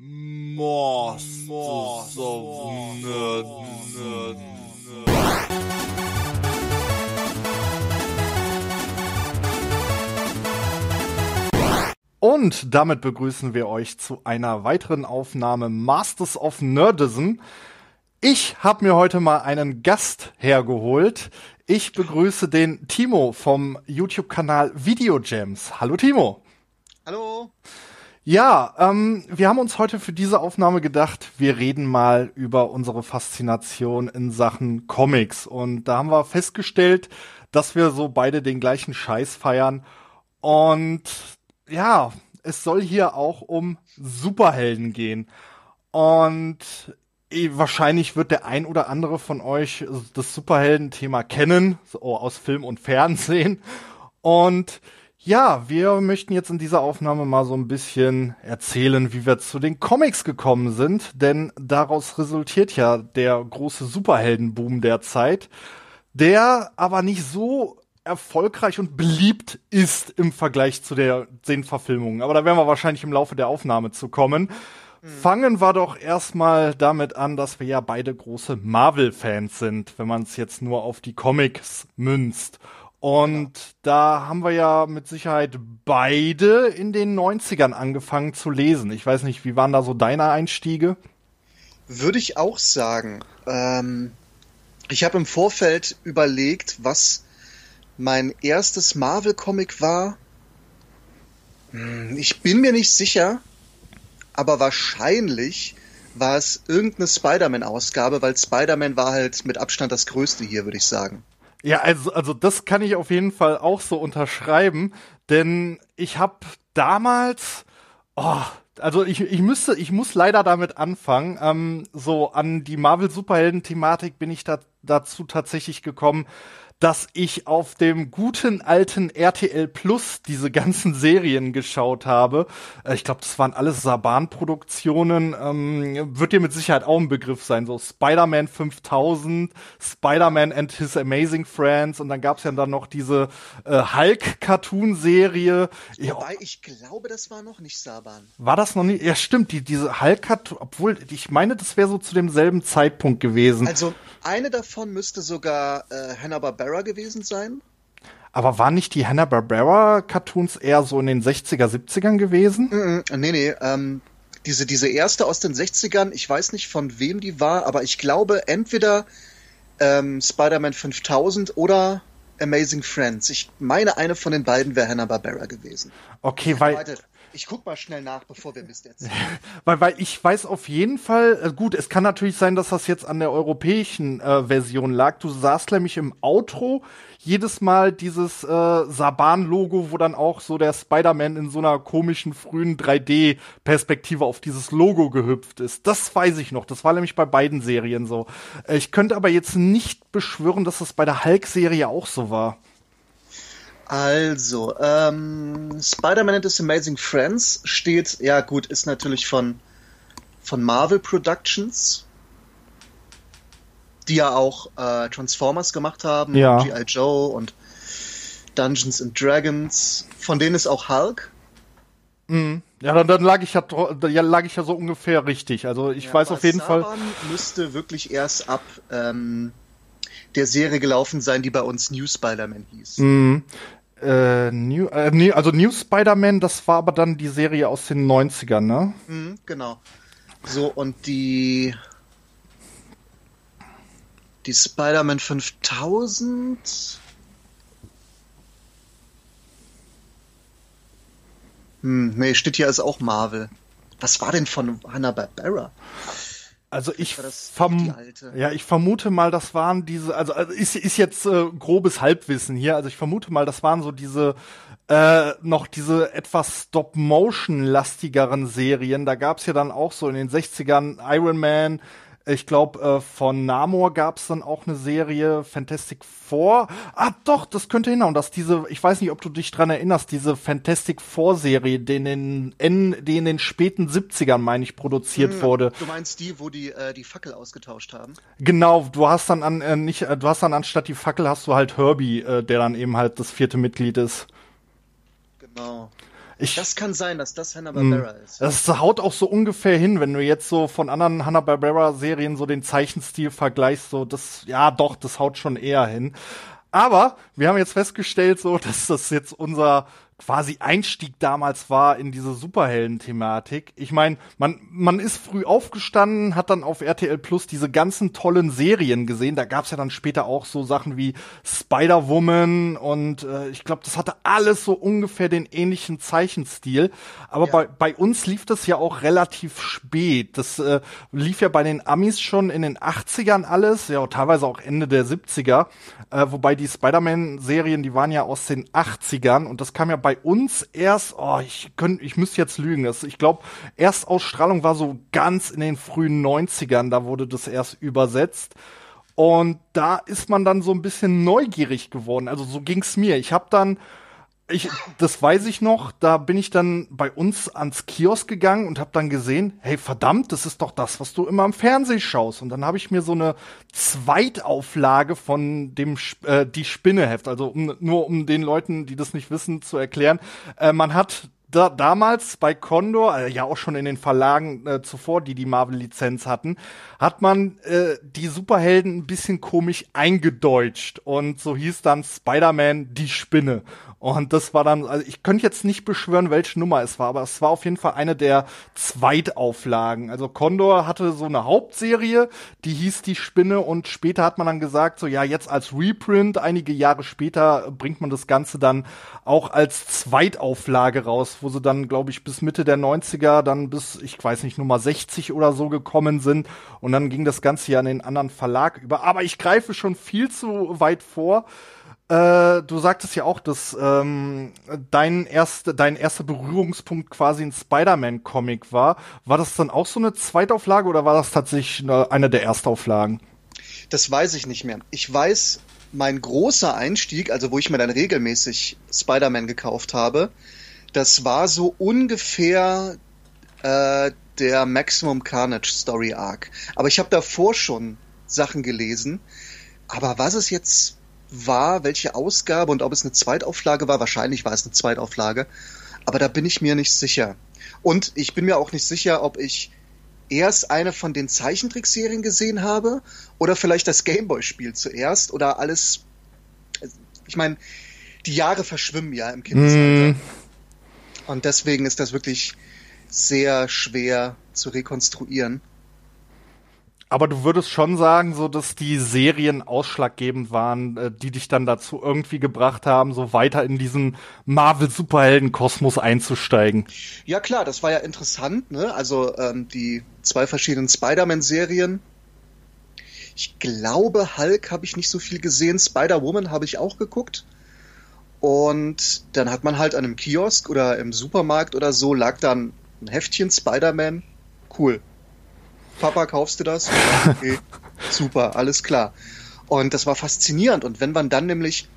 Masters of Nerd. Und damit begrüßen wir euch zu einer weiteren Aufnahme Masters of Nerdism. Ich habe mir heute mal einen Gast hergeholt. Ich begrüße den Timo vom YouTube-Kanal Video Gems. Hallo Timo. Hallo. Ja, ähm, wir haben uns heute für diese Aufnahme gedacht, wir reden mal über unsere Faszination in Sachen Comics. Und da haben wir festgestellt, dass wir so beide den gleichen Scheiß feiern. Und ja, es soll hier auch um Superhelden gehen. Und eh, wahrscheinlich wird der ein oder andere von euch das Superhelden-Thema kennen, so aus Film und Fernsehen. Und ja, wir möchten jetzt in dieser Aufnahme mal so ein bisschen erzählen, wie wir zu den Comics gekommen sind, denn daraus resultiert ja der große Superheldenboom der Zeit, der aber nicht so erfolgreich und beliebt ist im Vergleich zu der, den Verfilmungen. Aber da werden wir wahrscheinlich im Laufe der Aufnahme zu kommen. Fangen wir doch erstmal damit an, dass wir ja beide große Marvel-Fans sind, wenn man es jetzt nur auf die Comics münzt. Und da haben wir ja mit Sicherheit beide in den 90ern angefangen zu lesen. Ich weiß nicht, wie waren da so deine Einstiege? Würde ich auch sagen. Ähm, ich habe im Vorfeld überlegt, was mein erstes Marvel-Comic war. Hm, Ich bin mir nicht sicher, aber wahrscheinlich war es irgendeine Spider-Man-Ausgabe, weil Spider-Man war halt mit Abstand das Größte hier, würde ich sagen. Ja, also, also das kann ich auf jeden Fall auch so unterschreiben, denn ich habe damals, oh, also ich, ich müsste, ich muss leider damit anfangen. Ähm, so an die Marvel-Superhelden-Thematik bin ich da, dazu tatsächlich gekommen, dass ich auf dem guten alten RTL Plus diese ganzen Serien geschaut habe. Äh, Ich glaube, das waren alles Saban-Produktionen. Ähm, wird dir mit Sicherheit auch ein Begriff sein. So Spider-Man 5000, Spider-Man and His Amazing Friends und dann gab's ja dann noch diese äh, Hulk-Cartoon-Serie. Wobei ich glaube, das war noch nicht Saban. war das noch nicht? Ja, stimmt. Die, diese Hulk-Cartoon, obwohl ich meine, das wäre so zu demselben Zeitpunkt gewesen. Also eine davon müsste sogar äh, Hanna-Barbera gewesen sein. Aber waren nicht die Hanna-Barbera-Cartoons eher so in den 60er, 70ern gewesen? Mhm, nee, nee, ähm, diese, diese erste aus den 60ern, ich weiß nicht von wem die war, aber ich glaube entweder ähm, Spider-Man 5000 oder Amazing Friends. Ich meine, eine von den beiden wäre Hanna-Barbera gewesen. Okay, weil, ich guck mal schnell nach, bevor wir Mist erzählen. weil, weil ich weiß auf jeden Fall, äh, gut, es kann natürlich sein, dass das jetzt an der europäischen äh, Version lag. Du sahst nämlich im Outro jedes Mal dieses äh, Saban-Logo, wo dann auch so der Spider-Man in so einer komischen frühen 3D-Perspektive auf dieses Logo gehüpft ist. Das weiß ich noch. Das war nämlich bei beiden Serien so. Äh, ich könnte aber jetzt nicht beschwören, dass das bei der Hulk-Serie auch so war. Also, ähm, Spider-Man and His Amazing Friends steht, ja gut, ist natürlich von, von Marvel Productions, die ja auch äh, Transformers gemacht haben, Ja. G.I. Joe und Dungeons and Dragons. Von denen ist auch Hulk. Ja, dann, dann lag ich ja, ja lag ich ja so ungefähr richtig. Also ich Ja, weiß auf jeden Fall. Saban müsste wirklich erst ab ähm, der Serie gelaufen sein, die bei uns New Spider-Man hieß. Mhm. Äh, New, äh, nee, also New Spider-Man, das war aber dann die Serie aus den 90ern, ne? Mhm, genau. So, und die. Die Spider-Man 5000. Hm, nee, steht hier als auch Marvel. Was war denn von Hanna-Barbera? Also ich verm ja, ich vermute mal, das waren diese, also, also ist, ist jetzt äh, grobes Halbwissen hier. Also ich vermute mal, das waren so diese äh, noch diese etwas Stop-Motion-lastigeren Serien. Da gab's ja dann auch so in den 60ern Iron Man. Ich glaube, äh, von Namor gab's dann auch eine Serie, Fantastic Four. Ah, doch, das könnte hinhauen, dass diese, ich weiß nicht, ob du dich dran erinnerst, diese Fantastic Four-Serie, die in den, in, die in den späten 70ern, meine ich, produziert wurde. Du meinst die, wo die äh, die Fackel ausgetauscht haben? Genau, du hast dann an äh, nicht, äh, du hast dann anstatt die Fackel hast du halt Herbie, äh, der dann eben halt das vierte Mitglied ist. Genau. Ich, Das kann sein, dass das Hanna-Barbera ist. das haut auch so ungefähr hin, wenn du jetzt so von anderen Hanna-Barbera-Serien so den Zeichenstil vergleichst, so das, ja doch, das haut schon eher hin. Aber wir haben jetzt festgestellt, so, dass das jetzt unser quasi Einstieg damals war in diese Superhelden-Thematik. Ich meine, man, man ist früh aufgestanden, hat dann auf RTL Plus diese ganzen tollen Serien gesehen. Da gab's ja dann später auch so Sachen wie Spider-Woman und äh, ich glaube, das hatte alles so ungefähr den ähnlichen Zeichenstil. Aber Ja. bei, bei uns lief das ja auch relativ spät. Das äh, lief ja bei den Amis schon in den 80ern alles, ja teilweise auch Ende der 70er. Äh, wobei die Spider-Man-Serien, die waren ja aus den 80ern und das kam ja bei uns erst, oh, ich könnte, ich müsste jetzt lügen. Das, ich glaube, Erstausstrahlung war so ganz in den frühen 90ern, da wurde das erst übersetzt. Und da ist man dann so ein bisschen neugierig geworden. Also so ging's mir. Ich habe dann ich, das weiß ich noch, da bin ich dann bei uns ans Kiosk gegangen und habe dann gesehen, hey verdammt, das ist doch das, was du immer im Fernsehen schaust. Und dann habe ich mir so eine Zweitauflage von dem äh, die Spinneheft, also um, nur um den Leuten, die das nicht wissen, zu erklären. Äh, man hat da, damals bei Condor, äh, ja auch schon in den Verlagen äh, zuvor, die die Marvel-Lizenz hatten, hat man äh, die Superhelden ein bisschen komisch eingedeutscht und so hieß dann Spider-Man die Spinne. Und das war dann, also ich könnte jetzt nicht beschwören, welche Nummer es war, aber es war auf jeden Fall eine der Zweitauflagen. Also Condor hatte so eine Hauptserie, die hieß die Spinne und später hat man dann gesagt, so ja, jetzt als Reprint, einige Jahre später bringt man das Ganze dann auch als Zweitauflage raus, wo sie dann, glaube ich, bis Mitte der 90er dann bis, ich weiß nicht, Nummer 60 oder so gekommen sind und dann ging das Ganze ja an den anderen Verlag über. Aber ich greife schon viel zu weit vor. Äh, du sagtest ja auch, dass ähm, dein, erste, dein erster Berührungspunkt quasi ein Spider-Man-Comic war. War das dann auch so eine Zweitauflage oder war das tatsächlich eine, eine der Erstauflagen? Das weiß ich nicht mehr. Ich weiß, mein großer Einstieg, also wo ich mir dann regelmäßig Spider-Man gekauft habe, das war so ungefähr äh, der Maximum Carnage Story Arc. Aber ich habe davor schon Sachen gelesen. Aber was es jetzt war, welche Ausgabe und ob es eine Zweitauflage war, wahrscheinlich war es eine Zweitauflage. Aber da bin ich mir nicht sicher. Und ich bin mir auch nicht sicher, ob ich erst eine von den Zeichentrickserien gesehen habe oder vielleicht das Gameboy-Spiel zuerst oder alles. Ich meine, die Jahre verschwimmen ja im Kindesalter. Mm, Und deswegen ist das wirklich sehr schwer zu rekonstruieren. Aber du würdest schon sagen, so dass die Serien ausschlaggebend waren, äh, die dich dann dazu irgendwie gebracht haben, so weiter in diesen Marvel-Superhelden-Kosmos einzusteigen. Ja klar, das war ja interessant, ne? Also ähm, die zwei verschiedenen Spider-Man-Serien. Ich glaube, Hulk habe ich nicht so viel gesehen, Spider-Woman habe ich auch geguckt. Und dann hat man halt an einem Kiosk oder im Supermarkt oder so lag dann ein Heftchen Spider-Man. Cool. Papa, kaufst du das? Okay, super, alles klar. Und das war faszinierend. Und wenn man dann nämlich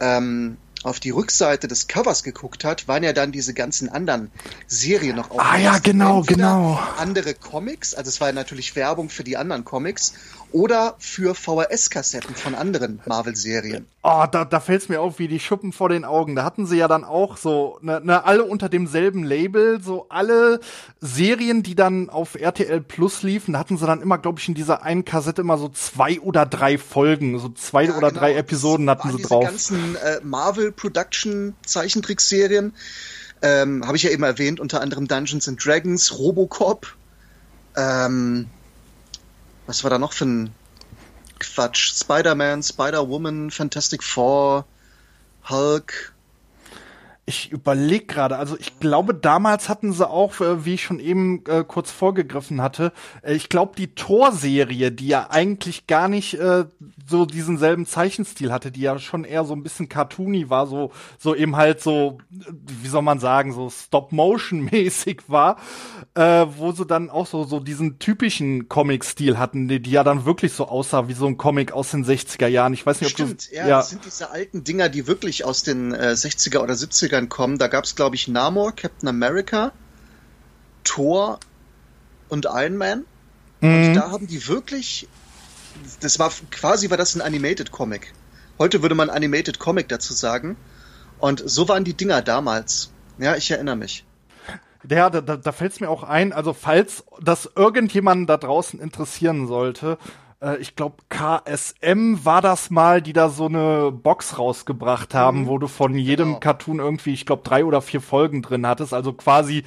ähm, auf die Rückseite des Covers geguckt hat, waren ja dann diese ganzen anderen Serien noch Ah ja, genau, Entweder genau. Andere Comics, also es war ja natürlich Werbung für die anderen Comics oder für VHS-Kassetten von anderen Marvel-Serien. Oh, da, da fällt's mir auf wie die Schuppen vor den Augen. Da hatten sie ja dann auch so, ne, ne, alle unter demselben Label, so alle Serien, die dann auf RTL Plus liefen, da hatten sie dann immer, glaube ich, in dieser einen Kassette immer so zwei oder drei Folgen, so zwei Ja, oder genau, drei das Episoden hatten waren sie drauf. ganzen äh, Marvel Production Zeichentrickserien ähm, habe ich ja eben erwähnt, unter anderem Dungeons and Dragons, Robocop. Ähm, was war da noch für ein Quatsch? Spider-Man, Spider-Woman, Fantastic Four, Hulk. Ich überlege gerade, also ich glaube, damals hatten sie auch, äh, wie ich schon eben äh, kurz vorgegriffen hatte, äh, ich glaube, die Tor-Serie, die ja eigentlich gar nicht äh, so diesen selben Zeichenstil hatte, die ja schon eher so ein bisschen cartoony war, so, so eben halt so, wie soll man sagen, so Stop-Motion-mäßig war, äh, wo sie dann auch so, so diesen typischen Comic-Stil hatten, die, die ja dann wirklich so aussah wie so ein Comic aus den 60er Jahren. Ich weiß nicht, ob Stimmt, du, ja, das sind diese alten Dinger, die wirklich aus den äh, 60er oder 70ern kommen. Da gab es, glaube ich, Namor, Captain America, Thor und Iron Man. Und Mhm. da haben die wirklich, das war quasi war das ein Animated Comic. Heute würde man Animated Comic dazu sagen. Und so waren die Dinger damals. Ja, ich erinnere mich. Ja, da, da, da fällt es mir auch ein, also falls das irgendjemanden da draußen interessieren sollte, äh, ich glaube KSM war das mal, die da so eine Box rausgebracht haben, mhm. wo du von jedem genau. Cartoon irgendwie, ich glaube, drei oder vier Folgen drin hattest. Also quasi,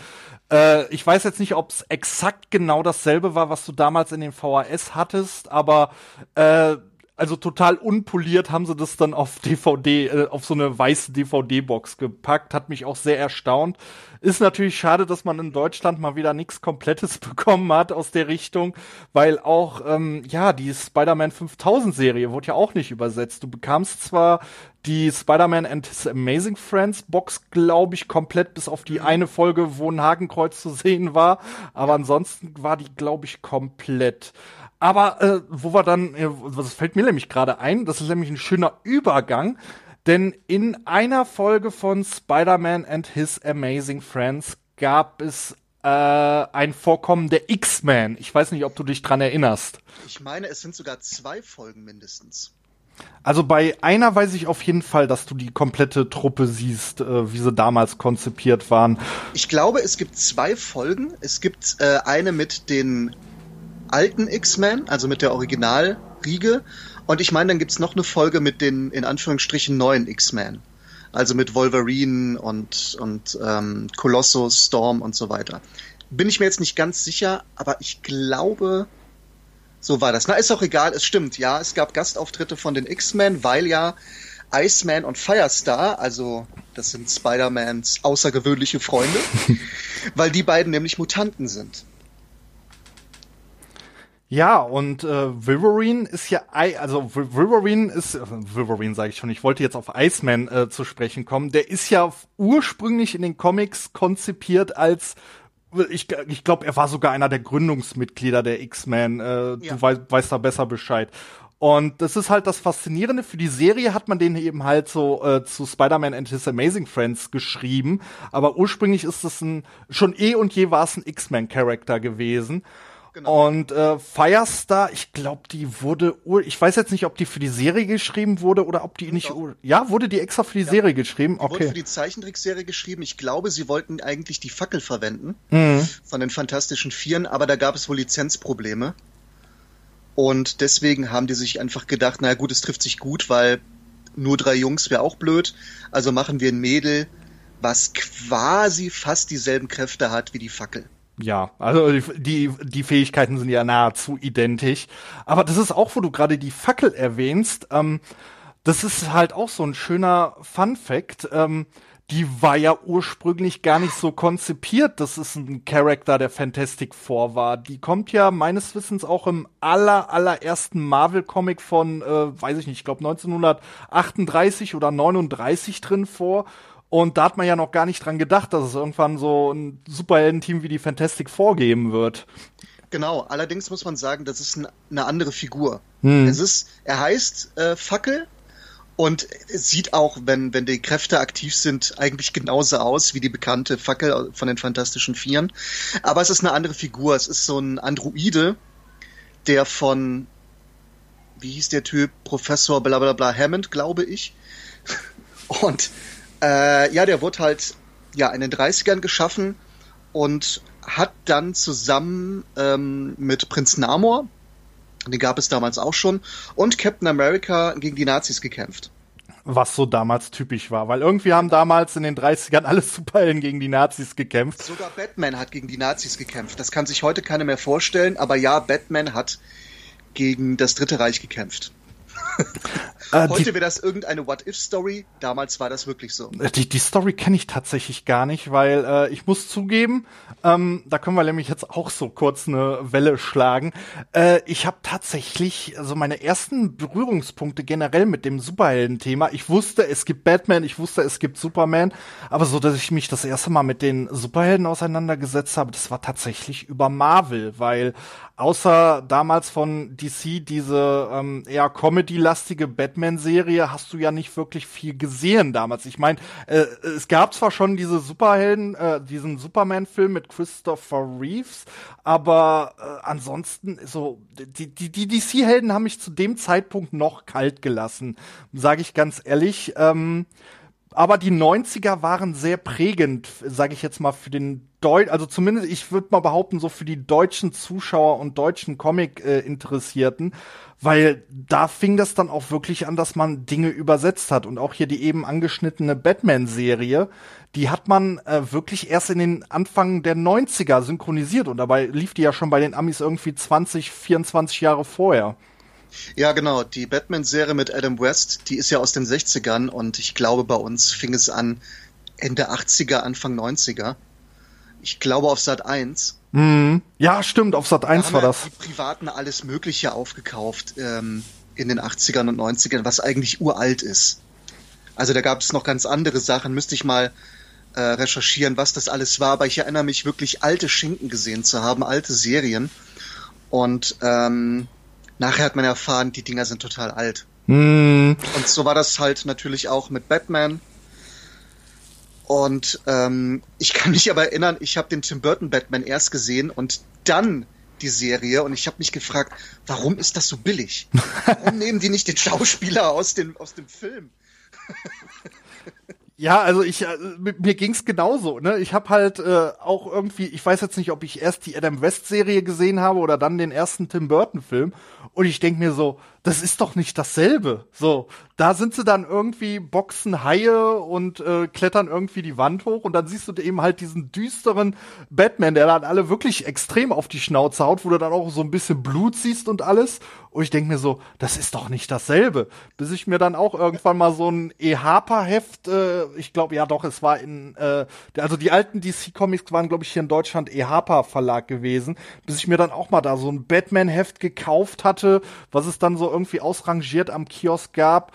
äh, ich weiß jetzt nicht, ob es exakt genau dasselbe war, was du damals in den VHS hattest, aber äh, also total unpoliert haben sie das dann auf DVD, äh, auf so eine weiße DVD-Box gepackt. Hat mich auch sehr erstaunt. Ist natürlich schade, dass man in Deutschland mal wieder nichts Komplettes bekommen hat aus der Richtung, weil auch, ähm, ja, die Spider-Man 5000 Serie wurde ja auch nicht übersetzt. Du bekamst zwar die Spider-Man and His Amazing Friends Box, glaube ich, komplett bis auf die mhm. eine Folge, wo ein Hakenkreuz zu sehen war, aber ansonsten war die, glaube ich, komplett. Aber äh, wo wir dann, äh, was fällt mir nämlich gerade ein, das ist nämlich ein schöner Übergang, denn in einer Folge von Spider-Man and His Amazing Friends gab es äh, ein Vorkommen der X-Men. Ich weiß nicht, ob du dich dran erinnerst. Ich meine, es sind sogar zwei Folgen mindestens. Also bei einer weiß ich auf jeden Fall, dass du die komplette Truppe siehst, äh, wie sie damals konzipiert waren. Ich glaube, es gibt zwei Folgen. Es gibt äh, eine mit den alten X-Men, also mit der Originalriege. Und ich meine, dann gibt's noch eine Folge mit den in Anführungsstrichen neuen X-Men. Also mit Wolverine und, und ähm, Colossus, Storm und so weiter. Bin ich mir jetzt nicht ganz sicher, aber ich glaube, so war das. Na, ist auch egal, es stimmt, ja. Es gab Gastauftritte von den X-Men, weil ja Iceman und Firestar, also das sind Spider-Mans außergewöhnliche Freunde, weil die beiden nämlich Mutanten sind. Ja, und äh, Wolverine ist ja, also Wolverine ist, äh, Wolverine sage ich schon, ich wollte jetzt auf Iceman äh, zu sprechen kommen, der ist ja ursprünglich in den Comics konzipiert als ich, ich glaube, er war sogar einer der Gründungsmitglieder der X-Men. Äh, ja. Du weißt, weißt da besser Bescheid. Und das ist halt das Faszinierende. Für die Serie hat man den eben halt so äh, zu Spider-Man and His Amazing Friends geschrieben. Aber ursprünglich ist es ein, schon eh und je war es ein X-Men-Charakter gewesen. Genau. Und äh, Firestar, ich glaube, die wurde, ich weiß jetzt nicht, ob die für die Serie geschrieben wurde oder ob die nicht, Doch. ja, wurde die extra für die ja. Serie geschrieben? Die okay. wurde für die Zeichentrickserie geschrieben. Ich glaube, sie wollten eigentlich die Fackel verwenden mhm. von den Fantastischen Vieren, aber da gab es wohl Lizenzprobleme. Und deswegen haben die sich einfach gedacht, naja gut, es trifft sich gut, weil nur drei Jungs wäre auch blöd. Also machen wir ein Mädel, was quasi fast dieselben Kräfte hat wie die Fackel. Ja, also die, die Fähigkeiten sind ja nahezu identisch. Aber das ist auch, wo du gerade die Fackel erwähnst. Ähm, das ist halt auch so ein schöner Fun Fact. Ähm, die war ja ursprünglich gar nicht so konzipiert, dass es ein Charakter der Fantastic Four war. Die kommt ja meines Wissens auch im aller, allerersten Marvel-Comic von, äh, weiß ich nicht, ich glaube 1938 oder 39 drin vor. Und da hat man ja noch gar nicht dran gedacht, dass es irgendwann so ein Superhelden-Team wie die Fantastic Four geben wird. Genau, allerdings muss man sagen, das ist eine andere Figur. Hm. Es ist, er heißt äh, Fackel und es sieht auch, wenn, wenn die Kräfte aktiv sind, eigentlich genauso aus wie die bekannte Fackel von den Fantastischen Vieren. Aber es ist eine andere Figur. Es ist so ein Androide, der von, wie hieß der Typ? Professor bla bla bla Hammond, glaube ich. Und äh, ja, der wurde halt ja in den 30ern geschaffen und hat dann zusammen ähm, mit Prinz Namor, den gab es damals auch schon, und Captain America gegen die Nazis gekämpft. Was so damals typisch war, weil irgendwie haben damals in den 30ern alle Superhelden gegen die Nazis gekämpft. Sogar Batman hat gegen die Nazis gekämpft. Das kann sich heute keiner mehr vorstellen, aber ja, Batman hat gegen das Dritte Reich gekämpft. Äh, Heute wäre das irgendeine What-If-Story. Damals war das wirklich so. Äh, die, die Story kenne ich tatsächlich gar nicht, weil äh, ich muss zugeben, ähm, da können wir nämlich jetzt auch so kurz eine Welle schlagen. Äh, ich habe tatsächlich also meine ersten Berührungspunkte generell mit dem Superhelden-Thema. Ich wusste, es gibt Batman, ich wusste, es gibt Superman, aber so, dass ich mich das erste Mal mit den Superhelden auseinandergesetzt habe, das war tatsächlich über Marvel, weil außer damals von DC diese ähm, eher Comedy-lastige Batman-Serie hast du ja nicht wirklich viel gesehen damals. Ich meine, äh, es gab zwar schon diese Superhelden, äh, diesen Superman-Film mit Christopher Reeves, aber äh, ansonsten so die die die DC-Helden haben mich zu dem Zeitpunkt noch kalt gelassen, sage ich ganz ehrlich. Ähm, aber die 90er waren sehr prägend, sage ich jetzt mal, für den Deu also zumindest, ich würde mal behaupten, so für die deutschen Zuschauer und deutschen Comic-Interessierten, weil da fing das dann auch wirklich an, dass man Dinge übersetzt hat. Und auch hier die eben angeschnittene Batman-Serie, die hat man äh, wirklich erst in den Anfang der 90er synchronisiert. Und dabei lief die ja schon bei den Amis irgendwie 20, 24 Jahre vorher. Ja, genau. Die Batman-Serie mit Adam West, die ist ja aus den 60ern und ich glaube, bei uns fing es an Ende 80er, Anfang 90er. Ich glaube auf Sat 1. Mhm. Ja, stimmt, auf Sat 1 Da war das. Die Privaten alles Mögliche aufgekauft ähm, in den 80ern und 90ern, was eigentlich uralt ist. Also da gab es noch ganz andere Sachen, müsste ich mal äh, recherchieren, was das alles war, aber ich erinnere mich wirklich alte Schinken gesehen zu haben, alte Serien. Und ähm, nachher hat man erfahren, die Dinger sind total alt. Mhm. Und so war das halt natürlich auch mit Batman. Und ähm, ich kann mich aber erinnern, ich habe den Tim Burton Batman erst gesehen und dann die Serie und ich habe mich gefragt, warum ist das so billig? Warum nehmen die nicht den Schauspieler aus dem, aus dem Film? Ja, also ich äh, mir ging's genauso, ne? Ich habe halt äh, auch irgendwie, ich weiß jetzt nicht, ob ich erst die Adam West Serie gesehen habe oder dann den ersten Tim Burton Film und ich denk mir so, das ist doch nicht dasselbe. So, da sind sie dann irgendwie boxen Haie und äh, klettern irgendwie die Wand hoch und dann siehst du eben halt diesen düsteren Batman, der dann alle wirklich extrem auf die Schnauze haut, wo du dann auch so ein bisschen Blut siehst und alles und ich denk mir so, das ist doch nicht dasselbe. Bis ich mir dann auch irgendwann mal so ein E-Harper-Heft, äh, ich glaube, ja doch, es war in, äh, also die alten DC-Comics waren, glaube ich, hier in Deutschland E-Harper-Verlag gewesen, bis ich mir dann auch mal da so ein Batman-Heft gekauft hatte, was es dann so irgendwie ausrangiert am Kiosk gab.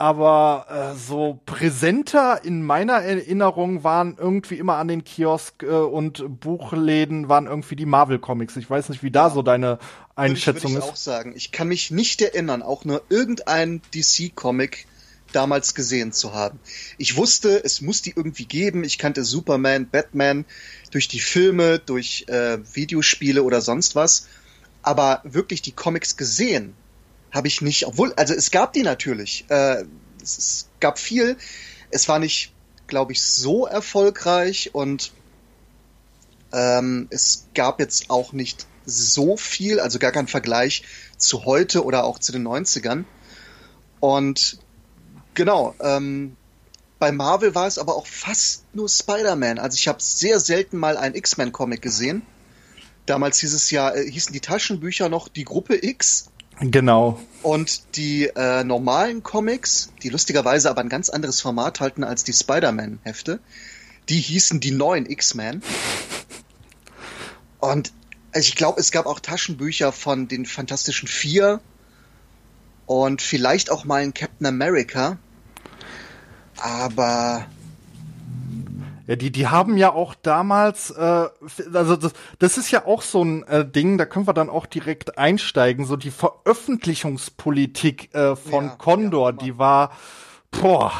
Aber äh, so präsenter in meiner Erinnerung waren irgendwie immer an den Kiosk äh, und Buchläden waren irgendwie die Marvel-Comics. Ich weiß nicht, wie da so deine Einschätzung ich ist. auch sagen. Ich kann mich nicht erinnern, auch nur irgendein DC-Comic damals gesehen zu haben. Ich wusste, es muss die irgendwie geben. Ich kannte Superman, Batman durch die Filme, durch äh, Videospiele oder sonst was. Aber wirklich die Comics gesehen habe ich nicht. Obwohl, also es gab die natürlich. Äh, es, es gab viel. Es war nicht, glaube ich, so erfolgreich und ähm, es gab jetzt auch nicht so viel, also gar kein Vergleich zu heute oder auch zu den 90ern. Und genau, ähm, bei Marvel war es aber auch fast nur Spider-Man. Also ich habe sehr selten mal einen X-Men-Comic gesehen. Damals hieß es ja, äh, hießen die Taschenbücher noch die Gruppe X. Genau. Und die äh, normalen Comics, die lustigerweise aber ein ganz anderes Format halten als die Spider-Man-Hefte, die hießen die neuen X-Men. Und also ich glaube, es gab auch Taschenbücher von den Fantastischen Vier und vielleicht auch mal ein Captain America. Aber Ja, die, die haben ja auch damals, äh, also das, das ist ja auch so ein äh, Ding, da können wir dann auch direkt einsteigen, so die Veröffentlichungspolitik äh, von Ja, Condor, ja, die war, boah,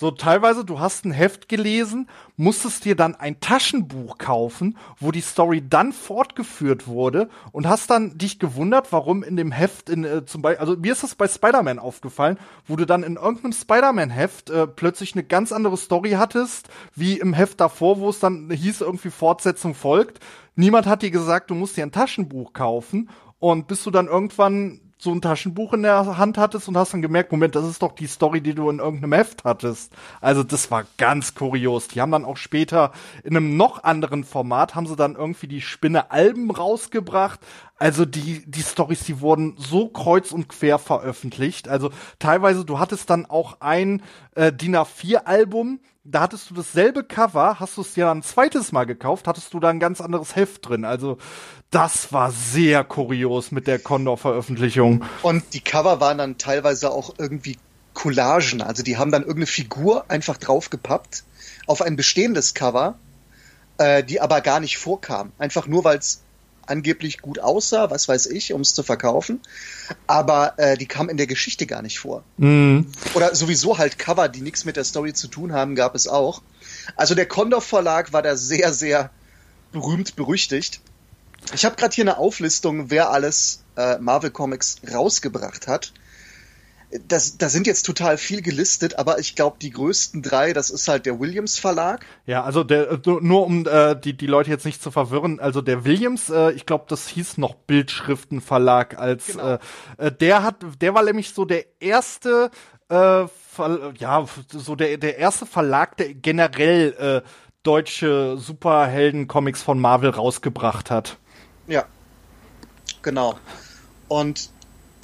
so teilweise, du hast ein Heft gelesen, musstest dir dann ein Taschenbuch kaufen, wo die Story dann fortgeführt wurde und hast dann dich gewundert, warum in dem Heft, in, äh, zum Beispiel, also mir ist das bei Spider-Man aufgefallen, wo du dann in irgendeinem Spider-Man-Heft äh, plötzlich eine ganz andere Story hattest, wie im Heft davor, wo es dann hieß, irgendwie Fortsetzung folgt. Niemand hat dir gesagt, du musst dir ein Taschenbuch kaufen und bis du dann irgendwann so ein Taschenbuch in der Hand hattest und hast dann gemerkt, Moment, das ist doch die Story, die du in irgendeinem Heft hattest. Also das war ganz kurios. Die haben dann auch später in einem noch anderen Format haben sie dann irgendwie die Spinne Alben rausgebracht. Also die die Stories, die wurden so kreuz und quer veröffentlicht. Also teilweise du hattest dann auch ein äh, DIN A4 Album, da hattest du dasselbe Cover, hast du es dir dann ein zweites Mal gekauft, hattest du da ein ganz anderes Heft drin. Also das war sehr kurios mit der Condor-Veröffentlichung. Und die Cover waren dann teilweise auch irgendwie Collagen. Also die haben dann irgendeine Figur einfach draufgepappt auf ein bestehendes Cover, äh, die aber gar nicht vorkam. Einfach nur, weil es angeblich gut aussah, was weiß ich, um es zu verkaufen. Aber äh, die kam in der Geschichte gar nicht vor. Oder sowieso halt Cover, die nichts mit der Story zu tun haben, gab es auch. Also der Condor Verlag war da sehr, sehr berühmt, berüchtigt. Ich habe gerade hier eine Auflistung, wer alles äh, Marvel Comics rausgebracht hat. Das, da sind jetzt total viel gelistet, aber ich glaube, die größten drei, das ist halt der Williams Verlag. Ja, also der, nur um äh, die, die Leute jetzt nicht zu verwirren, also der Williams, äh, ich glaube, das hieß noch Bildschriftenverlag als genau. äh, äh, der hat, der war nämlich so der erste, äh, Ver ja, so der, der erste Verlag, der generell äh, deutsche Superhelden-Comics von Marvel rausgebracht hat. Ja, genau. Und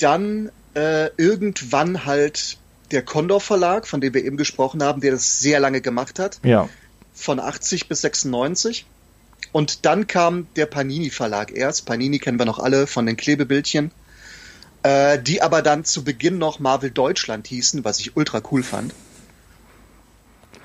dann äh, irgendwann halt der Condor Verlag, von dem wir eben gesprochen haben, der das sehr lange gemacht hat. Ja. Von 80 bis 96. Und dann kam der Panini Verlag erst. Panini kennen wir noch alle von den Klebebildchen. Äh, die aber dann zu Beginn noch Marvel Deutschland hießen, was ich ultra cool fand.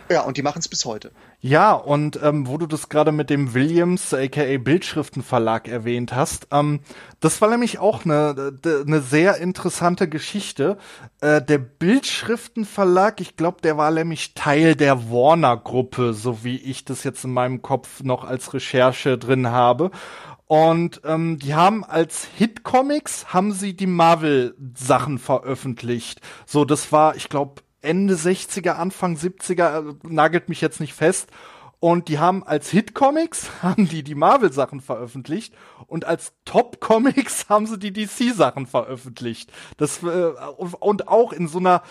Ja, und die machen es bis heute. Ja, und ähm, wo du das gerade mit dem Williams, aka Bildschriftenverlag erwähnt hast, ähm, das war nämlich auch eine, eine sehr interessante Geschichte. Äh, der Bildschriftenverlag, ich glaube, der war nämlich Teil der Warner-Gruppe, so wie ich das jetzt in meinem Kopf noch als Recherche drin habe. Und ähm, die haben als Hit-Comics haben sie die Marvel-Sachen veröffentlicht. So, das war, ich glaube, Ende 60er, Anfang 70er, äh, nagelt mich jetzt nicht fest. Und die haben als Hit-Comics haben die die Marvel-Sachen veröffentlicht und als Top-Comics haben sie die DC-Sachen veröffentlicht. Das äh, und auch in so einer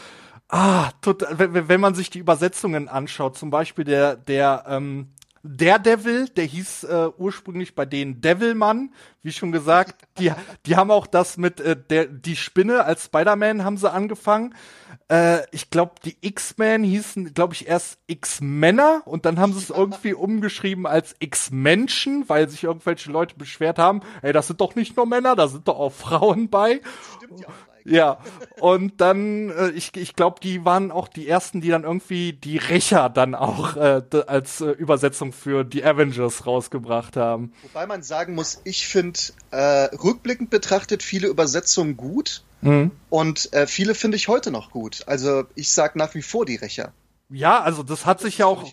ah, tot, wenn man sich die Übersetzungen anschaut, zum Beispiel der der ähm, Daredevil, der hieß äh, ursprünglich bei denen Devilman, wie schon gesagt. Die, die haben auch das mit äh, der die Spinne als Spider-Man haben sie angefangen. Äh, ich glaube, die X-Men hießen, glaube ich, erst X-Männer und dann haben sie es irgendwie umgeschrieben als X-Menschen, weil sich irgendwelche Leute beschwert haben, ey, das sind doch nicht nur Männer, da sind doch auch Frauen bei. Stimmt ja auch. Ja, und dann, äh, ich, ich glaube, die waren auch die ersten, die dann irgendwie die Rächer dann auch äh, als äh, Übersetzung für die Avengers rausgebracht haben. Wobei man sagen muss, ich finde äh, rückblickend betrachtet viele Übersetzungen gut mhm. und äh, viele finde ich heute noch gut. Also ich sag nach wie vor die Rächer. Ja, also das hat das sich ja auch,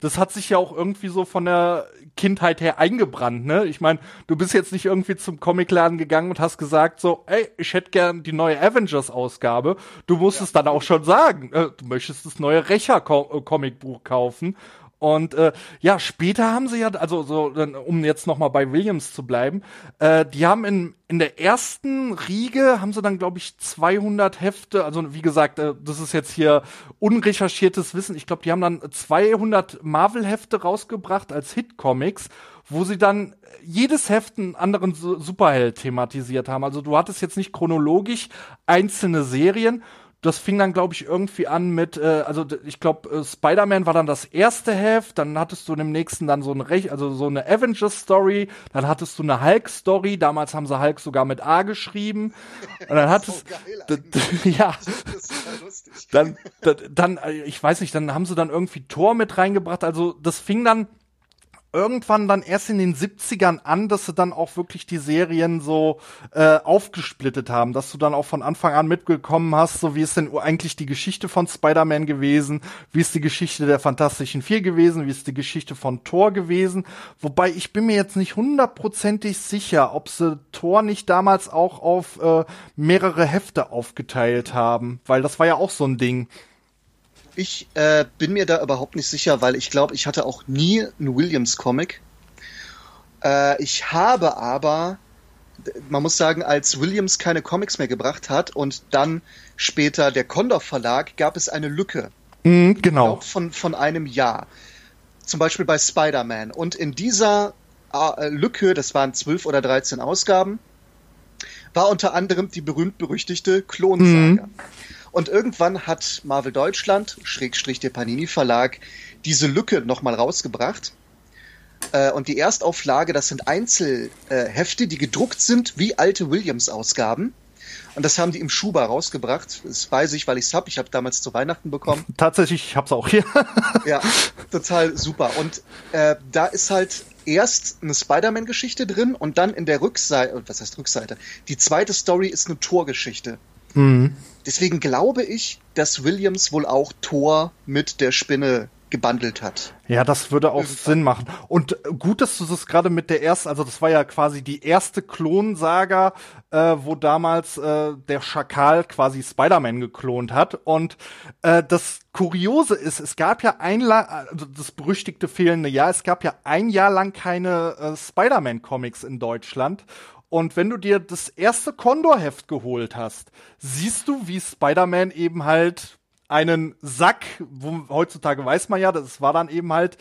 das hat sich ja auch irgendwie so von der Kindheit her eingebrannt, ne? Ich meine, du bist jetzt nicht irgendwie zum Comicladen gegangen und hast gesagt so, ey, ich hätte gern die neue Avengers-Ausgabe. Du musstest ja. dann auch schon sagen, äh, du möchtest das neue Rächer-Comicbuch kaufen und äh, ja, später haben sie ja, also so, um jetzt noch mal bei Williams zu bleiben, äh, die haben in in der ersten Riege haben sie dann glaube ich 200 Hefte, also wie gesagt, äh, das ist jetzt hier unrecherchiertes Wissen. Ich glaube, die haben dann 200 Marvel Hefte rausgebracht als Hit Comics, wo sie dann jedes Heft einen anderen Superheld thematisiert haben. Also du hattest jetzt nicht chronologisch einzelne Serien, das fing dann, glaube ich, irgendwie an mit, äh, also ich glaube, äh, Spider-Man war dann das erste Heft, dann hattest du dem nächsten dann so ein Recht, also so eine Avengers-Story, dann hattest du eine Hulk-Story, damals haben sie Hulk sogar mit A geschrieben. Und dann hattest so ja. Dann, dann, dann, äh, ich weiß nicht, dann haben sie dann irgendwie Tor mit reingebracht. Also das fing dann irgendwann dann erst in den 70ern an, dass sie dann auch wirklich die Serien so äh, aufgesplittet haben, dass du dann auch von Anfang an mitgekommen hast, so wie ist denn eigentlich die Geschichte von Spider-Man gewesen, wie ist die Geschichte der Fantastischen Vier gewesen, wie ist die Geschichte von Thor gewesen, wobei ich bin mir jetzt nicht hundertprozentig sicher, ob sie Thor nicht damals auch auf äh, mehrere Hefte aufgeteilt haben, weil das war ja auch so ein Ding. Ich äh, bin mir da überhaupt nicht sicher, weil ich glaube, ich hatte auch nie einen Williams-Comic. Äh, ich habe aber, man muss sagen, als Williams keine Comics mehr gebracht hat und dann später der Condor Verlag, gab es eine Lücke. Mhm, genau. von, von einem Jahr. Zum Beispiel bei Spider-Man. Und in dieser äh, Lücke, das waren zwölf oder dreizehn Ausgaben, war unter anderem die berühmt-berüchtigte Klonsaga. Mhm. Und irgendwann hat Marvel Deutschland, Schrägstrich der Panini Verlag, diese Lücke nochmal rausgebracht. Äh, und die Erstauflage, das sind Einzelhefte, die gedruckt sind wie alte Williams-Ausgaben. Und das haben die im Schuber rausgebracht. Das weiß ich, weil ich es habe. Ich habe damals zu Weihnachten bekommen. Tatsächlich, ich habe es auch hier. ja, total super. Und äh, da ist halt erst eine Spider-Man-Geschichte drin und dann in der Rückseite, was heißt Rückseite? Die zweite Story ist eine Torgeschichte. Mhm. Deswegen glaube ich, dass Williams wohl auch Thor mit der Spinne gebundelt hat. Ja, das würde auch Irgendwann. Sinn machen. Und gut, dass du das gerade mit der ersten, also das war ja quasi die erste Klonsaga, äh, wo damals äh, der Schakal quasi Spider-Man geklont hat. Und äh, das Kuriose ist, es gab ja ein, also das berüchtigte fehlende Jahr, es gab ja ein Jahr lang keine äh, Spider-Man-Comics in Deutschland. Und wenn du dir das erste Condor-Heft geholt hast, siehst du, wie Spider-Man eben halt einen Sack, wo heutzutage weiß man ja, das war dann eben halt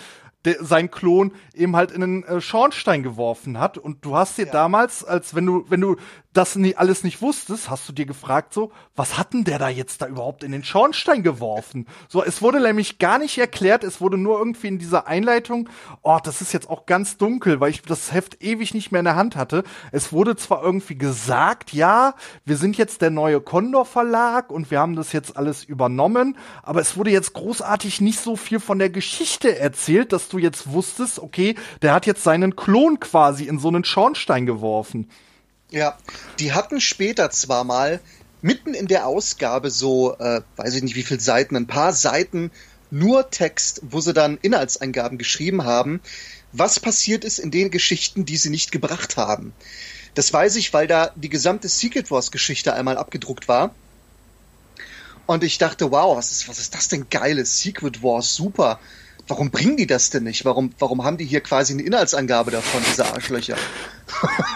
der, sein Klon eben halt in einen äh, Schornstein geworfen hat. Und du hast dir ja. damals, als wenn du, wenn du das nie, alles nicht wusstest, hast du dir gefragt so, was hat denn der da jetzt da überhaupt in den Schornstein geworfen? So, es wurde nämlich gar nicht erklärt, es wurde nur irgendwie in dieser Einleitung, oh, das ist jetzt auch ganz dunkel, weil ich das Heft ewig nicht mehr in der Hand hatte. Es wurde zwar irgendwie gesagt, ja, wir sind jetzt der neue Condor Verlag und wir haben das jetzt alles übernommen, aber es wurde jetzt großartig nicht so viel von der Geschichte erzählt, dass du jetzt wusstest, okay, der hat jetzt seinen Klon quasi in so einen Schornstein geworfen. Ja, die hatten später zwar mal mitten in der Ausgabe so, äh, weiß ich nicht wie viele Seiten, ein paar Seiten nur Text, wo sie dann Inhaltseingaben geschrieben haben, was passiert ist in den Geschichten, die sie nicht gebracht haben. Das weiß ich, weil da die gesamte Secret Wars Geschichte einmal abgedruckt war. Und ich dachte, wow, was ist, was ist das denn geiles? Secret Wars, super warum bringen die das denn nicht? Warum, warum haben die hier quasi eine Inhaltsangabe davon, diese Arschlöcher?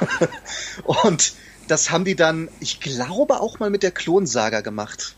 und das haben die dann, ich glaube, auch mal mit der Klonsaga gemacht.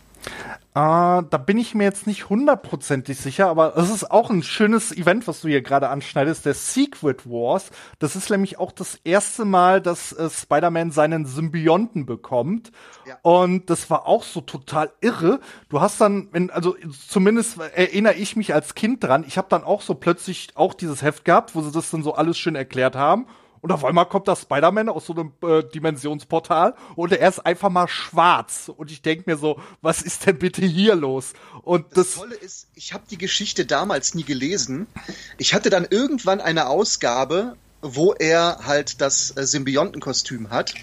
Uh, da bin ich mir jetzt nicht hundertprozentig sicher, aber es ist auch ein schönes Event, was du hier gerade anschneidest, der Secret Wars. Das ist nämlich auch das erste Mal, dass äh, Spider-Man seinen Symbionten bekommt. Ja. Und das war auch so total irre. Du hast dann, wenn, also zumindest erinnere ich mich als Kind dran, ich habe dann auch so plötzlich auch dieses Heft gehabt, wo sie das dann so alles schön erklärt haben. Und auf einmal kommt das Spider-Man aus so einem äh, Dimensionsportal und er ist einfach mal schwarz. Und ich denke mir so, was ist denn bitte hier los? Und das, das Tolle ist, ich habe die Geschichte damals nie gelesen. Ich hatte dann irgendwann eine Ausgabe, wo er halt das äh, Symbiontenkostüm hat.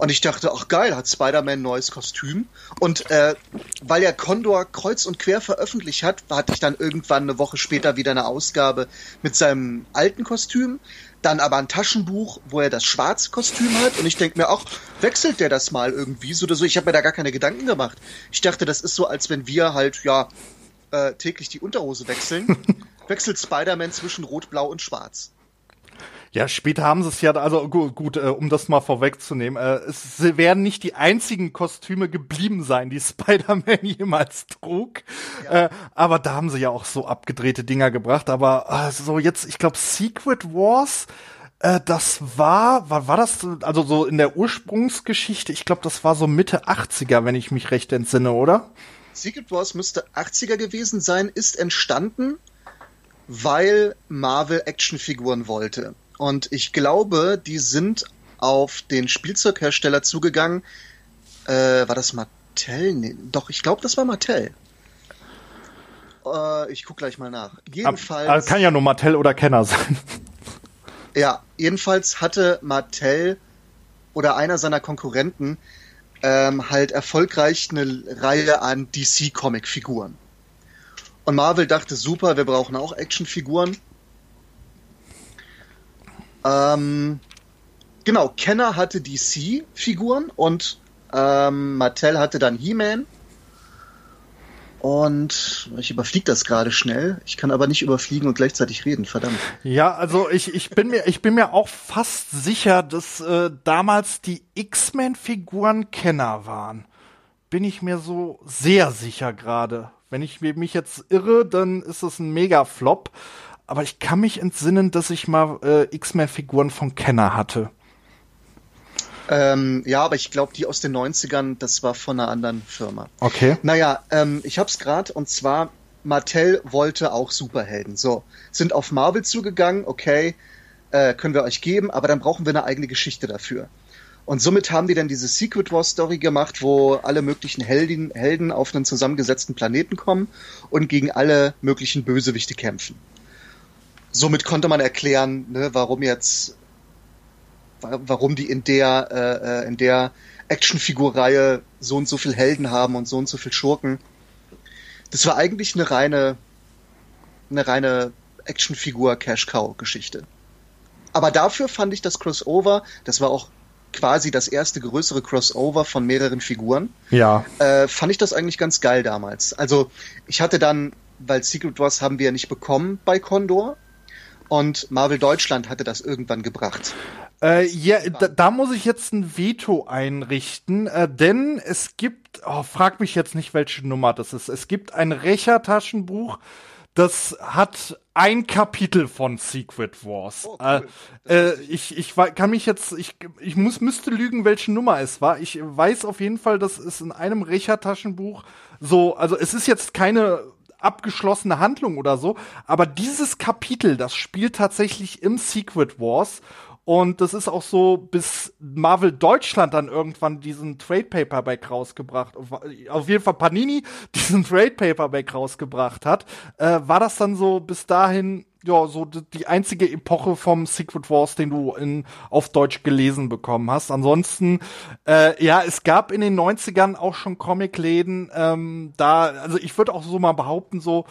Und ich dachte, ach geil, hat Spider-Man ein neues Kostüm. Und äh, weil er Condor kreuz und quer veröffentlicht hat, hatte ich dann irgendwann eine Woche später wieder eine Ausgabe mit seinem alten Kostüm dann aber ein Taschenbuch, wo er das Schwarzkostüm hat und ich denke mir, ach, wechselt der das mal irgendwie so oder so. Ich habe mir da gar keine Gedanken gemacht. Ich dachte, das ist so, als wenn wir halt, ja, äh, täglich die Unterhose wechseln. Wechselt Spider-Man zwischen Rot, Blau und Schwarz. Ja, später haben sie es ja, also gut, gut äh, um das mal vorwegzunehmen, äh, es werden nicht die einzigen Kostüme geblieben sein, die Spider-Man jemals trug. Ja. Äh, aber da haben sie ja auch so abgedrehte Dinger gebracht. Aber äh, so jetzt, ich glaube, Secret Wars, äh, das war, war, war das, also so in der Ursprungsgeschichte, ich glaube, das war so Mitte 80er, wenn ich mich recht entsinne, oder? Secret Wars müsste 80er gewesen sein, ist entstanden, weil Marvel Actionfiguren wollte. Und ich glaube, die sind auf den Spielzeughersteller zugegangen. Äh, war das Mattel? Nee, doch, ich glaube, das war Mattel. Äh, ich guck gleich mal nach. Jedenfalls. Aber, kann ja nur Mattel oder Kenner sein. Ja, jedenfalls hatte Mattel oder einer seiner Konkurrenten ähm, halt erfolgreich eine Reihe an DC-Comic-Figuren. Und Marvel dachte, super, wir brauchen auch Actionfiguren. Ähm, genau, Kenner hatte DC-Figuren und ähm, Mattel hatte dann He-Man. Und ich überfliege das gerade schnell. Ich kann aber nicht überfliegen und gleichzeitig reden, verdammt. Ja, also ich, ich bin mir ich bin mir auch fast sicher, dass äh, damals die X-Men-Figuren Kenner waren. Bin ich mir so sehr sicher gerade. Wenn ich mich jetzt irre, dann ist es ein Mega-Flop aber ich kann mich entsinnen, dass ich mal äh, X-Men-Figuren von Kenner hatte. Ähm, ja, aber ich glaube, die aus den 90ern, das war von einer anderen Firma. Okay. Naja, ähm, ich hab's gerade und zwar, Mattel wollte auch Superhelden. So, sind auf Marvel zugegangen, okay, äh, können wir euch geben, aber dann brauchen wir eine eigene Geschichte dafür. Und somit haben die dann diese Secret War Story gemacht, wo alle möglichen Heldin, Helden auf einen zusammengesetzten Planeten kommen und gegen alle möglichen Bösewichte kämpfen somit konnte man erklären, ne, warum jetzt, warum die in der, äh, äh, in der Actionfigurreihe so und so viel Helden haben und so und so viel Schurken. Das war eigentlich eine reine eine reine Actionfigur-Cash-Cow-Geschichte. Aber dafür fand ich das Crossover, das war auch quasi das erste größere Crossover von mehreren Figuren. Ja. Äh, fand ich das eigentlich ganz geil damals. Also ich hatte dann, weil Secret Wars haben wir ja nicht bekommen bei Condor und Marvel Deutschland hatte das irgendwann gebracht. Äh, ja, da, da muss ich jetzt ein Veto einrichten, äh, denn es gibt, oh, frag mich jetzt nicht, welche Nummer das ist. Es gibt ein Recher-Taschenbuch, das hat ein Kapitel von Secret Wars. Oh, cool. äh, äh, ich, ich kann mich jetzt, ich, ich muss, müsste lügen, welche Nummer es war. Ich weiß auf jeden Fall, dass es in einem Recher-Taschenbuch so, also es ist jetzt keine abgeschlossene Handlung oder so, aber dieses Kapitel, das spielt tatsächlich im Secret Wars. Und das ist auch so, bis Marvel Deutschland dann irgendwann diesen Trade Paperback rausgebracht, auf jeden Fall Panini diesen Trade Paperback rausgebracht hat, äh, war das dann so bis dahin ja, so die einzige Epoche vom Secret Wars, den du in, auf Deutsch gelesen bekommen hast. Ansonsten, äh, ja, es gab in den 90ern auch schon Comicläden, ähm, da, also ich würde auch so mal behaupten, so,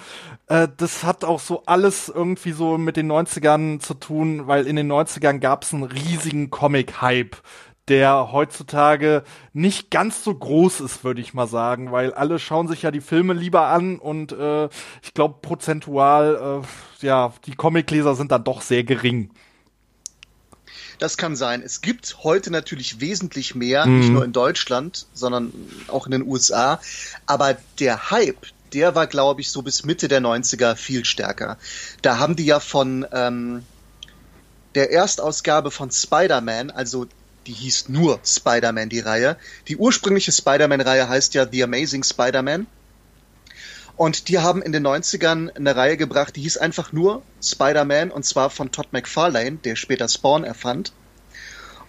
äh, das hat auch so alles irgendwie so mit den 90ern zu tun, weil in den 90ern gab es einen riesigen Comic-Hype der heutzutage nicht ganz so groß ist, würde ich mal sagen, weil alle schauen sich ja die Filme lieber an und äh, ich glaube prozentual, äh, ja, die Comicleser sind dann doch sehr gering. Das kann sein. Es gibt heute natürlich wesentlich mehr, mhm. nicht nur in Deutschland, sondern auch in den USA. Aber der Hype, der war, glaube ich, so bis Mitte der 90er viel stärker. Da haben die ja von ähm, der Erstausgabe von Spider-Man, also die hieß nur Spider-Man, die Reihe. Die ursprüngliche Spider-Man-Reihe heißt ja The Amazing Spider-Man. Und die haben in den 90ern eine Reihe gebracht, die hieß einfach nur Spider-Man und zwar von Todd McFarlane, der später Spawn erfand.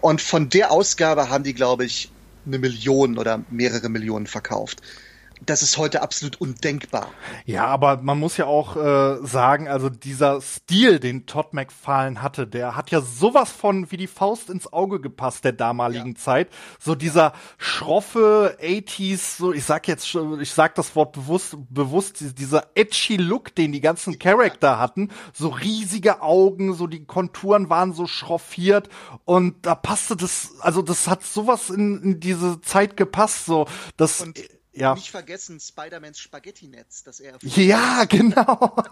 Und von der Ausgabe haben die, glaube ich, eine Million oder mehrere Millionen verkauft das ist heute absolut undenkbar. Ja, aber man muss ja auch äh, sagen, also dieser Stil, den Todd McFarlane hatte, der hat ja sowas von wie die Faust ins Auge gepasst der damaligen ja. Zeit. So dieser schroffe 80s, so ich sag jetzt, ich sag das Wort bewusst, bewusst, dieser edgy Look, den die ganzen Charakter hatten, so riesige Augen, so die Konturen waren so schroffiert und da passte das, also das hat sowas in, in diese Zeit gepasst, so das. Und ja. Nicht vergessen Spider-Mans Spaghetti-Netz, das er Ja, genau.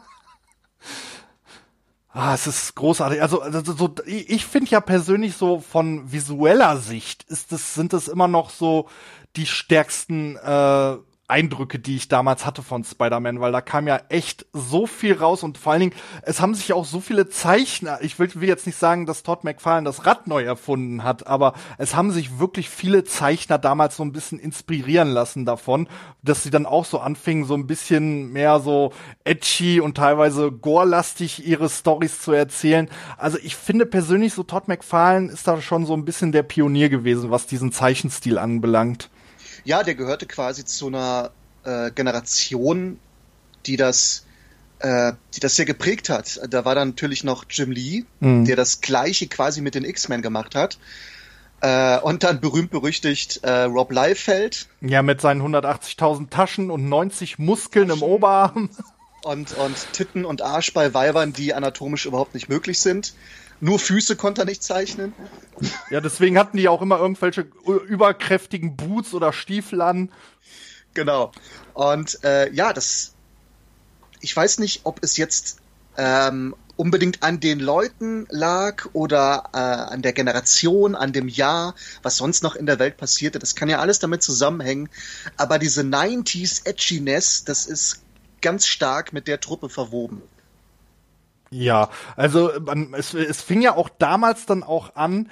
Ah, es ist großartig. Also, also so, ich finde ja persönlich so von visueller Sicht ist es, sind es immer noch so die stärksten äh, Eindrücke, die ich damals hatte von Spider-Man, weil da kam ja echt so viel raus und vor allen Dingen, es haben sich auch so viele Zeichner, ich will, will jetzt nicht sagen, dass Todd McFarlane das Rad neu erfunden hat, aber es haben sich wirklich viele Zeichner damals so ein bisschen inspirieren lassen davon, dass sie dann auch so anfingen, so ein bisschen mehr so edgy und teilweise gorelastig ihre Stories zu erzählen. Also ich finde persönlich so Todd McFarlane ist da schon so ein bisschen der Pionier gewesen, was diesen Zeichenstil anbelangt. Ja, der gehörte quasi zu einer äh, Generation, die das, äh, die das sehr geprägt hat. Da war dann natürlich noch Jim Lee, mhm. der das Gleiche quasi mit den X-Men gemacht hat. Äh, und dann berühmt berüchtigt äh, Rob Liefeld. Ja, mit seinen 180.000 Taschen und 90 Muskeln Taschen. im Oberarm. Und, und Titten und Arsch bei Weibern, die anatomisch überhaupt nicht möglich sind. Nur Füße konnte er nicht zeichnen. Ja, deswegen hatten die auch immer irgendwelche überkräftigen Boots oder Stiefel an. Genau. Und äh, ja, das. Ich weiß nicht, ob es jetzt ähm, unbedingt an den Leuten lag oder äh, an der Generation, an dem Jahr, was sonst noch in der Welt passierte. Das kann ja alles damit zusammenhängen. Aber diese 90s Edginess, das ist ganz stark mit der Truppe verwoben. Ja, also man, es, es fing ja auch damals dann auch an,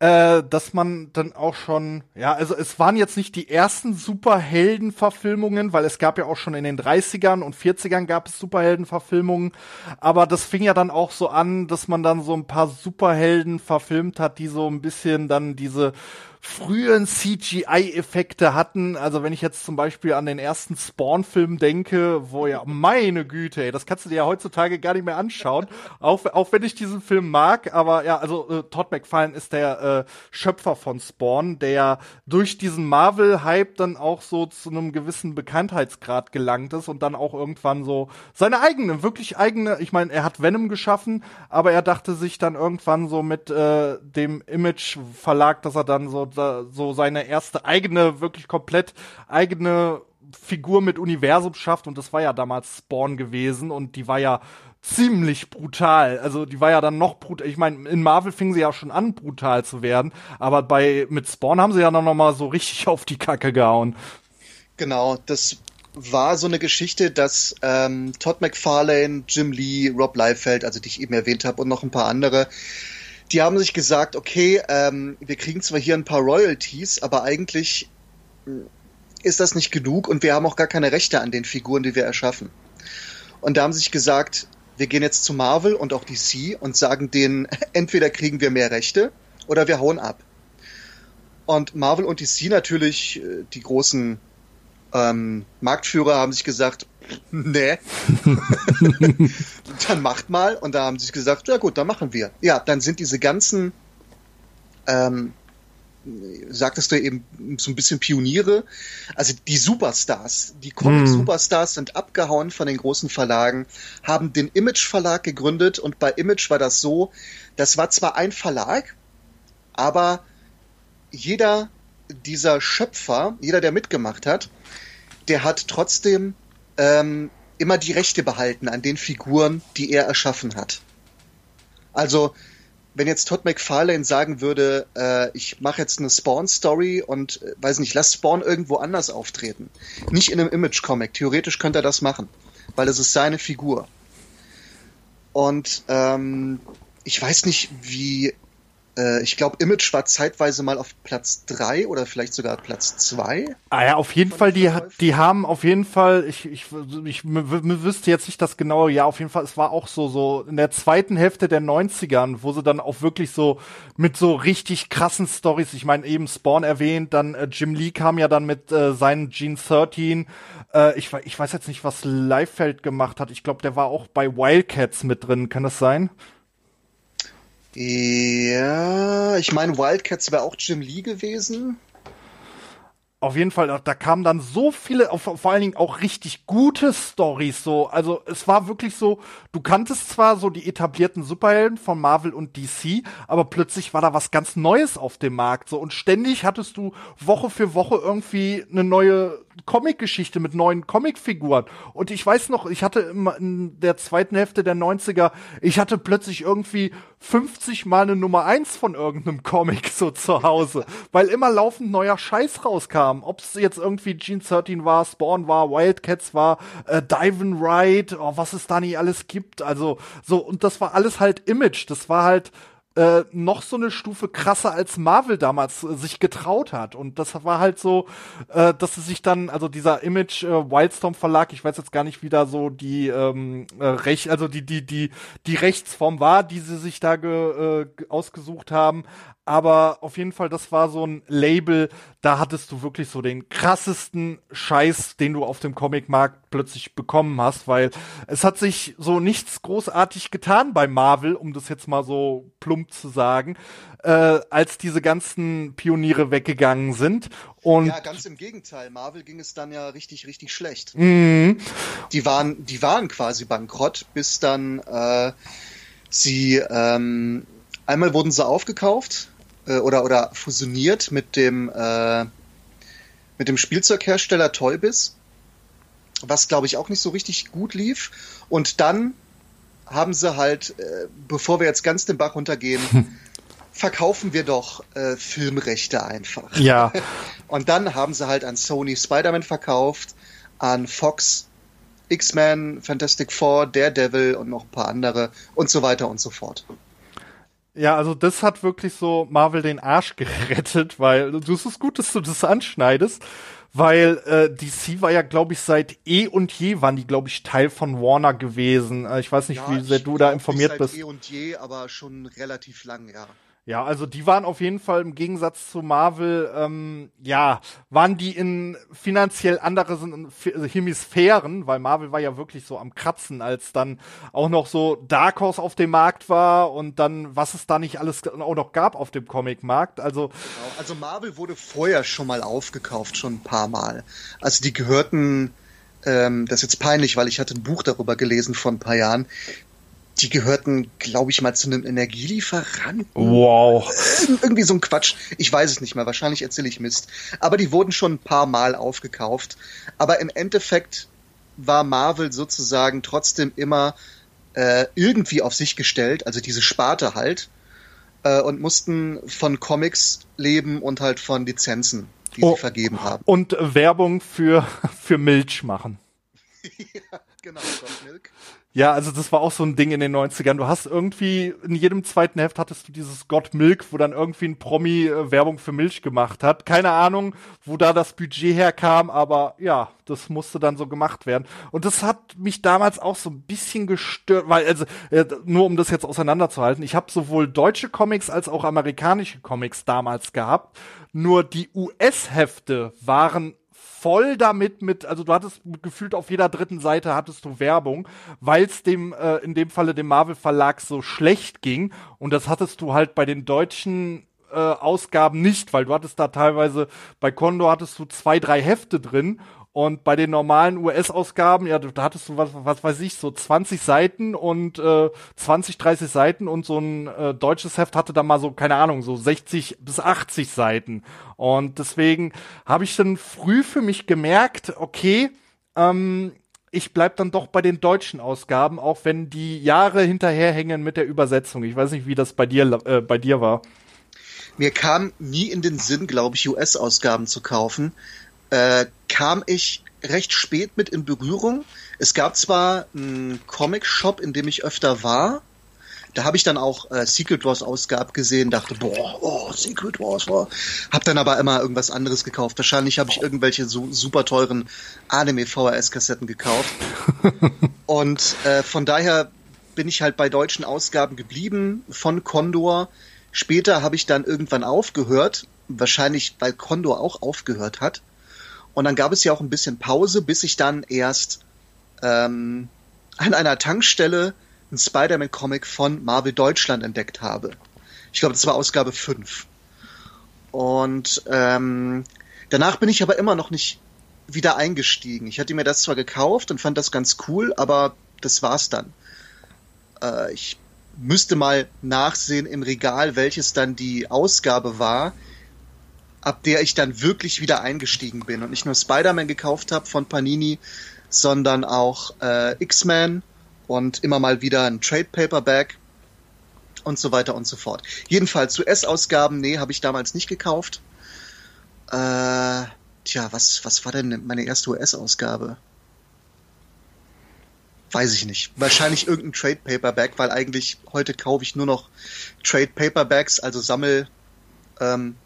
äh, dass man dann auch schon, ja, also es waren jetzt nicht die ersten Superhelden-Verfilmungen, weil es gab ja auch schon in den 30ern und 40ern gab es Superhelden-Verfilmungen, aber das fing ja dann auch so an, dass man dann so ein paar Superhelden verfilmt hat, die so ein bisschen dann diese frühen CGI-Effekte hatten. Also wenn ich jetzt zum Beispiel an den ersten Spawn-Film denke, wo ja, meine Güte, ey, das kannst du dir ja heutzutage gar nicht mehr anschauen. auch, auch wenn ich diesen Film mag, aber ja, also äh, Todd McFarlane ist der äh, Schöpfer von Spawn, der durch diesen Marvel-Hype dann auch so zu einem gewissen Bekanntheitsgrad gelangt ist und dann auch irgendwann so seine eigene, wirklich eigene, ich meine, er hat Venom geschaffen, aber er dachte sich dann irgendwann so mit äh, dem Image-Verlag, dass er dann so, so seine erste eigene, wirklich komplett eigene Figur mit Universum schafft und das war ja damals Spawn gewesen und die war ja ziemlich brutal. Also die war ja dann noch brutal. Ich meine, in Marvel fing sie ja schon an, brutal zu werden, aber bei mit Spawn haben sie ja dann noch mal so richtig auf die Kacke gehauen. Genau, das war so eine Geschichte, dass ähm, Todd McFarlane, Jim Lee, Rob Liefeld, also die ich eben erwähnt habe, und noch ein paar andere, die haben sich gesagt, okay, ähm, wir kriegen zwar hier ein paar Royalties, aber eigentlich ist das nicht genug und wir haben auch gar keine Rechte an den Figuren, die wir erschaffen. Und da haben sich gesagt, wir gehen jetzt zu Marvel und auch DC und sagen denen, entweder kriegen wir mehr Rechte oder wir hauen ab. Und Marvel und DC natürlich, äh, die großen ähm, Marktführer, haben sich gesagt, nee, dann macht mal. Und da haben sie sich gesagt, ja gut, dann machen wir. Ja, dann sind diese ganzen ähm, sagtest du eben so ein bisschen Pioniere. Also die Superstars, die Comic-Superstars sind abgehauen von den großen Verlagen, haben den Image-Verlag gegründet und bei Image war das so, das war zwar ein Verlag, aber jeder dieser Schöpfer, jeder, der mitgemacht hat, der hat trotzdem ähm, immer die Rechte behalten an den Figuren, die er erschaffen hat. Also wenn jetzt Todd McFarlane sagen würde, äh, ich mache jetzt eine Spawn-Story und äh, weiß nicht, lass Spawn irgendwo anders auftreten. Nicht in einem Image-Comic. Theoretisch könnte er das machen, weil es ist seine Figur. Und ähm, ich weiß nicht, wie ich glaube, Image war zeitweise mal auf Platz drei oder vielleicht sogar Platz zwei. Ah ja, auf jeden Fall, die, die haben auf jeden Fall, ich, ich, ich wüsste jetzt nicht das genaue ja, auf jeden Fall, es war auch so, so in der zweiten Hälfte der 90ern, wo sie dann auch wirklich so mit so richtig krassen Stories, ich meine eben Spawn erwähnt, dann äh, Jim Lee kam ja dann mit äh, seinen Gene 13, äh, ich, ich weiß jetzt nicht, was Leifeld gemacht hat, ich glaube, der war auch bei Wildcats mit drin, kann das sein? Ja, ich meine, Wildcats wäre auch Jim Lee gewesen. Auf jeden Fall, da kamen dann so viele, vor allen Dingen auch richtig gute Stories. So, also es war wirklich so, du kanntest zwar so die etablierten Superhelden von Marvel und DC, aber plötzlich war da was ganz Neues auf dem Markt. So und ständig hattest du Woche für Woche irgendwie eine neue Comic-Geschichte mit neuen Comicfiguren. Und ich weiß noch, ich hatte in der zweiten Hälfte der 90er, ich hatte plötzlich irgendwie 50 mal eine Nummer 1 von irgendeinem Comic so zu Hause, weil immer laufend neuer Scheiß rauskam. Ob es jetzt irgendwie Gene 13 war, Spawn war, Wildcats war, äh, Diven Ride, oh, was es da nicht alles gibt. Also so, und das war alles halt Image. Das war halt äh, noch so eine Stufe krasser als Marvel damals äh, sich getraut hat. Und das war halt so, äh, dass sie sich dann, also dieser Image äh, Wildstorm Verlag, ich weiß jetzt gar nicht, wie da so die ähm, äh, Recht, also die die die die Rechtsform war, die sie sich da ge, äh, ausgesucht haben, aber auf jeden Fall, das war so ein Label, da hattest du wirklich so den krassesten Scheiß, den du auf dem Comicmarkt plötzlich bekommen hast, weil es hat sich so nichts großartig getan bei Marvel, um das jetzt mal so plump zu sagen, äh, als diese ganzen Pioniere weggegangen sind. Und ja, ganz im Gegenteil. Marvel ging es dann ja richtig, richtig schlecht. Mhm. Die waren, die waren quasi bankrott, bis dann äh, sie ähm, einmal wurden sie aufgekauft äh, oder, oder fusioniert mit dem, äh, mit dem Spielzeughersteller Toybis, was glaube ich auch nicht so richtig gut lief. Und dann haben sie halt, äh, bevor wir jetzt ganz den Bach runtergehen, verkaufen wir doch äh, Filmrechte einfach. Ja. Und dann haben sie halt an Sony Spider-Man verkauft, an Fox X-Men, Fantastic Four, Daredevil und noch ein paar andere und so weiter und so fort. Ja, also das hat wirklich so Marvel den Arsch gerettet, weil du es ist gut, dass du das anschneidest, weil äh, DC war ja, glaube ich, seit eh und je waren die, glaube ich, Teil von Warner gewesen. Äh, ich weiß nicht, ja, wie sehr du da informiert seit bist. Eh und je, aber schon relativ lang, ja. Ja, also die waren auf jeden Fall im Gegensatz zu Marvel, ähm, ja, waren die in finanziell anderen Hemisphären, weil Marvel war ja wirklich so am Kratzen, als dann auch noch so Dark Horse auf dem Markt war und dann, was es da nicht alles auch noch gab auf dem Comicmarkt. Also, genau. also Marvel wurde vorher schon mal aufgekauft, schon ein paar Mal. Also die gehörten ähm, das ist jetzt peinlich, weil ich hatte ein Buch darüber gelesen vor ein paar Jahren die gehörten, glaube ich, mal zu einem Energielieferanten. Wow. Irgendwie so ein Quatsch. Ich weiß es nicht mehr. Wahrscheinlich erzähle ich Mist. Aber die wurden schon ein paar Mal aufgekauft. Aber im Endeffekt war Marvel sozusagen trotzdem immer äh, irgendwie auf sich gestellt, also diese Sparte halt, äh, und mussten von Comics leben und halt von Lizenzen, die oh, sie vergeben haben. Und Werbung für, für Milch machen. ja, genau, Milk. Ja, also das war auch so ein Ding in den 90ern. Du hast irgendwie, in jedem zweiten Heft hattest du dieses God Milk, wo dann irgendwie ein Promi äh, Werbung für Milch gemacht hat. Keine Ahnung, wo da das Budget herkam, aber ja, das musste dann so gemacht werden. Und das hat mich damals auch so ein bisschen gestört, weil, also, äh, nur um das jetzt auseinanderzuhalten, ich habe sowohl deutsche Comics als auch amerikanische Comics damals gehabt. Nur die US-Hefte waren voll damit mit, also du hattest gefühlt auf jeder dritten Seite hattest du Werbung, weil es dem, äh, in dem Falle dem Marvel Verlag so schlecht ging. Und das hattest du halt bei den deutschen äh, Ausgaben nicht, weil du hattest da teilweise, bei Condor hattest du zwei, drei Hefte drin und bei den normalen US-Ausgaben, ja, da hattest du was, was weiß ich, so 20 Seiten und äh, 20, 30 Seiten und so ein äh, deutsches Heft hatte da mal so, keine Ahnung, so 60 bis 80 Seiten. Und deswegen habe ich dann früh für mich gemerkt, okay, ähm, ich bleib dann doch bei den deutschen Ausgaben, auch wenn die Jahre hinterherhängen mit der Übersetzung. Ich weiß nicht, wie das bei dir, äh, bei dir war. Mir kam nie in den Sinn, glaube ich, US-Ausgaben zu kaufen, äh, kam ich recht spät mit in Berührung. Es gab zwar einen Comic-Shop, in dem ich öfter war. Da habe ich dann auch äh, Secret Wars Ausgabe gesehen, dachte, boah, oh, Secret Wars, boah. Hab dann aber immer irgendwas anderes gekauft. Wahrscheinlich habe ich irgendwelche so super teuren Anime VHS Kassetten gekauft. Und äh, von daher bin ich halt bei deutschen Ausgaben geblieben von Condor. Später habe ich dann irgendwann aufgehört, wahrscheinlich weil Condor auch aufgehört hat. Und dann gab es ja auch ein bisschen Pause, bis ich dann erst ähm, an einer Tankstelle einen Spider-Man-Comic von Marvel Deutschland entdeckt habe. Ich glaube, das war Ausgabe 5. Und ähm, danach bin ich aber immer noch nicht wieder eingestiegen. Ich hatte mir das zwar gekauft und fand das ganz cool, aber das war's dann. Äh, ich müsste mal nachsehen im Regal, welches dann die Ausgabe war, ab der ich dann wirklich wieder eingestiegen bin und nicht nur Spider-Man gekauft habe von Panini, sondern auch äh, X-Men und immer mal wieder ein Trade Paperback und so weiter und so fort. Jedenfalls US-Ausgaben, nee, habe ich damals nicht gekauft. Äh, tja, was, was war denn meine erste US-Ausgabe? Weiß ich nicht. Wahrscheinlich irgendein Trade Paperback, weil eigentlich heute kaufe ich nur noch Trade Paperbacks, also Sammel ähm,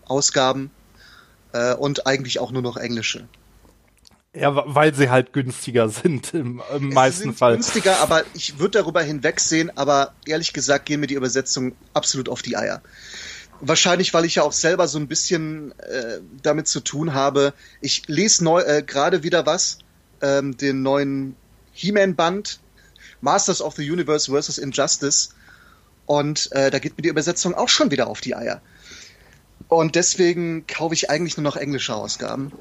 äh, und eigentlich auch nur noch englische. Ja, weil sie halt günstiger sind im, im meisten sind Fall. Günstiger, aber ich würde darüber hinwegsehen, aber ehrlich gesagt gehen mir die Übersetzungen absolut auf die Eier. Wahrscheinlich, weil ich ja auch selber so ein bisschen äh, damit zu tun habe. Ich lese neu äh, gerade wieder was, ähm, den neuen He-Man-Band, Masters of the Universe vs. Injustice. Und äh, da geht mir die Übersetzung auch schon wieder auf die Eier. Und deswegen kaufe ich eigentlich nur noch englische Ausgaben.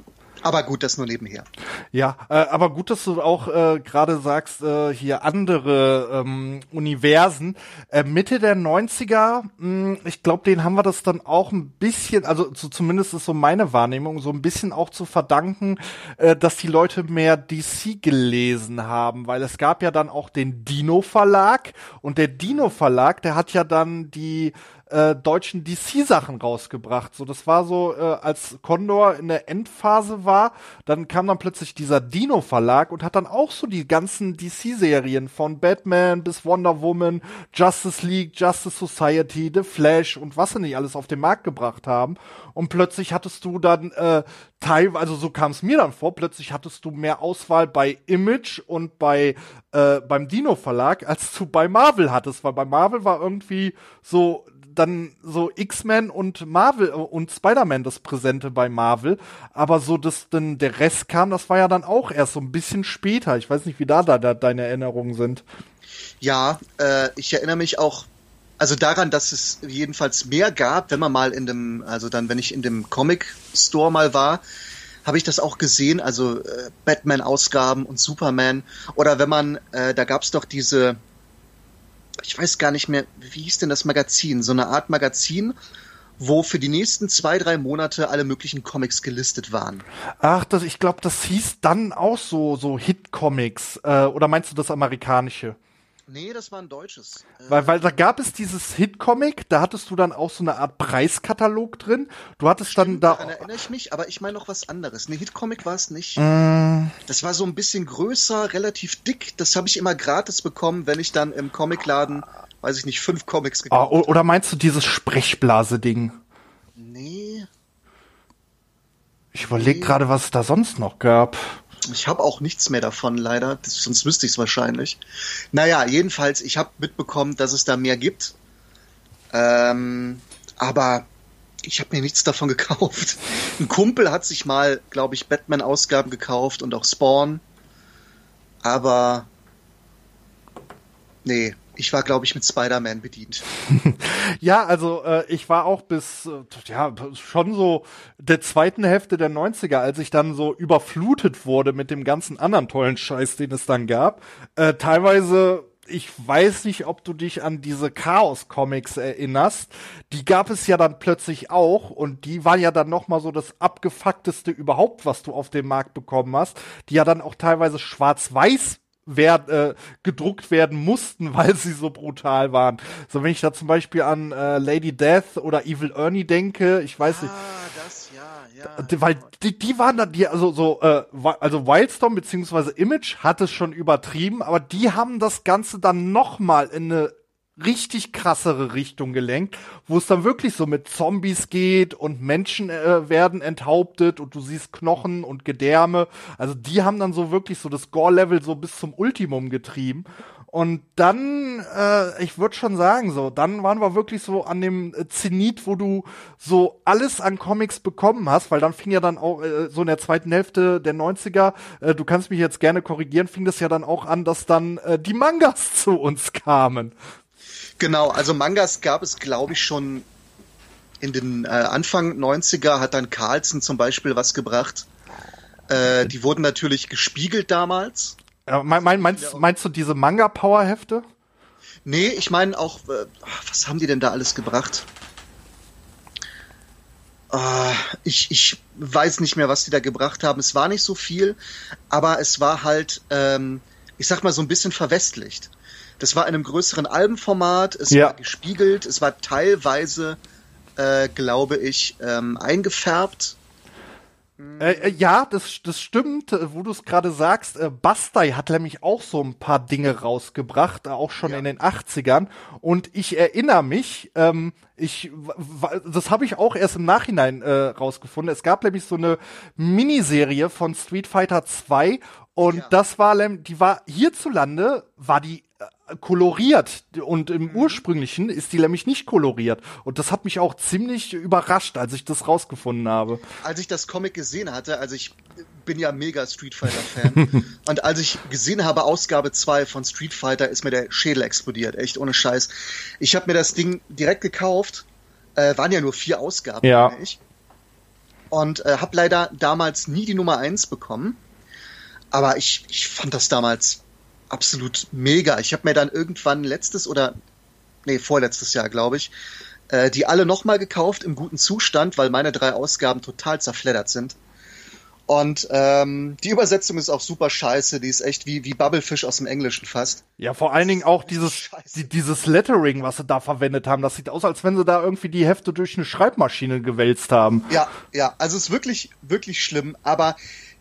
Aber gut, das nur nebenher. Ja, äh, aber gut, dass du auch äh, gerade sagst, äh, hier andere ähm, Universen. Äh, Mitte der 90er, mh, ich glaube, den haben wir das dann auch ein bisschen, also so, zumindest ist so meine Wahrnehmung, so ein bisschen auch zu verdanken, äh, dass die Leute mehr DC gelesen haben, weil es gab ja dann auch den Dino Verlag und der Dino Verlag, der hat ja dann die äh, deutschen DC-Sachen rausgebracht. So, das war so, äh, als Condor in der Endphase war, dann kam dann plötzlich dieser Dino-Verlag und hat dann auch so die ganzen DC-Serien von Batman bis Wonder Woman, Justice League, Justice Society, The Flash und was sie nicht alles auf den Markt gebracht haben. Und plötzlich hattest du dann äh, Teil, also so kam es mir dann vor, plötzlich hattest du mehr Auswahl bei Image und bei äh, beim Dino Verlag, als du bei Marvel hattest, weil bei Marvel war irgendwie so dann so X-Men und Marvel äh, und Spider-Man das Präsente bei Marvel, aber so das dann der Rest kam, das war ja dann auch erst so ein bisschen später. Ich weiß nicht, wie da, da, da deine Erinnerungen sind. Ja, äh, ich erinnere mich auch also daran, dass es jedenfalls mehr gab, wenn man mal in dem, also dann, wenn ich in dem Comic Store mal war, habe ich das auch gesehen, also äh, Batman-Ausgaben und Superman. Oder wenn man, äh, da gab es doch diese, ich weiß gar nicht mehr, wie hieß denn das Magazin? So eine Art Magazin, wo für die nächsten zwei, drei Monate alle möglichen Comics gelistet waren. Ach, das, ich glaube, das hieß dann auch so, so Hit-Comics. Äh, oder meinst du das amerikanische? Nee, das war ein deutsches. Weil, weil da gab es dieses Hit-Comic, da hattest du dann auch so eine Art Preiskatalog drin. Du hattest Stimmt, dann da. Daran erinnere ich mich, aber ich meine noch was anderes. Ne, Hit-Comic war es nicht. Mm. Das war so ein bisschen größer, relativ dick. Das habe ich immer gratis bekommen, wenn ich dann im Comicladen, weiß ich nicht, fünf Comics gekauft habe. Ah, oder meinst du dieses Sprechblase-Ding? Nee. Ich überlege nee. gerade, was es da sonst noch gab. Ich habe auch nichts mehr davon, leider. Das, sonst wüsste ich es wahrscheinlich. Naja, jedenfalls, ich habe mitbekommen, dass es da mehr gibt. Ähm, aber ich habe mir nichts davon gekauft. Ein Kumpel hat sich mal, glaube ich, Batman-Ausgaben gekauft und auch Spawn. Aber nee, ich war, glaube ich, mit Spider-Man bedient. ja, also äh, ich war auch bis, äh, ja, schon so der zweiten Hälfte der 90er, als ich dann so überflutet wurde mit dem ganzen anderen tollen Scheiß, den es dann gab. Äh, teilweise ich weiß nicht, ob du dich an diese Chaos-Comics erinnerst. Die gab es ja dann plötzlich auch und die war ja dann noch mal so das abgefuckteste überhaupt, was du auf dem Markt bekommen hast. Die ja dann auch teilweise schwarz-weiß werd, äh, gedruckt werden mussten, weil sie so brutal waren. So wenn ich da zum Beispiel an äh, Lady Death oder Evil Ernie denke, ich weiß ah, nicht. Das, ja, ja. Weil die, die waren dann die, also so, äh, also Wildstorm beziehungsweise Image hat es schon übertrieben, aber die haben das Ganze dann noch mal in eine richtig krassere Richtung gelenkt, wo es dann wirklich so mit Zombies geht und Menschen äh, werden enthauptet und du siehst Knochen und Gedärme. Also die haben dann so wirklich so das Gore-Level so bis zum Ultimum getrieben. Und dann, äh, ich würde schon sagen, so, dann waren wir wirklich so an dem äh, Zenit, wo du so alles an Comics bekommen hast, weil dann fing ja dann auch äh, so in der zweiten Hälfte der 90er, äh, du kannst mich jetzt gerne korrigieren, fing das ja dann auch an, dass dann äh, die Mangas zu uns kamen. Genau, also Mangas gab es, glaube ich, schon in den äh, Anfang 90er hat dann Carlsen zum Beispiel was gebracht. Äh, die wurden natürlich gespiegelt damals. Ja, mein, mein, meinst, meinst du diese Manga-Power-Hefte? Nee, ich meine auch, äh, was haben die denn da alles gebracht? Uh, ich, ich weiß nicht mehr, was die da gebracht haben. Es war nicht so viel, aber es war halt, ähm, ich sag mal, so ein bisschen verwestlicht. Das war in einem größeren Albenformat, es ja. war gespiegelt, es war teilweise, äh, glaube ich, ähm, eingefärbt. Äh, äh, ja, das, das stimmt, äh, wo du es gerade sagst. Äh, Bastei hat nämlich auch so ein paar Dinge rausgebracht, äh, auch schon ja. in den 80ern. Und ich erinnere mich, ähm, ich, das habe ich auch erst im Nachhinein äh, rausgefunden. Es gab nämlich so eine Miniserie von Street Fighter 2 und ja. das war, die war hierzulande, war die koloriert und im mhm. ursprünglichen ist die nämlich nicht koloriert und das hat mich auch ziemlich überrascht, als ich das rausgefunden habe. Als ich das Comic gesehen hatte, also ich bin ja mega Street Fighter Fan und als ich gesehen habe Ausgabe 2 von Street Fighter ist mir der Schädel explodiert, echt ohne Scheiß. Ich habe mir das Ding direkt gekauft, äh, waren ja nur vier Ausgaben, ja. ich. Und äh, habe leider damals nie die Nummer 1 bekommen. Aber ich, ich fand das damals absolut mega. Ich habe mir dann irgendwann letztes oder nee, vorletztes Jahr, glaube ich, äh, die alle nochmal gekauft im guten Zustand, weil meine drei Ausgaben total zerfleddert sind. Und ähm, die Übersetzung ist auch super scheiße, die ist echt wie, wie Bubblefish aus dem Englischen fast. Ja, vor allen Dingen auch dieses, die, dieses Lettering, was sie da verwendet haben. Das sieht aus, als wenn sie da irgendwie die Hefte durch eine Schreibmaschine gewälzt haben. Ja, ja, also es ist wirklich, wirklich schlimm, aber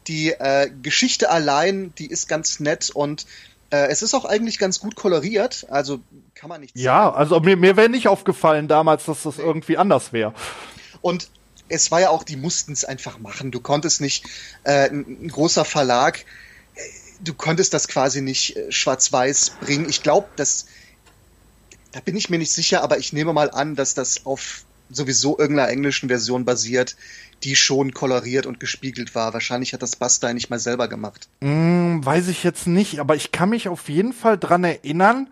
die äh, Geschichte allein, die ist ganz nett und äh, es ist auch eigentlich ganz gut koloriert, also kann man nicht sagen. Ja, also mir, mir wäre nicht aufgefallen damals, dass das irgendwie anders wäre. Und es war ja auch, die mussten es einfach machen. Du konntest nicht, äh, ein, ein großer Verlag, äh, du konntest das quasi nicht äh, schwarz-weiß bringen. Ich glaube, dass Da bin ich mir nicht sicher, aber ich nehme mal an, dass das auf sowieso irgendeiner englischen Version basiert, die schon koloriert und gespiegelt war. Wahrscheinlich hat das Bastei nicht mal selber gemacht. Mm, weiß ich jetzt nicht, aber ich kann mich auf jeden Fall dran erinnern,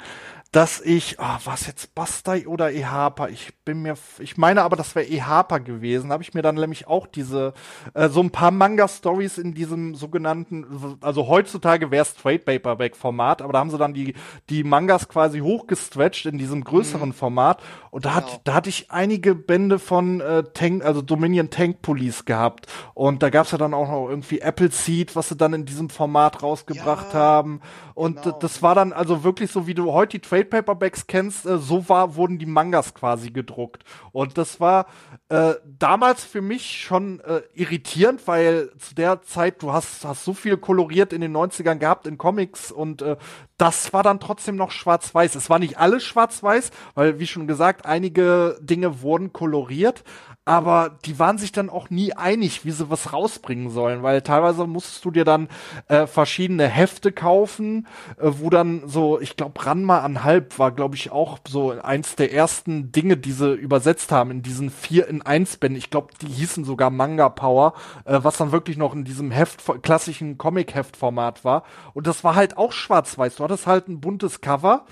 dass ich, ah, was jetzt Bastei oder Ehapa? Ich bin mir, ich meine aber, das wäre Ehapa gewesen. Habe ich mir dann nämlich auch diese, äh, so ein paar Manga-Stories in diesem sogenannten, also heutzutage wäre es Trade Paperback-Format, aber da haben sie dann die, die Mangas quasi hochgestretched in diesem größeren mhm. Format. Und da, genau. hat, da hatte ich einige Bände von äh, Tank, also Dominion Tank Police gehabt. Und da gab's ja dann auch noch irgendwie Apple Seed, was sie dann in diesem Format rausgebracht ja, haben. Und genau. das war dann also wirklich so, wie du heute die Trade Paperbacks kennst, äh, so war, wurden die Mangas quasi gedruckt. Und das war äh, damals für mich schon äh, irritierend, weil zu der Zeit, du hast, hast so viel koloriert in den 90ern gehabt in Comics und äh, das war dann trotzdem noch schwarz-weiß. Es war nicht alles schwarz-weiß, weil, wie schon gesagt, einige Dinge wurden koloriert, aber die waren sich dann auch nie einig, wie sie was rausbringen sollen, weil teilweise musstest du dir dann äh, verschiedene Hefte kaufen, äh, wo dann so, ich glaube, Ranma an halb war, glaube ich, auch so eins der ersten Dinge, die sie übersetzt haben in diesen vier in eins Bänden. Ich glaube, die hießen sogar Manga Power, äh, was dann wirklich noch in diesem Heft klassischen Comic-Heft-Format war. Und das war halt auch schwarz-weiß. Du hattest halt ein buntes Cover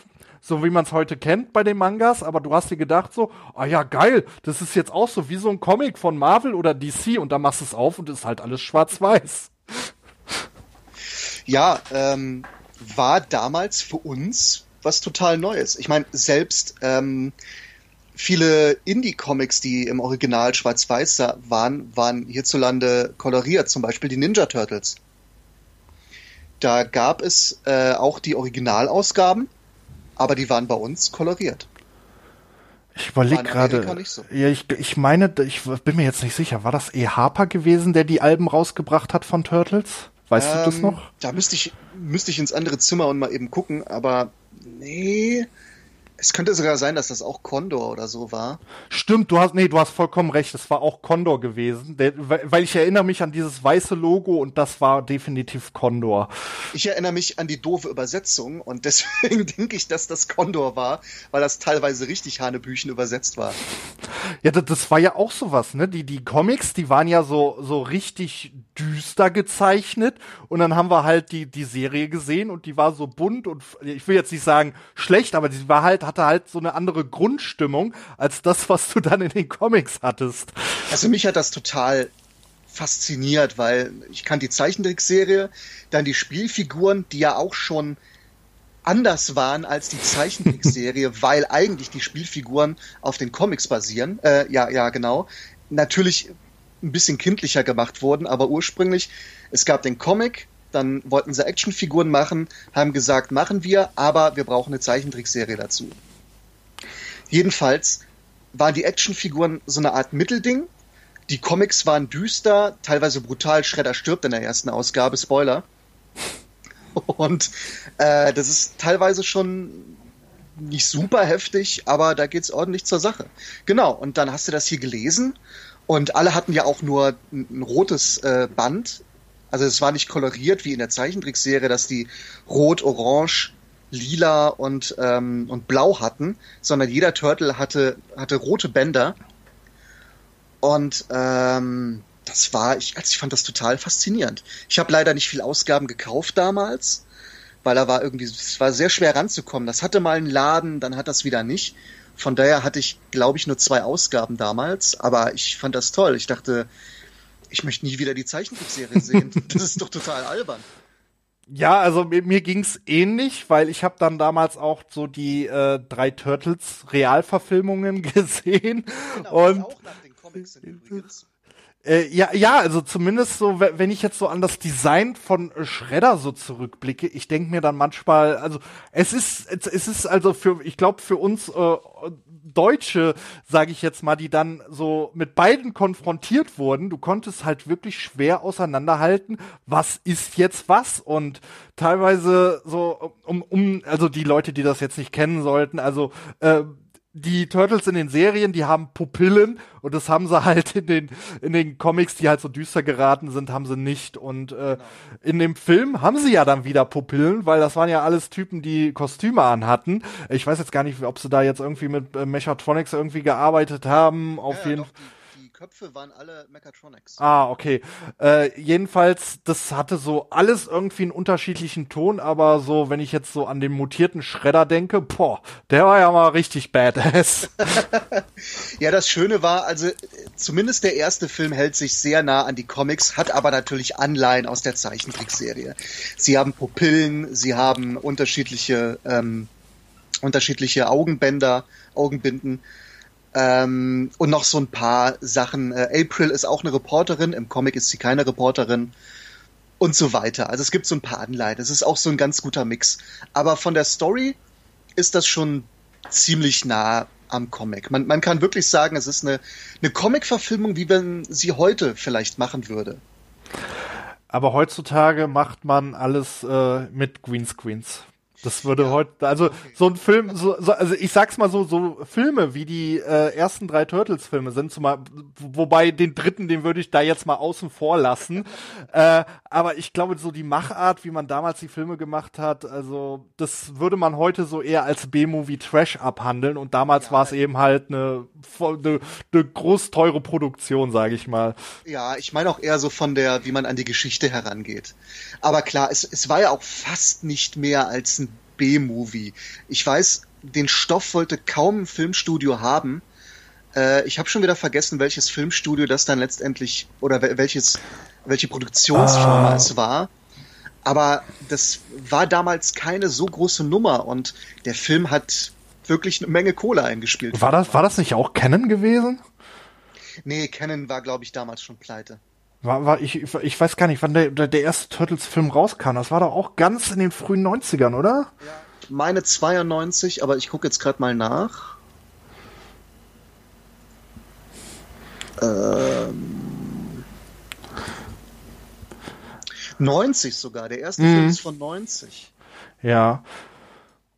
so wie man es heute kennt bei den Mangas, aber du hast dir gedacht so, ah ja, geil, das ist jetzt auch so wie so ein Comic von Marvel oder DC und da machst du es auf und ist halt alles schwarz-weiß. Ja, ähm, war damals für uns was total Neues. Ich meine, selbst ähm, viele Indie-Comics, die im Original schwarz-weiß waren, waren hierzulande koloriert, zum Beispiel die Ninja Turtles. Da gab es äh, auch die Originalausgaben, aber die waren bei uns koloriert. Ich überlege gerade. So. Ja, ich, ich meine, ich bin mir jetzt nicht sicher. War das E. Harper gewesen, der die Alben rausgebracht hat von Turtles? Weißt ähm, du das ähm, noch? Da müsste ich, müsste ich ins andere Zimmer und mal eben gucken, aber nee. Es könnte sogar sein, dass das auch Condor oder so war. Stimmt, du hast, nee, du hast vollkommen recht, es war auch Condor gewesen, der, weil ich erinnere mich an dieses weiße Logo und das war definitiv Condor. Ich erinnere mich an die doofe Übersetzung und deswegen denke ich, dass das Condor war, weil das teilweise richtig Hanebüchen übersetzt war. Ja, das, das war ja auch sowas, ne? Die, die Comics, die waren ja so, so richtig düster gezeichnet und dann haben wir halt die, die Serie gesehen und die war so bunt und ich will jetzt nicht sagen schlecht, aber die war halt, hatte halt so eine andere Grundstimmung als das, was du dann in den Comics hattest. Also mich hat das total fasziniert, weil ich kann die Zeichentrickserie, dann die Spielfiguren, die ja auch schon anders waren als die Zeichentrickserie, weil eigentlich die Spielfiguren auf den Comics basieren. Äh, ja, ja, genau. Natürlich ein bisschen kindlicher gemacht wurden, aber ursprünglich, es gab den Comic, dann wollten sie Actionfiguren machen, haben gesagt, machen wir, aber wir brauchen eine Zeichentrickserie dazu. Jedenfalls waren die Actionfiguren so eine Art Mittelding. Die Comics waren düster, teilweise brutal. Shredder stirbt in der ersten Ausgabe, Spoiler. Und äh, das ist teilweise schon nicht super heftig, aber da geht's ordentlich zur Sache. Genau, und dann hast du das hier gelesen und alle hatten ja auch nur ein, ein rotes äh, Band. Also es war nicht koloriert wie in der Zeichentrickserie, dass die rot, orange, lila und, ähm, und blau hatten, sondern jeder Turtle hatte, hatte rote Bänder. Und ähm, das war, ich, also ich fand das total faszinierend. Ich habe leider nicht viel Ausgaben gekauft damals, weil da war irgendwie, es war sehr schwer ranzukommen. Das hatte mal einen Laden, dann hat das wieder nicht. Von daher hatte ich, glaube ich, nur zwei Ausgaben damals, aber ich fand das toll. Ich dachte, ich möchte nie wieder die Zeichentrickserie sehen. das ist doch total albern. Ja, also mir, mir ging's ähnlich, weil ich habe dann damals auch so die äh, drei Turtles Realverfilmungen gesehen genau, und auch nach den Comics sind übrigens. Äh, ja, ja, also zumindest so, wenn ich jetzt so an das Design von Shredder so zurückblicke, ich denke mir dann manchmal, also es ist, es ist also für, ich glaube für uns äh, Deutsche, sage ich jetzt mal, die dann so mit beiden konfrontiert wurden, du konntest halt wirklich schwer auseinanderhalten, was ist jetzt was? Und teilweise so um, um also die Leute, die das jetzt nicht kennen sollten, also äh, die Turtles in den Serien, die haben Pupillen und das haben sie halt in den in den Comics, die halt so düster geraten sind, haben sie nicht und äh, genau. in dem Film haben sie ja dann wieder Pupillen, weil das waren ja alles Typen, die Kostüme anhatten. Ich weiß jetzt gar nicht, ob sie da jetzt irgendwie mit äh, Mechatronics irgendwie gearbeitet haben. Auf ja, jeden Fall Köpfe waren alle Mechatronics. Ah, okay. Äh, jedenfalls, das hatte so alles irgendwie einen unterschiedlichen Ton, aber so, wenn ich jetzt so an den mutierten Schredder denke, boah, der war ja mal richtig badass. ja, das Schöne war, also zumindest der erste Film hält sich sehr nah an die Comics, hat aber natürlich Anleihen aus der Zeichentrickserie. Sie haben Pupillen, sie haben unterschiedliche, ähm, unterschiedliche Augenbänder, Augenbinden. Ähm, und noch so ein paar Sachen. Äh, April ist auch eine Reporterin, im Comic ist sie keine Reporterin und so weiter. Also es gibt so ein paar Anleihen. Es ist auch so ein ganz guter Mix. Aber von der Story ist das schon ziemlich nah am Comic. Man, man kann wirklich sagen, es ist eine, eine Comic-Verfilmung, wie man sie heute vielleicht machen würde. Aber heutzutage macht man alles äh, mit Greenscreens. Das würde ja. heute, also okay. so ein Film, so, so, also ich sag's mal so, so Filme wie die äh, ersten drei Turtles-Filme sind zumal, wobei den dritten, den würde ich da jetzt mal außen vor lassen. äh, aber ich glaube, so die Machart, wie man damals die Filme gemacht hat, also das würde man heute so eher als B-Movie Trash abhandeln und damals ja, war es eben halt eine, eine, eine groß teure Produktion, sage ich mal. Ja, ich meine auch eher so von der, wie man an die Geschichte herangeht. Aber klar, es, es war ja auch fast nicht mehr als ein B-Movie. Ich weiß, den Stoff wollte kaum ein Filmstudio haben. Äh, ich habe schon wieder vergessen, welches Filmstudio das dann letztendlich oder welches, welche Produktionsfirma ah. es war. Aber das war damals keine so große Nummer und der Film hat wirklich eine Menge Kohle eingespielt. War das, war das nicht auch Canon gewesen? Nee, Canon war, glaube ich, damals schon pleite. War, war ich, ich weiß gar nicht, wann der, der erste Turtles-Film rauskam. Das war doch auch ganz in den frühen 90ern, oder? Ja, meine 92, aber ich gucke jetzt gerade mal nach. Ähm, 90 sogar, der erste mhm. Film ist von 90. Ja,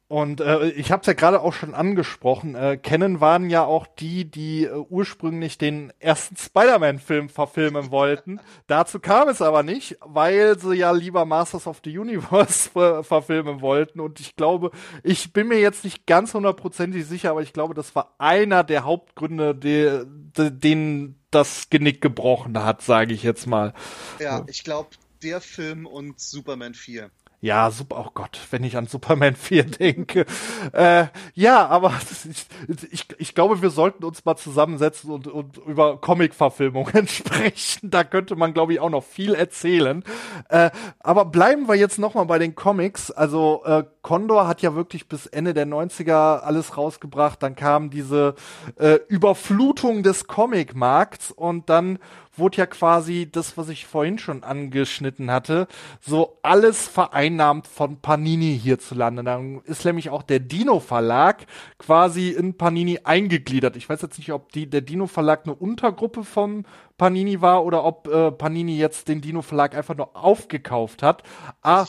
und äh, ich habe es ja gerade auch schon angesprochen. Äh, Canon waren ja auch die, die äh, ursprünglich den ersten Spider-Man-Film verfilmen wollten. Dazu kam es aber nicht, weil sie ja lieber Masters of the Universe ver verfilmen wollten. Und ich glaube, ich bin mir jetzt nicht ganz hundertprozentig sicher, aber ich glaube, das war einer der Hauptgründe, die, die, denen das Genick gebrochen hat, sage ich jetzt mal. Ja, ich glaube, der Film und Superman 4. Ja, super, oh Gott, wenn ich an Superman 4 denke. äh, ja, aber ich, ich, ich glaube, wir sollten uns mal zusammensetzen und, und über Comic-Verfilmungen sprechen. Da könnte man, glaube ich, auch noch viel erzählen. Äh, aber bleiben wir jetzt noch mal bei den Comics. Also äh, Condor hat ja wirklich bis Ende der 90er alles rausgebracht. Dann kam diese äh, Überflutung des Comic-Markts und dann wurde ja quasi das, was ich vorhin schon angeschnitten hatte, so alles vereinnahmt von Panini hierzulande. Dann ist nämlich auch der Dino Verlag quasi in Panini eingegliedert. Ich weiß jetzt nicht, ob die, der Dino Verlag eine Untergruppe vom Panini war oder ob äh, Panini jetzt den Dino Verlag einfach nur aufgekauft hat. Ah.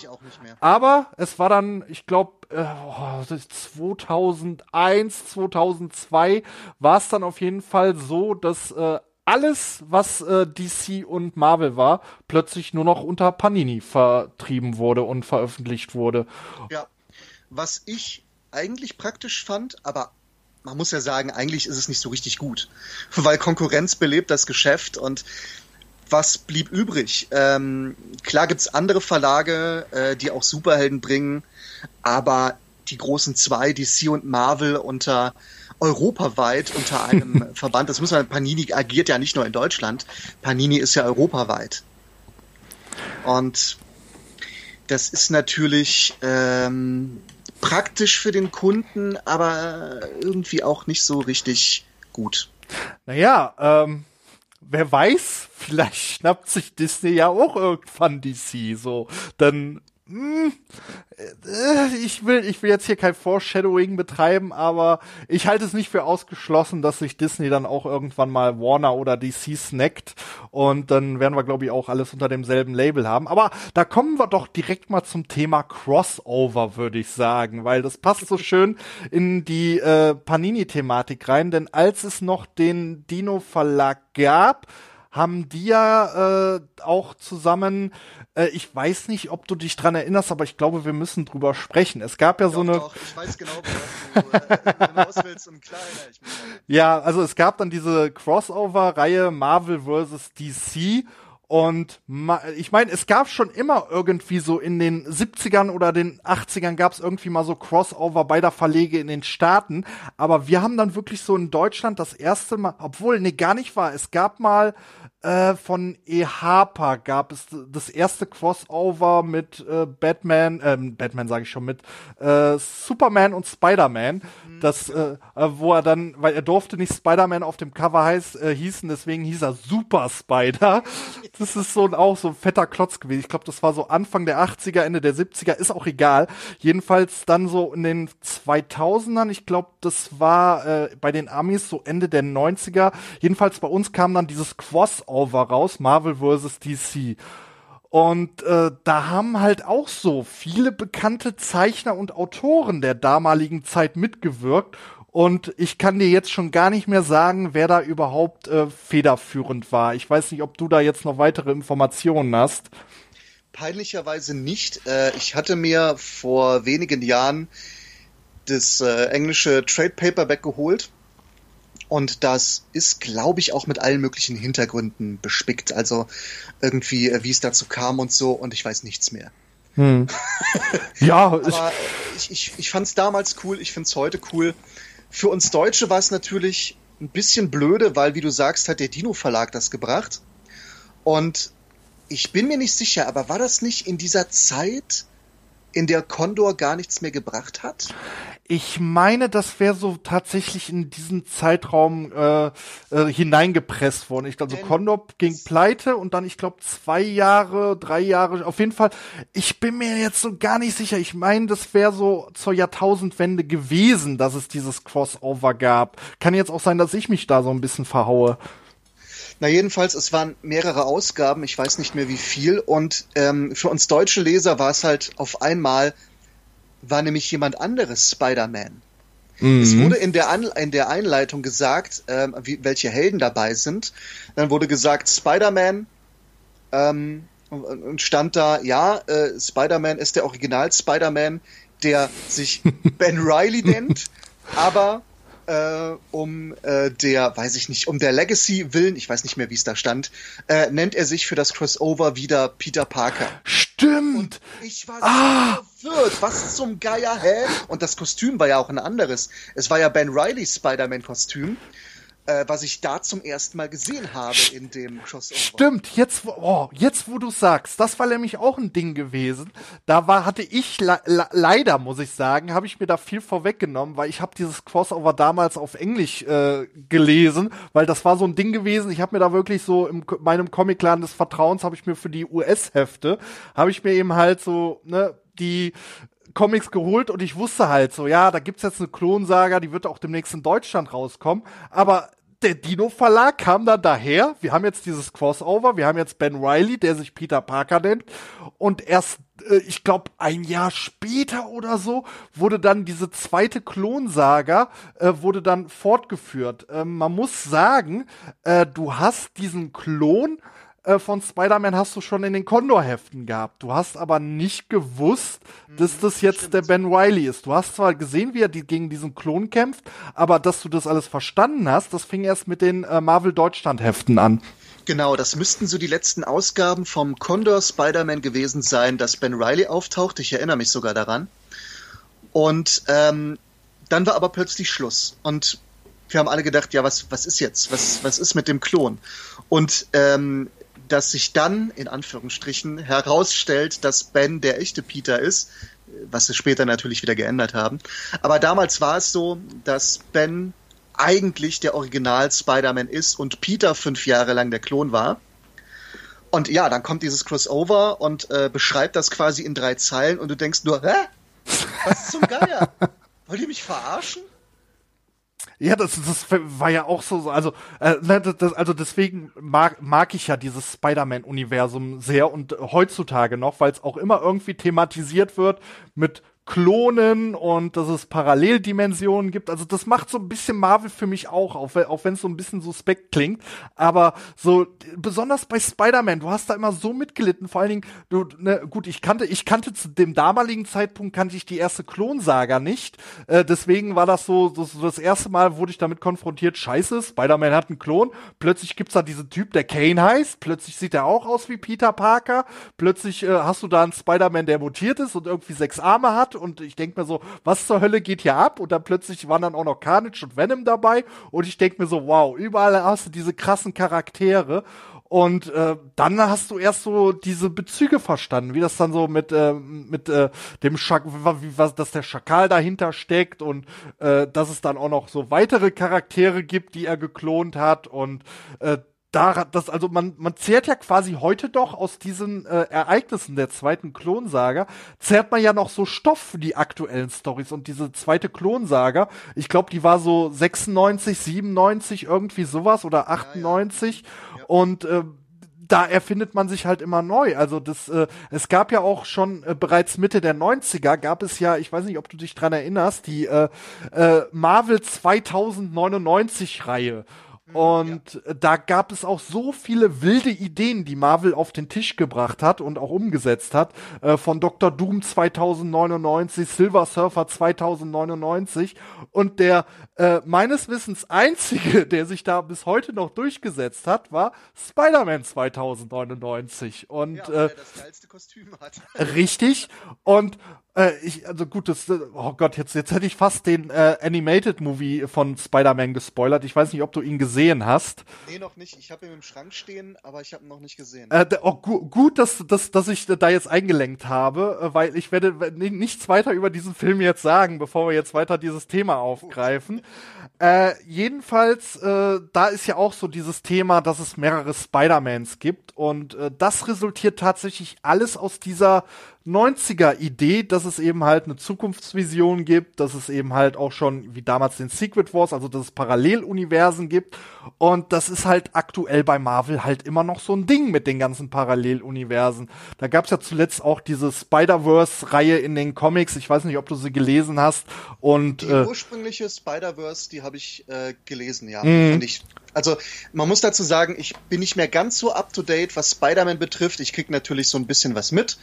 Aber es war dann, ich glaube, äh, 2001, 2002 war es dann auf jeden Fall so, dass äh, alles, was äh, DC und Marvel war, plötzlich nur noch unter Panini vertrieben wurde und veröffentlicht wurde. Ja, was ich eigentlich praktisch fand, aber man muss ja sagen, eigentlich ist es nicht so richtig gut, weil Konkurrenz belebt das Geschäft und was blieb übrig? Ähm, klar es andere Verlage, äh, die auch Superhelden bringen, aber die großen zwei, DC und Marvel unter europaweit unter einem Verband. Das muss man, Panini agiert ja nicht nur in Deutschland. Panini ist ja europaweit. Und das ist natürlich ähm, praktisch für den Kunden, aber irgendwie auch nicht so richtig gut. Naja, ähm, wer weiß, vielleicht schnappt sich Disney ja auch irgendwann DC so. Dann ich will, ich will jetzt hier kein Foreshadowing betreiben, aber ich halte es nicht für ausgeschlossen, dass sich Disney dann auch irgendwann mal Warner oder DC snackt und dann werden wir, glaube ich, auch alles unter demselben Label haben. Aber da kommen wir doch direkt mal zum Thema Crossover, würde ich sagen, weil das passt so schön in die äh, Panini-Thematik rein, denn als es noch den Dino Verlag gab, haben die ja äh, auch zusammen, äh, ich weiß nicht, ob du dich dran erinnerst, aber ich glaube, wir müssen drüber sprechen. Es gab ja doch, so eine. Doch, ich weiß genau, worauf du äh, willst und klar ich mich. Ja, also es gab dann diese Crossover-Reihe Marvel vs. DC und ich meine, es gab schon immer irgendwie so in den 70ern oder den 80ern gab es irgendwie mal so Crossover beider Verlege in den Staaten. Aber wir haben dann wirklich so in Deutschland das erste Mal, obwohl, nee, gar nicht war. Es gab mal äh, von E. Harper gab es das erste Crossover mit äh, Batman, äh, Batman sage ich schon, mit äh, Superman und Spider-Man. Mhm. Das, äh, äh, wo er dann, weil er durfte nicht Spider-Man auf dem Cover heiß, äh, hießen, deswegen hieß er Super Spider. Das ist so ein, auch so ein fetter Klotz gewesen. Ich glaube, das war so Anfang der 80er, Ende der 70er, ist auch egal. Jedenfalls dann so in den 2000ern, ich glaube, das war äh, bei den Amis so Ende der 90er. Jedenfalls bei uns kam dann dieses Crossover Crossover raus, Marvel vs. DC. Und äh, da haben halt auch so viele bekannte Zeichner und Autoren der damaligen Zeit mitgewirkt. Und ich kann dir jetzt schon gar nicht mehr sagen, wer da überhaupt äh, federführend war. Ich weiß nicht, ob du da jetzt noch weitere Informationen hast. Peinlicherweise nicht. Äh, ich hatte mir vor wenigen Jahren das äh, englische Trade Paperback geholt und das ist, glaube ich, auch mit allen möglichen Hintergründen bespickt. Also irgendwie, äh, wie es dazu kam und so. Und ich weiß nichts mehr. Hm. ja, aber ich, ich, ich fand es damals cool. Ich finde es heute cool. Für uns Deutsche war es natürlich ein bisschen blöde, weil, wie du sagst, hat der Dino Verlag das gebracht. Und ich bin mir nicht sicher, aber war das nicht in dieser Zeit, in der Condor gar nichts mehr gebracht hat? Ich meine, das wäre so tatsächlich in diesen Zeitraum äh, äh, hineingepresst worden. Ich, also Condor ging pleite und dann, ich glaube, zwei Jahre, drei Jahre, auf jeden Fall. Ich bin mir jetzt so gar nicht sicher. Ich meine, das wäre so zur Jahrtausendwende gewesen, dass es dieses Crossover gab. Kann jetzt auch sein, dass ich mich da so ein bisschen verhaue. Na jedenfalls, es waren mehrere Ausgaben, ich weiß nicht mehr wie viel. Und ähm, für uns deutsche Leser war es halt auf einmal war nämlich jemand anderes Spider-Man. Mhm. Es wurde in der, An in der Einleitung gesagt, ähm, wie, welche Helden dabei sind. Dann wurde gesagt, Spider-Man ähm, und stand da, ja, äh, Spider-Man ist der Original Spider-Man, der sich Ben Riley nennt, aber äh, um äh, der, weiß ich nicht, um der Legacy willen, ich weiß nicht mehr, wie es da stand, äh, nennt er sich für das Crossover wieder Peter Parker. Stimmt! Und ich war ah. so verwirrt. Was zum Geier, hä? Und das Kostüm war ja auch ein anderes. Es war ja Ben Rileys Spider-Man-Kostüm äh, was ich da zum ersten Mal gesehen habe in dem Crossover. Stimmt, jetzt, oh, jetzt wo du sagst, das war nämlich auch ein Ding gewesen. Da war, hatte ich le leider, muss ich sagen, habe ich mir da viel vorweggenommen, weil ich habe dieses Crossover damals auf Englisch äh, gelesen, weil das war so ein Ding gewesen. Ich habe mir da wirklich so in meinem Comicladen des Vertrauens habe ich mir für die US-Hefte habe ich mir eben halt so ne die Comics geholt und ich wusste halt so, ja, da gibt's jetzt eine Klonsaga, die wird auch demnächst in Deutschland rauskommen, aber der Dino Verlag kam dann daher. Wir haben jetzt dieses Crossover. Wir haben jetzt Ben Riley, der sich Peter Parker nennt. Und erst, äh, ich glaube, ein Jahr später oder so wurde dann diese zweite Klonsaga äh, wurde dann fortgeführt. Ähm, man muss sagen, äh, du hast diesen Klon äh, von Spider-Man hast du schon in den Condor-Heften gehabt. Du hast aber nicht gewusst, dass mhm, das jetzt Stimmt. der Ben Riley ist. Du hast zwar gesehen, wie er die, gegen diesen Klon kämpft, aber dass du das alles verstanden hast, das fing erst mit den äh, Marvel Deutschland-Heften an. Genau, das müssten so die letzten Ausgaben vom Condor Spider-Man gewesen sein, dass Ben Riley auftaucht. Ich erinnere mich sogar daran. Und ähm, dann war aber plötzlich Schluss. Und wir haben alle gedacht, ja, was, was ist jetzt? Was, was ist mit dem Klon? Und ähm, dass sich dann in Anführungsstrichen herausstellt, dass Ben der echte Peter ist, was sie später natürlich wieder geändert haben. Aber damals war es so, dass Ben eigentlich der Original Spider-Man ist und Peter fünf Jahre lang der Klon war. Und ja, dann kommt dieses Crossover und äh, beschreibt das quasi in drei Zeilen und du denkst nur, hä? Was zum Geier? Wollt ihr mich verarschen? Ja, das, das war ja auch so, also, äh, das, also deswegen mag, mag ich ja dieses Spider-Man-Universum sehr und heutzutage noch, weil es auch immer irgendwie thematisiert wird mit Klonen und dass es Paralleldimensionen gibt. Also das macht so ein bisschen Marvel für mich auch, auch, wenn es so ein bisschen suspekt klingt. Aber so besonders bei Spider-Man, du hast da immer so mitgelitten. Vor allen Dingen, du, ne, gut, ich kannte, ich kannte zu dem damaligen Zeitpunkt kannte ich die erste Klonsaga nicht. Äh, deswegen war das so, das, das erste Mal wurde ich damit konfrontiert. Scheiße, Spider-Man hat einen Klon. Plötzlich gibt's da diesen Typ, der Kane heißt. Plötzlich sieht er auch aus wie Peter Parker. Plötzlich äh, hast du da einen Spider-Man, der mutiert ist und irgendwie sechs Arme hat und ich denke mir so, was zur Hölle geht hier ab? Und dann plötzlich waren dann auch noch Carnage und Venom dabei. Und ich denke mir so, wow, überall hast du diese krassen Charaktere. Und äh, dann hast du erst so diese Bezüge verstanden, wie das dann so mit äh, mit äh, dem Schak wie was dass der Schakal dahinter steckt und äh, dass es dann auch noch so weitere Charaktere gibt, die er geklont hat. Und äh, da, das, also man, man zehrt ja quasi heute doch aus diesen äh, Ereignissen der zweiten Klonsaga, zehrt man ja noch so Stoff für die aktuellen Stories und diese zweite Klonsaga, ich glaube, die war so 96, 97, irgendwie sowas oder 98 ja, ja. Ja. und äh, da erfindet man sich halt immer neu. Also das, äh, es gab ja auch schon äh, bereits Mitte der 90er gab es ja, ich weiß nicht, ob du dich dran erinnerst, die äh, äh, Marvel 2099 Reihe. Mhm, und ja. da gab es auch so viele wilde Ideen, die Marvel auf den Tisch gebracht hat und auch umgesetzt hat. Äh, von Dr. Doom 2099, Silver Surfer 2099 und der äh, meines Wissens einzige, der sich da bis heute noch durchgesetzt hat, war Spider-Man 2099. Und ja, äh, das geilste Kostüm hat. richtig. Und äh, ich, also gut, das, oh Gott, jetzt, jetzt hätte ich fast den äh, Animated Movie von Spider-Man gespoilert. Ich weiß nicht, ob du ihn gesehen hast. Nee, noch nicht. Ich habe ihn im Schrank stehen, aber ich habe ihn noch nicht gesehen. Äh, oh, gu gut, dass, dass, dass ich da jetzt eingelenkt habe, äh, weil ich werde nichts weiter über diesen Film jetzt sagen, bevor wir jetzt weiter dieses Thema aufgreifen. Äh, jedenfalls, äh, da ist ja auch so dieses Thema, dass es mehrere Spider-Mans gibt und äh, das resultiert tatsächlich alles aus dieser 90er-Idee, dass es eben halt eine Zukunftsvision gibt, dass es eben halt auch schon wie damals den Secret Wars, also dass es Paralleluniversen gibt. Und das ist halt aktuell bei Marvel halt immer noch so ein Ding mit den ganzen Paralleluniversen. Da gab es ja zuletzt auch diese Spider-Verse-Reihe in den Comics. Ich weiß nicht, ob du sie gelesen hast. Und die äh, ursprüngliche Spider-Verse, die habe ich äh, gelesen, ja. Mhm. Und ich also man muss dazu sagen, ich bin nicht mehr ganz so up to date, was Spider-Man betrifft. Ich krieg natürlich so ein bisschen was mit.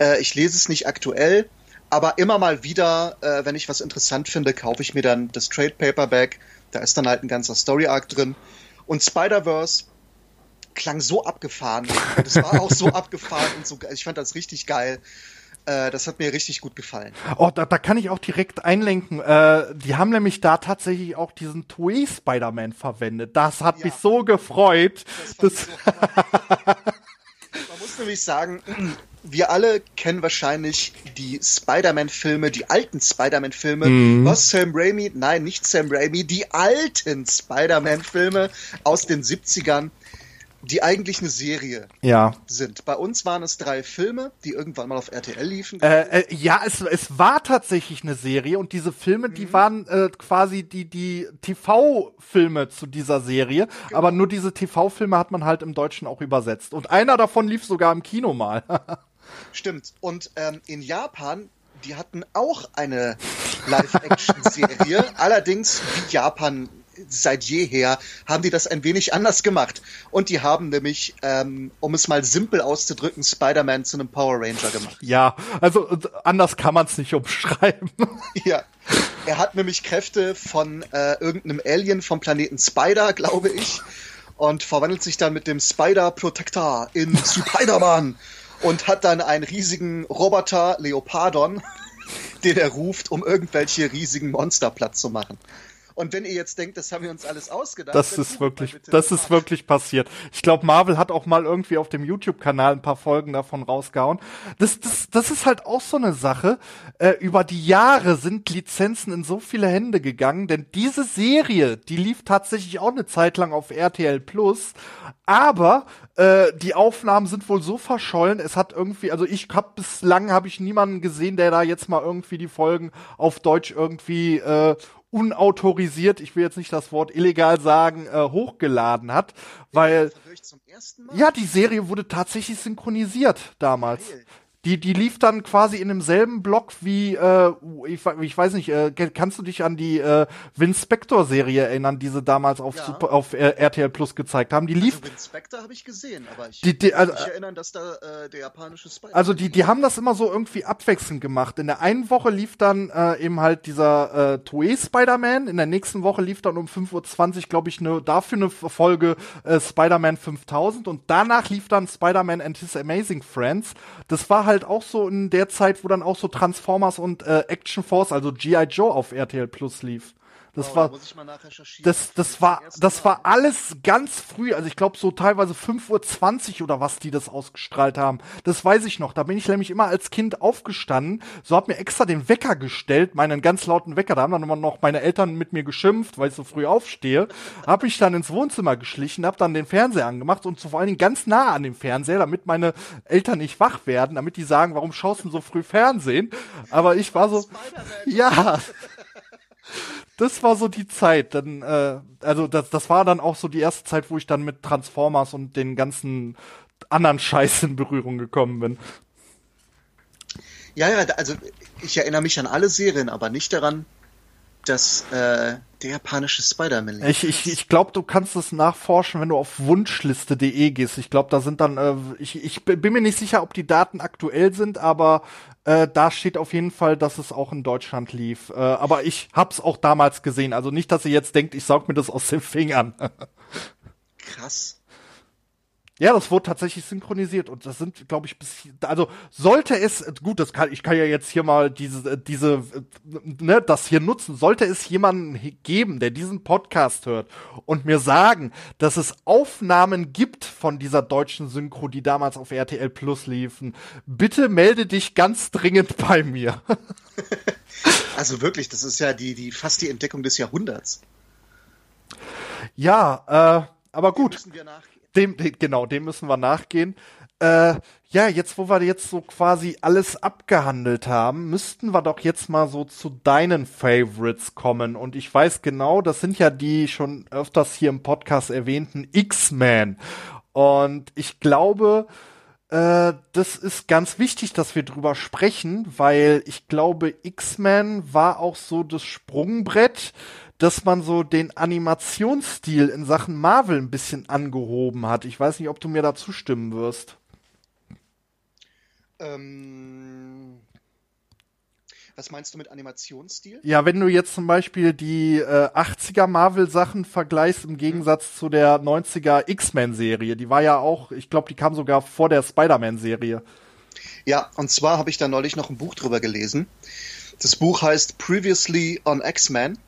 Äh, ich lese es nicht aktuell, aber immer mal wieder, äh, wenn ich was interessant finde, kaufe ich mir dann das Trade Paperback. Da ist dann halt ein ganzer Story Arc drin. Und Spider-Verse klang so abgefahren. Und es war auch so abgefahren und so. Ich fand das richtig geil. Äh, das hat mir richtig gut gefallen. Oh, da, da kann ich auch direkt einlenken. Äh, die haben nämlich da tatsächlich auch diesen Toei Spider-Man verwendet. Das hat ja. mich so gefreut. Das, das Man muss nämlich sagen, wir alle kennen wahrscheinlich die Spider-Man-Filme, die alten Spider-Man-Filme. Mhm. Was Sam Raimi? Nein, nicht Sam Raimi, die alten Spider-Man-Filme aus den 70ern, die eigentlich eine Serie ja. sind. Bei uns waren es drei Filme, die irgendwann mal auf RTL liefen. Äh, äh, ja, es, es war tatsächlich eine Serie und diese Filme, mhm. die waren äh, quasi die, die TV-Filme zu dieser Serie. Genau. Aber nur diese TV-Filme hat man halt im Deutschen auch übersetzt. Und einer davon lief sogar im Kino mal. Stimmt. Und ähm, in Japan, die hatten auch eine Live-Action-Serie. Allerdings, wie Japan seit jeher, haben die das ein wenig anders gemacht. Und die haben nämlich, ähm, um es mal simpel auszudrücken, Spider-Man zu einem Power Ranger gemacht. Ja, also anders kann man es nicht umschreiben. ja. Er hat nämlich Kräfte von äh, irgendeinem Alien vom Planeten Spider, glaube ich, und verwandelt sich dann mit dem Spider Protector in Spider-Man und hat dann einen riesigen Roboter Leopardon, den er ruft, um irgendwelche riesigen Monster platt zu machen. Und wenn ihr jetzt denkt, das haben wir uns alles ausgedacht. Das ist wirklich, das ist wirklich passiert. Ich glaube, Marvel hat auch mal irgendwie auf dem YouTube-Kanal ein paar Folgen davon rausgehauen. Das, das, das ist halt auch so eine Sache. Äh, über die Jahre sind Lizenzen in so viele Hände gegangen, denn diese Serie, die lief tatsächlich auch eine Zeit lang auf RTL Plus, aber äh, die Aufnahmen sind wohl so verschollen. Es hat irgendwie, also ich habe bislang habe ich niemanden gesehen, der da jetzt mal irgendwie die Folgen auf Deutsch irgendwie äh, unautorisiert, ich will jetzt nicht das Wort illegal sagen, äh, hochgeladen hat, weil Höre ich zum ersten Mal? ja, die Serie wurde tatsächlich synchronisiert damals. Geil. Die, die lief dann quasi in demselben Block wie, äh, ich, ich weiß nicht, äh, kannst du dich an die äh, Vince Spector-Serie erinnern, die sie damals auf, Ja. Super, auf äh, RTL Plus gezeigt haben? Die lief, Also Spectre habe ich gesehen, aber ich Die- die- kann also- mich erinnern, dass da äh, der japanische Spider. also die, die haben das immer so irgendwie abwechselnd gemacht. In der einen Woche lief dann äh, eben halt dieser äh, Toei Spider-Man, in der nächsten Woche lief dann um 5.20 Uhr, glaube ich, ne, dafür eine Folge äh, Spider-Man 5000 und danach lief dann Spider-Man and His Amazing Friends. Das war halt auch so in der Zeit, wo dann auch so Transformers und äh, Action Force, also G.I. Joe auf RTL Plus lief. Das Oh, war da das, das war, das war alles ganz früh. Also ich glaube so teilweise 5.20 Uhr oder was die das ausgestrahlt haben. Das weiß ich noch. Da bin ich nämlich immer als Kind aufgestanden. So hab mir extra den Wecker gestellt, meinen ganz lauten Wecker. Da haben dann immer noch meine Eltern mit mir geschimpft, weil ich so früh aufstehe. Hab ich dann ins Wohnzimmer geschlichen, hab dann den Fernseher angemacht und so vor allen Dingen ganz nah an dem Fernseher, damit meine Eltern nicht wach werden, damit die sagen, warum schaust du so früh Fernsehen? Aber ich war so, ja, das war so die Zeit. Dann, äh, also das, das war dann auch so die erste Zeit, wo ich dann mit Transformers und den ganzen anderen Scheiß in Berührung gekommen bin. Ja, ja, also ich erinnere mich an alle Serien, aber nicht daran, dass äh, der japanische Spider-Man. Ich, ich, ich glaube, du kannst es nachforschen, wenn du auf wunschliste.de gehst. Ich glaube, da sind dann, äh, ich, ich bin mir nicht sicher, ob die Daten aktuell sind, aber äh, da steht auf jeden Fall, dass es auch in Deutschland lief. Äh, aber ich hab's auch damals gesehen. Also nicht, dass ihr jetzt denkt, ich saug mir das aus den Fingern. Krass. Ja, das wurde tatsächlich synchronisiert und das sind, glaube ich, bis also sollte es gut, das kann ich kann ja jetzt hier mal diese diese ne, das hier nutzen. Sollte es jemanden geben, der diesen Podcast hört und mir sagen, dass es Aufnahmen gibt von dieser deutschen Synchro, die damals auf RTL Plus liefen, bitte melde dich ganz dringend bei mir. Also wirklich, das ist ja die, die fast die Entdeckung des Jahrhunderts. ja, äh, aber gut. Dem, de- genau, dem müssen wir nachgehen. Äh, ja, jetzt, wo wir jetzt so quasi alles abgehandelt haben, müssten wir doch jetzt mal so zu deinen Favorites kommen. Und ich weiß genau, das sind ja die schon öfters hier im Podcast erwähnten X-Men. Und ich glaube, äh, das ist ganz wichtig, dass wir drüber sprechen, weil ich glaube, X-Men war auch so das Sprungbrett, dass man so den Animationsstil in Sachen Marvel ein bisschen angehoben hat. Ich weiß nicht, ob du mir da zustimmen wirst. Ähm, was meinst du mit Animationsstil? Ja, wenn du jetzt zum Beispiel die äh, 80er Marvel-Sachen vergleichst im Gegensatz zu der 90er X-Men-Serie, die war ja auch, ich glaube, die kam sogar vor der Spider-Man-Serie. Ja, und zwar habe ich da neulich noch ein Buch drüber gelesen. Das Buch heißt Previously on X-Men.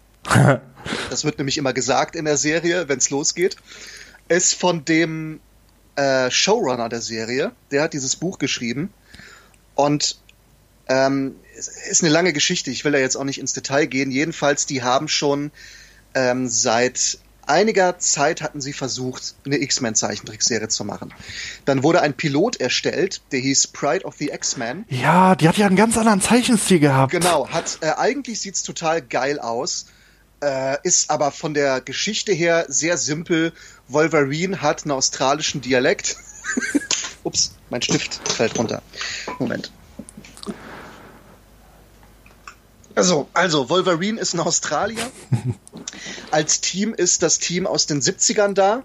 Das wird nämlich immer gesagt in der Serie, wenn es losgeht. Ist von dem äh, Showrunner der Serie. Der hat dieses Buch geschrieben. Und ähm, es ist eine lange Geschichte. Ich will da jetzt auch nicht ins Detail gehen. Jedenfalls, die haben schon ähm, seit einiger Zeit hatten sie versucht, eine X-Men-Zeichentrickserie zu machen. Dann wurde ein Pilot erstellt, der hieß Pride of the X-Men. Ja, die hat ja einen ganz anderen Zeichenstil gehabt. Genau, hat äh, eigentlich sieht's total geil aus, äh, ist aber von der Geschichte her sehr simpel. Wolverine hat einen australischen Dialekt. Ups, mein Stift fällt runter. Moment. Also, also Wolverine ist ein Australier. Als Team ist das Team aus den 70ern da.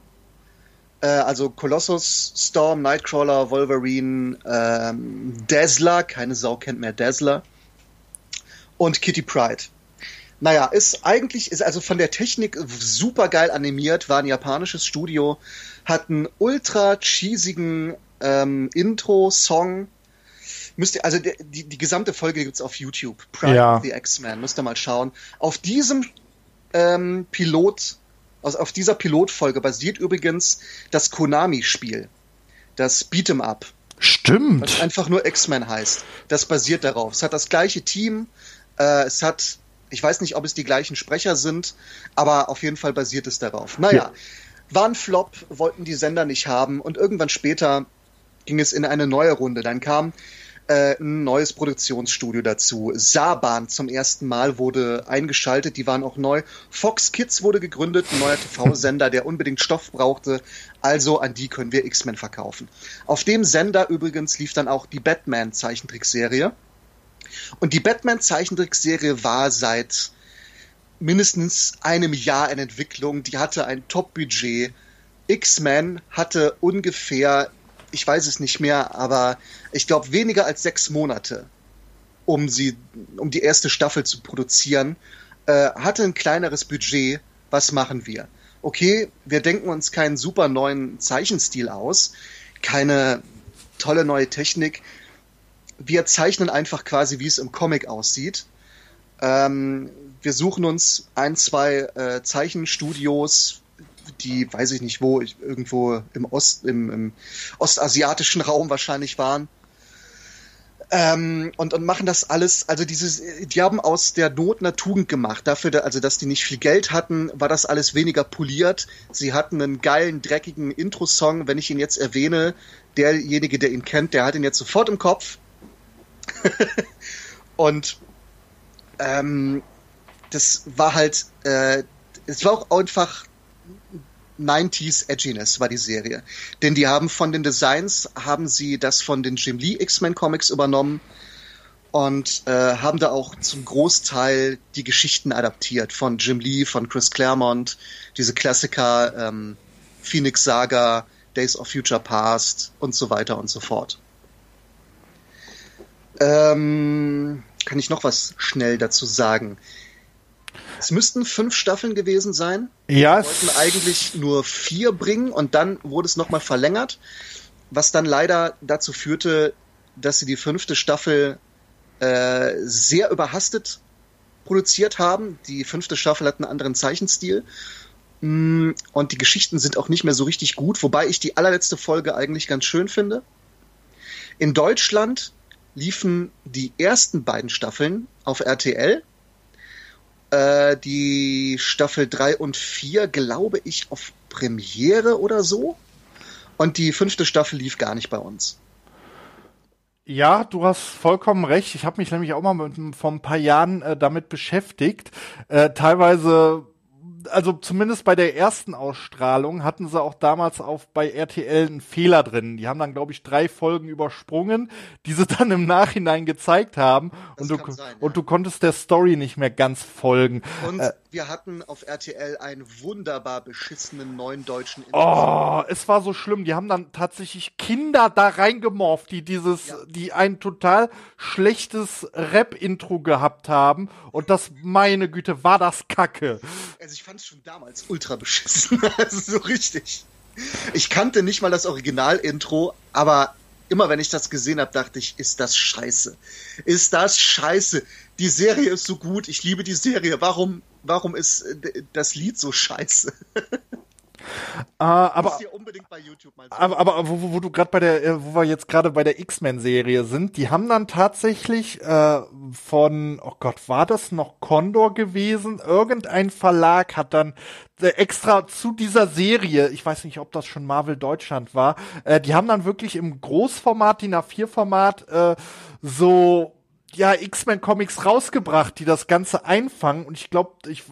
Äh, also Colossus, Storm, Nightcrawler, Wolverine, ähm, Dazzler, keine Sau kennt mehr Dazzler. Und Kitty Pride. Naja, ist eigentlich, ist also von der Technik super geil animiert, war ein japanisches Studio, hat einen ultra cheesigen ähm, Intro-Song. Müsst ihr, also die, die gesamte Folge gibt's auf YouTube. Pride Ja. of the X-Men, müsst ihr mal schauen. Auf diesem ähm, Pilot, also auf dieser Pilotfolge basiert übrigens das Konami-Spiel, das Beat'em Up. Stimmt. Was einfach nur X-Men heißt. Das basiert darauf. Es hat das gleiche Team, äh, es hat, ich weiß nicht, ob es die gleichen Sprecher sind, aber auf jeden Fall basiert es darauf. Naja, ja. war ein Flop, wollten die Sender nicht haben und irgendwann später ging es in eine neue Runde. Dann kam äh, ein neues Produktionsstudio dazu. Saban zum ersten Mal wurde eingeschaltet, die waren auch neu. Fox Kids wurde gegründet, ein neuer TV-Sender, der unbedingt Stoff brauchte. Also an die können wir X-Men verkaufen. Auf dem Sender übrigens lief dann auch die Batman-Zeichentrickserie. Und die Batman-Zeichentrickserie war seit mindestens einem Jahr in Entwicklung. Die hatte ein Top-Budget. X-Men hatte ungefähr ich weiß es nicht mehr, aber ich glaube weniger als sechs Monate, um sie, um die erste Staffel zu produzieren, äh, hatte ein kleineres Budget. Was machen wir? Okay, wir denken uns keinen super neuen Zeichenstil aus, keine tolle neue Technik. Wir zeichnen einfach quasi, wie es im Comic aussieht. Ähm, wir suchen uns ein, zwei äh, Zeichenstudios, die, weiß ich nicht wo, irgendwo im Ost, im, im ostasiatischen Raum wahrscheinlich waren. Ähm, und, und machen das alles, also dieses, die haben aus der Not eine Tugend gemacht. Dafür, also dass die nicht viel Geld hatten, war das alles weniger poliert. Sie hatten einen geilen, dreckigen Intro-Song. Wenn ich ihn jetzt erwähne, derjenige, der ihn kennt, der hat ihn jetzt sofort im Kopf. und ähm, das war halt, äh, es war auch einfach 90s Edginess war die Serie. Denn die haben von den Designs, haben sie das von den Jim Lee X-Men Comics übernommen und äh, haben da auch zum Großteil die Geschichten adaptiert von Jim Lee, von Chris Claremont, diese Klassiker ähm, Phoenix Saga, Days of Future Past und so weiter und so fort. Ähm, kann ich noch was schnell dazu sagen? Es müssten fünf Staffeln gewesen sein. Ja. Wir wollten eigentlich nur vier bringen und dann wurde es nochmal verlängert, was dann leider dazu führte, dass sie die fünfte Staffel äh, sehr überhastet produziert haben. Die fünfte Staffel hat einen anderen Zeichenstil. Mm, und die Geschichten sind auch nicht mehr so richtig gut, wobei ich die allerletzte Folge eigentlich ganz schön finde. In Deutschland liefen die ersten beiden Staffeln auf RTL äh, die Staffel 3 und 4, glaube ich, auf Premiere oder so. Und die fünfte Staffel lief gar nicht bei uns. Ja, du hast vollkommen recht. Ich habe mich nämlich auch mal mit, vor ein paar Jahren äh, damit beschäftigt. Äh, teilweise also zumindest bei der ersten Ausstrahlung hatten sie auch damals auf bei RTL einen Fehler drin. Die haben dann, glaube ich, drei Folgen übersprungen, die sie dann im Nachhinein gezeigt haben. und du, sein, und ja. du konntest der Story nicht mehr ganz folgen. Und äh, wir hatten auf RTL einen wunderbar beschissenen neuen deutschen Oh, es war so schlimm. Die haben dann tatsächlich Kinder da reingemorft, die dieses, ja. die ein total schlechtes Rap-Intro gehabt haben. Und das, meine Güte, war das Kacke. Also ich fand es schon damals ultra beschissen. also so richtig. Ich kannte nicht mal das Original-Intro, aber immer wenn ich das gesehen habe, dachte ich, ist das scheiße. Ist das scheiße. Die Serie ist so gut, ich liebe die Serie. Warum, warum ist äh, das Lied so scheiße? Uh, aber, aber, aber wo, wo du gerade bei der, äh, wo wir jetzt gerade bei der X-Men-Serie sind, die haben dann tatsächlich äh, von, oh Gott, war das noch Condor gewesen? Irgendein Verlag hat dann äh, extra zu dieser Serie, ich weiß nicht, ob das schon Marvel Deutschland war, äh, die haben dann wirklich im Großformat, DIN A4-Format, äh, so ja X-Men Comics rausgebracht, die das Ganze einfangen. Und ich glaube, ich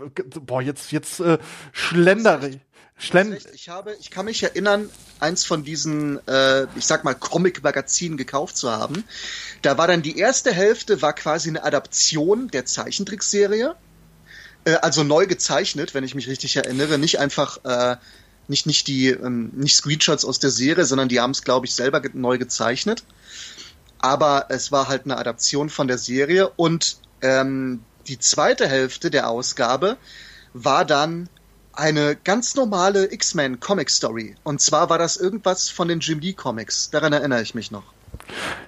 boah, jetzt jetzt äh, schlendere Schlen ich habe, ich kann mich erinnern, eins von diesen, äh, ich sag mal, Comic-Magazinen gekauft zu haben. Da war dann die erste Hälfte war quasi eine Adaption der Zeichentrickserie, äh, also neu gezeichnet, wenn ich mich richtig erinnere, nicht einfach äh, nicht nicht die ähm, nicht Screenshots aus der Serie, sondern die haben es glaube ich selber ge neu gezeichnet. Aber es war halt eine Adaption von der Serie und ähm, die zweite Hälfte der Ausgabe war dann eine ganz normale X-Men Comic Story. Und zwar war das irgendwas von den Jim Lee Comics. Daran erinnere ich mich noch.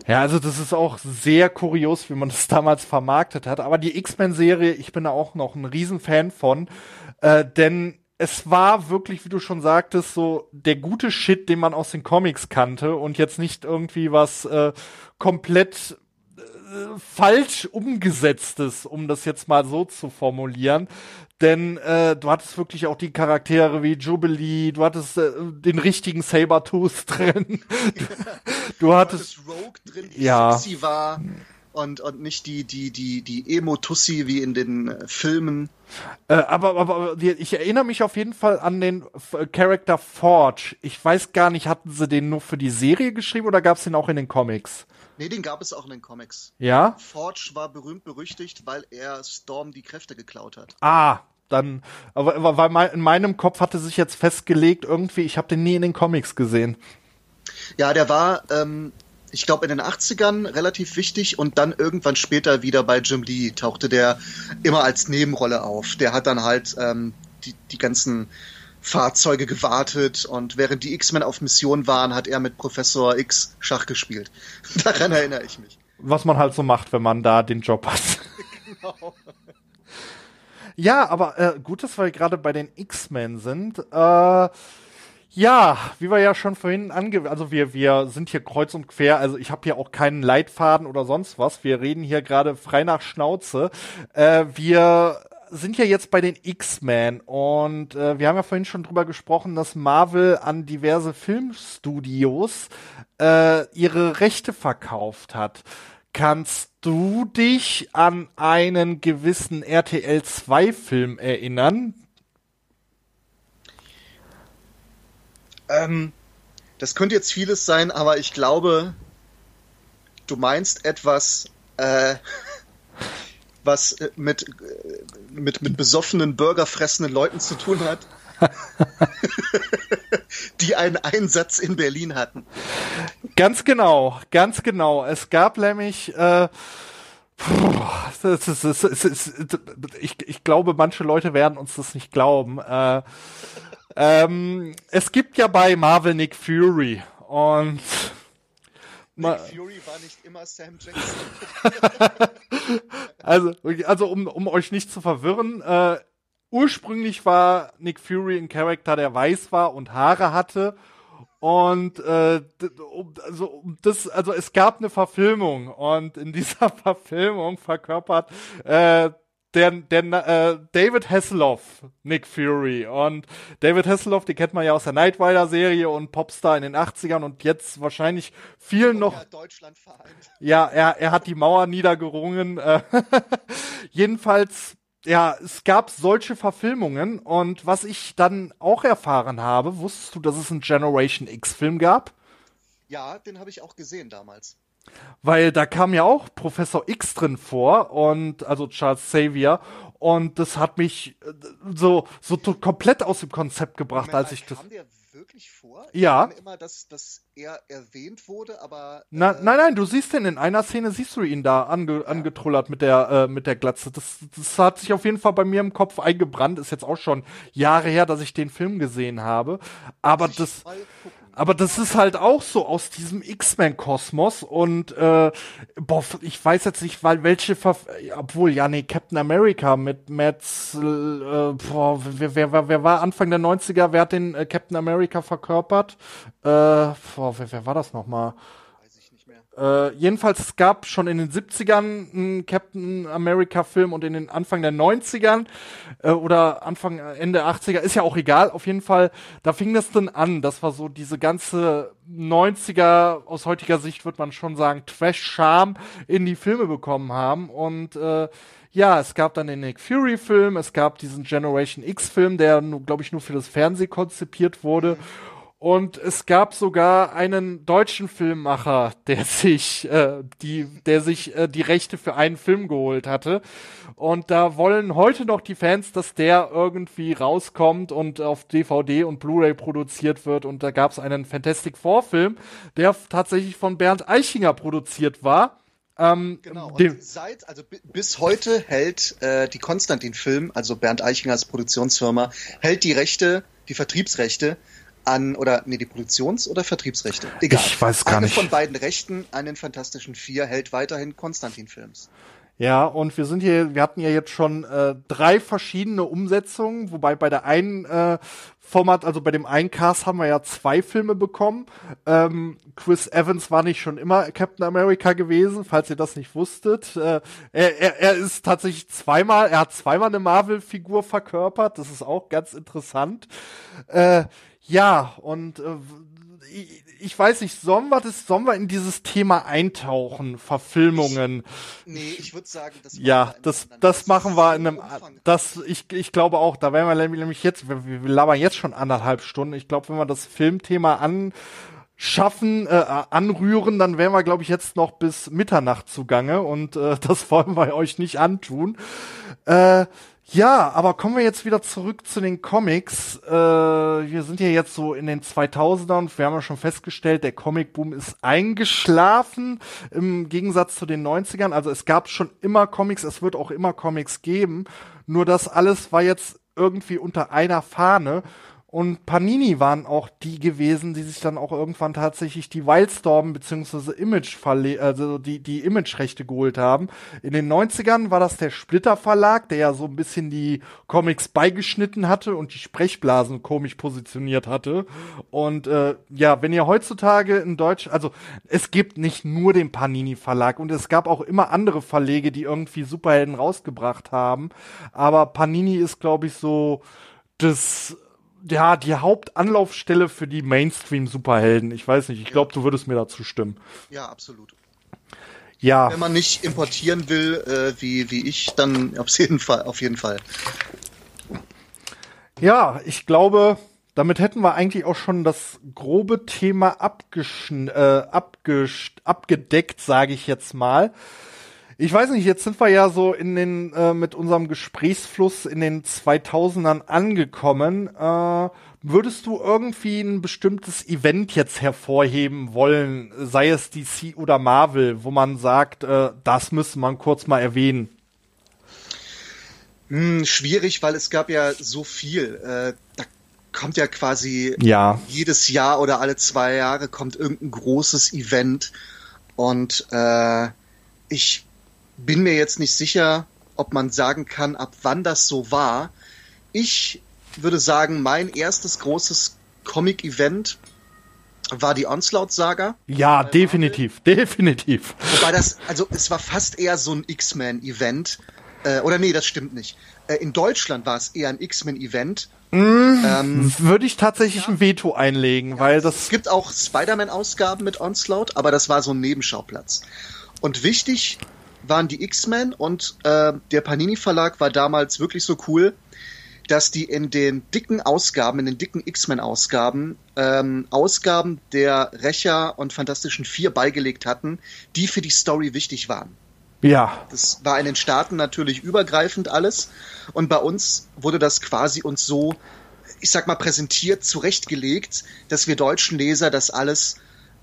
Ja, also das ist auch sehr kurios, wie man das damals vermarktet hat. Aber die X-Men-Serie, ich bin da auch noch ein Riesenfan von, äh, denn es war wirklich, wie du schon sagtest, so der gute Shit, den man aus den Comics kannte und jetzt nicht irgendwie was äh, komplett falsch umgesetztes, um das jetzt mal so zu formulieren. Denn äh, du hattest wirklich auch die Charaktere wie Jubilee, du hattest äh, den richtigen Sabertooth drin. du, du hattest Rogue drin, die ja. sexy war und, und nicht die, die, die, die Emo-Tussi wie in den äh, Filmen. Äh, aber, aber, aber ich erinnere mich auf jeden Fall an den F Character Forge. Ich weiß gar nicht, hatten sie den nur für die Serie geschrieben oder gab es den auch in den Comics? Nee, den gab es auch in den Comics. Ja? Forge war berühmt berüchtigt, weil er Storm die Kräfte geklaut hat. Ah, dann, aber weil mein, in meinem Kopf hatte sich jetzt festgelegt, irgendwie, ich habe den nie in den Comics gesehen. Ja, der war, ähm, ich glaube, in den 80ern relativ wichtig und dann irgendwann später wieder bei Jim Lee tauchte der immer als Nebenrolle auf. Der hat dann halt ähm, die, die ganzen Fahrzeuge gewartet und während die X-Men auf Mission waren, hat er mit Professor X Schach gespielt. Daran erinnere ich mich. Was man halt so macht, wenn man da den Job hat. genau. Ja, aber äh, gut, dass wir gerade bei den X-Men sind. Äh, ja, wie wir ja schon vorhin ange... Also wir, wir sind hier kreuz und quer. Also ich habe hier auch keinen Leitfaden oder sonst was. Wir reden hier gerade frei nach Schnauze. Äh, wir sind ja jetzt bei den X-Men und äh, wir haben ja vorhin schon drüber gesprochen, dass Marvel an diverse Filmstudios äh, ihre Rechte verkauft hat. Kannst du dich an einen gewissen RTL 2 Film erinnern? Ähm, das könnte jetzt vieles sein, aber ich glaube, du meinst etwas, äh, was äh, mit, äh, mit, mit besoffenen, burgerfressenden Leuten zu tun hat, die einen Einsatz in Berlin hatten. Ganz genau, ganz genau. Es gab nämlich äh, ich, ich glaube, manche Leute werden uns das nicht glauben. Äh, ähm, es gibt ja bei Marvel Nick Fury und Nick Fury war nicht immer Sam Jackson. also, also um, um euch nicht zu verwirren, äh, ursprünglich war Nick Fury ein Charakter, der weiß war und Haare hatte. Und äh, also, das, also es gab eine Verfilmung und in dieser Verfilmung verkörpert äh, der, der äh, David Hasselhoff, Nick Fury. Und David Hasselhoff, die kennt man ja aus der Night Rider-Serie und Popstar in den 80ern und jetzt wahrscheinlich vielen noch. Deutschland vereint. Ja, er, er hat die Mauer niedergerungen. Äh, jedenfalls, ja, es gab solche Verfilmungen und was ich dann auch erfahren habe, wusstest du, dass es einen Generation X-Film gab? Ja, den habe ich auch gesehen damals. Weil da kam ja auch Professor X drin vor und also Charles Xavier und das hat mich äh, so so komplett aus dem Konzept gebracht, Moment, als ich kam das. Wirklich vor? Ich ja. immer, dass, dass er erwähnt wurde, aber. Äh Na, nein, nein, du siehst ihn in einer Szene, siehst du ihn da ange, ja. angetrullert mit der, äh, mit der Glatze. Das, das hat sich auf jeden Fall bei mir im Kopf eingebrannt. Ist jetzt auch schon Jahre her, dass ich den Film gesehen habe. Aber das. Aber das ist halt auch so aus diesem X-Men-Kosmos und äh, boah, ich weiß jetzt nicht, weil welche, Verf obwohl, ja, nee, Captain America mit Matt, äh, boah, wer, wer, wer, war Anfang der 90er, wer hat den äh, Captain America verkörpert? Äh, boah, wer, wer war das nochmal? Äh, jedenfalls, es gab schon in den 70ern einen Captain America-Film und in den Anfang der 90ern äh, oder Anfang, äh, Ende 80er, ist ja auch egal, auf jeden Fall, da fing das dann an. Das war so diese ganze 90er, aus heutiger Sicht würde man schon sagen, Trash-Charme in die Filme bekommen haben. Und äh, ja, es gab dann den Nick Fury-Film, es gab diesen Generation X-Film, der, glaube ich, nur für das Fernsehen konzipiert wurde. Mhm und es gab sogar einen deutschen Filmmacher, der sich, äh, die, der sich äh, die Rechte für einen Film geholt hatte. Und da wollen heute noch die Fans, dass der irgendwie rauskommt und auf DVD und Blu-ray produziert wird. Und da gab es einen Fantastic Four Film, der tatsächlich von Bernd Eichinger produziert war. Ähm, genau, und seit, also bis heute hält äh, die Konstantin Film, also Bernd Eichingers Produktionsfirma, hält die Rechte, die Vertriebsrechte an, oder nee, die Produktions- oder Vertriebsrechte. Egal. Ich weiß gar Eine nicht. von beiden Rechten an den Fantastischen Vier hält weiterhin Konstantin Films. Ja, und wir sind hier, wir hatten ja jetzt schon äh, drei verschiedene Umsetzungen, wobei bei der einen äh, Format, also bei dem einen Cast haben wir ja zwei Filme bekommen. Ähm, Chris Evans war nicht schon immer Captain America gewesen, falls ihr das nicht wusstet. Äh, er, er, er ist tatsächlich zweimal, er hat zweimal eine Marvel-Figur verkörpert, das ist auch ganz interessant. Äh, ja, und äh, ich, ich weiß nicht, sollen wir, das, sollen wir in dieses Thema eintauchen, Verfilmungen? Nee, ich würde sagen, das Ja, das, das machen wir in einem, das, ich, ich glaube auch, da werden wir nämlich nämlich jetzt, wir, wir labern jetzt schon anderthalb Stunden. Ich glaube, wenn wir das Filmthema anschaffen, äh, anrühren, dann wären wir, glaube ich, jetzt noch bis Mitternacht zugange und äh, das wollen wir euch nicht antun. Äh, ja, aber kommen wir jetzt wieder zurück zu den Comics. Äh, wir sind ja jetzt so in den 2000ern. Wir haben ja schon festgestellt, der Comicboom ist eingeschlafen im Gegensatz zu den 90ern. Also es gab schon immer Comics, es wird auch immer Comics geben. Nur das alles war jetzt irgendwie unter einer Fahne. Und Panini waren auch die gewesen, die sich dann auch irgendwann tatsächlich die Wildstorm bzw. Image also die, die Image-Rechte geholt haben. In den 90ern war das der Splitter Verlag, der ja so ein bisschen die Comics beigeschnitten hatte und die Sprechblasen komisch positioniert hatte. Und äh, ja, wenn ihr heutzutage in Deutsch, also es gibt nicht nur den Panini Verlag und es gab auch immer andere Verlege, die irgendwie Superhelden rausgebracht haben. Aber Panini ist, glaube ich, so das ja, die Hauptanlaufstelle für die Mainstream-Superhelden. Ich weiß nicht, ich glaube, du würdest mir dazu stimmen. Ja, absolut. Ja, Wenn man nicht importieren will, äh, wie, wie ich, dann auf jeden Fall, auf jeden Fall. ja, ich glaube, damit hätten wir eigentlich auch schon das grobe Thema abgeschn äh, abgedeckt, sage ich jetzt mal. Ich weiß nicht, jetzt sind wir ja so in den äh, mit unserem Gesprächsfluss in den 2000ern angekommen. Äh, würdest du irgendwie ein bestimmtes Event jetzt hervorheben wollen, sei es DC oder Marvel, wo man sagt, äh, das müsste man kurz mal erwähnen? Hm, schwierig, weil es gab ja so viel. Äh, da kommt ja quasi Ja, jedes Jahr oder alle zwei Jahre kommt irgendein großes Event. Und äh, ich bin mir jetzt nicht sicher, ob man sagen kann, ab wann das so war. Ich würde sagen, mein erstes großes Comic-Event war die Onslaught-Saga. ja, definitiv, definitiv. Wobei das, also es war fast eher so ein X-Men-Event. Äh, oder nee, das stimmt nicht. Äh, in Deutschland war es eher ein X-Men-Event. Ähm, Würde ich tatsächlich ein Veto einlegen, weil es das gibt auch Spider-Man-Ausgaben mit Onslaught, aber das war so ein Nebenschauplatz. Und wichtig waren die X-Men und äh, der Panini-Verlag war damals wirklich so cool, dass die in den dicken Ausgaben, in den dicken X-Men-Ausgaben, ähm, Ausgaben der Rächer und Fantastischen Vier beigelegt hatten, die für die Story wichtig waren. ja, Das war in den Staaten natürlich übergreifend alles. Und bei uns wurde das quasi uns so, ich sag mal, präsentiert, zurechtgelegt, dass wir deutschen Leser das alles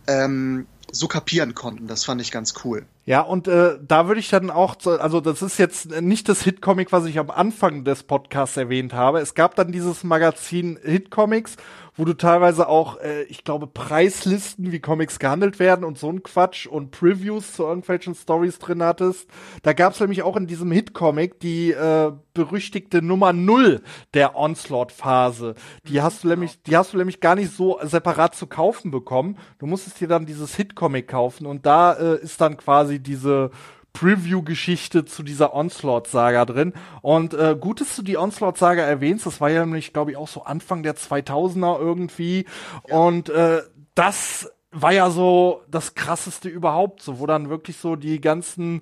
ähm, so kapieren konnten. Das fand ich ganz cool. Ja, und äh, da würde ich dann auch, so- also das ist jetzt nicht das Hit-Comic, was ich am Anfang des Podcasts erwähnt habe. Es gab dann dieses Magazin Hit-Comics, wo du teilweise auch, äh, ich glaube, Preislisten, wie Comics gehandelt werden und so ein Quatsch und Previews zu irgendwelchen Stories drin hattest. Da gab es nämlich auch in diesem Hit-Comic die äh, berüchtigte Nummer Null der Onslaught-Phase. Die hast du nämlich, die hast du nämlich gar nicht so separat zu kaufen bekommen. Du musstest dir dann dieses Hit-Comic kaufen und da äh, ist dann quasi diese Preview-Geschichte zu dieser Onslaught-Saga drin. Und äh, gut, dass du die Onslaught-Saga erwähnst. Das war ja nämlich, glaube ich, auch so Anfang der 2000er irgendwie. Und äh, das war ja so das krasseste überhaupt, so wo dann wirklich so die ganzen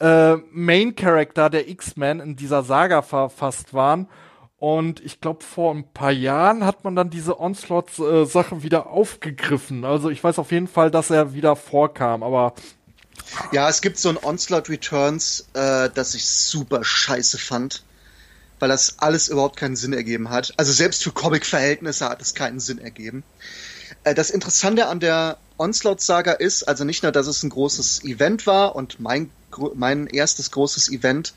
äh, Main Character der X-Men in dieser Saga verfasst waren. Und ich glaube, vor ein paar Jahren hat man dann diese Onslaught-Sache wieder aufgegriffen. Also ich weiß auf jeden Fall, dass er wieder vorkam, aber Ja, es gibt so ein Onslaught Returns, äh, das ich super scheiße fand, weil das alles überhaupt keinen Sinn ergeben hat. Also selbst für Comic-Verhältnisse hat es keinen Sinn ergeben. Äh, das Interessante an der Onslaught-Saga ist, also nicht nur, dass es ein großes Event war und mein, mein erstes großes Event,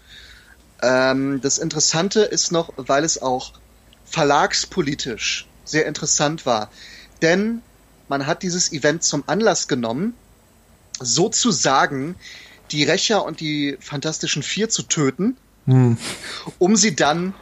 ähm, das Interessante ist noch, weil es auch verlagspolitisch sehr interessant war. Denn man hat dieses Event zum Anlass genommen, sozusagen die Rächer und die Fantastischen Vier zu töten, hm. um sie dann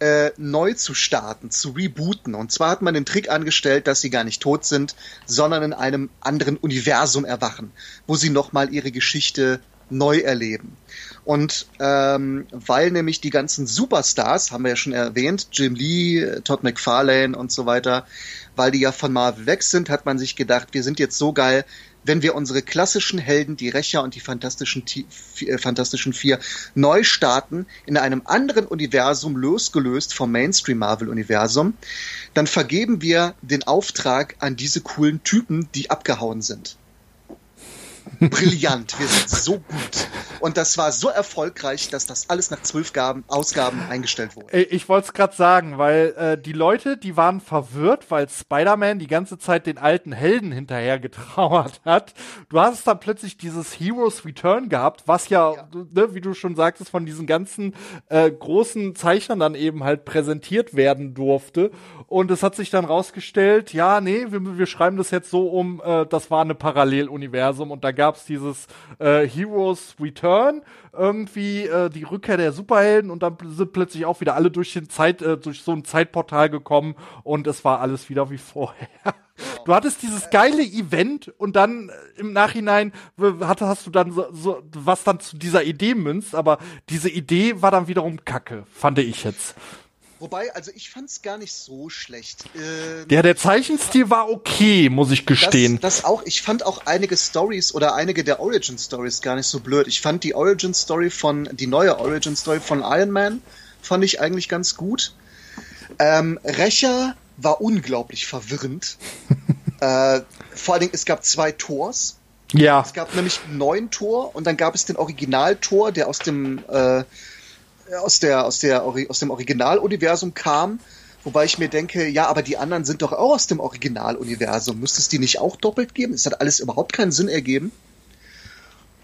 äh, neu zu starten, zu rebooten. Und zwar hat man den Trick angestellt, dass sie gar nicht tot sind, sondern in einem anderen Universum erwachen, wo sie nochmal ihre Geschichte neu erleben. Und ähm, weil nämlich die ganzen Superstars, haben wir ja schon erwähnt, Jim Lee, Todd McFarlane und so weiter, weil die ja von Marvel weg sind, hat man sich gedacht, wir sind jetzt so geil, wenn wir unsere klassischen Helden, die Rächer und die Fantastischen, äh, Fantastischen Vier, neu starten, in einem anderen Universum, losgelöst vom Mainstream-Marvel-Universum, dann vergeben wir den Auftrag an diese coolen Typen, die abgehauen sind brillant. Wir sind so gut. Und das war so erfolgreich, dass das alles nach zwölf Gaben, Ausgaben eingestellt wurde. Ich wollte es gerade sagen, weil äh, die Leute, die waren verwirrt, weil Spider-Man die ganze Zeit den alten Helden hinterher getrauert hat. Du hast dann plötzlich dieses Heroes Return gehabt, was ja, ja. Ne, wie du schon sagtest, von diesen ganzen äh, großen Zeichnern dann eben halt präsentiert werden durfte. Und es hat sich dann rausgestellt, ja, nee, wir, wir schreiben das jetzt so um, äh, das war eine Paralleluniversum und da gab es dieses äh, Heroes Return, irgendwie äh, die Rückkehr der Superhelden und dann sind plötzlich auch wieder alle durch den Zeit, äh, durch so ein Zeitportal gekommen und es war alles wieder wie vorher. Du hattest dieses geile Event und dann äh, im Nachhinein hatte, hast du dann so, so was dann zu dieser Idee münzt, aber diese Idee war dann wiederum Kacke, fand ich jetzt. Wobei, also ich fand's gar nicht so schlecht. Ähm, der, der Zeichenstil war okay, muss ich gestehen. Das, das auch, ich fand auch einige Stories oder einige der Origin Stories gar nicht so blöd. Ich fand die Origin Story von, die neue Origin Story von Iron Man, fand ich eigentlich ganz gut. Ähm, Rächer war unglaublich verwirrend. äh, vor allen Dingen, es gab zwei Tors. Ja. Es gab nämlich neun Tor und dann gab es den Originaltor, der aus dem äh, aus, der, aus, der, aus dem Originaluniversum kam. Wobei ich mir denke, ja, aber die anderen sind doch auch aus dem Originaluniversum. Müsste es die nicht auch doppelt geben? Es hat alles überhaupt keinen Sinn ergeben.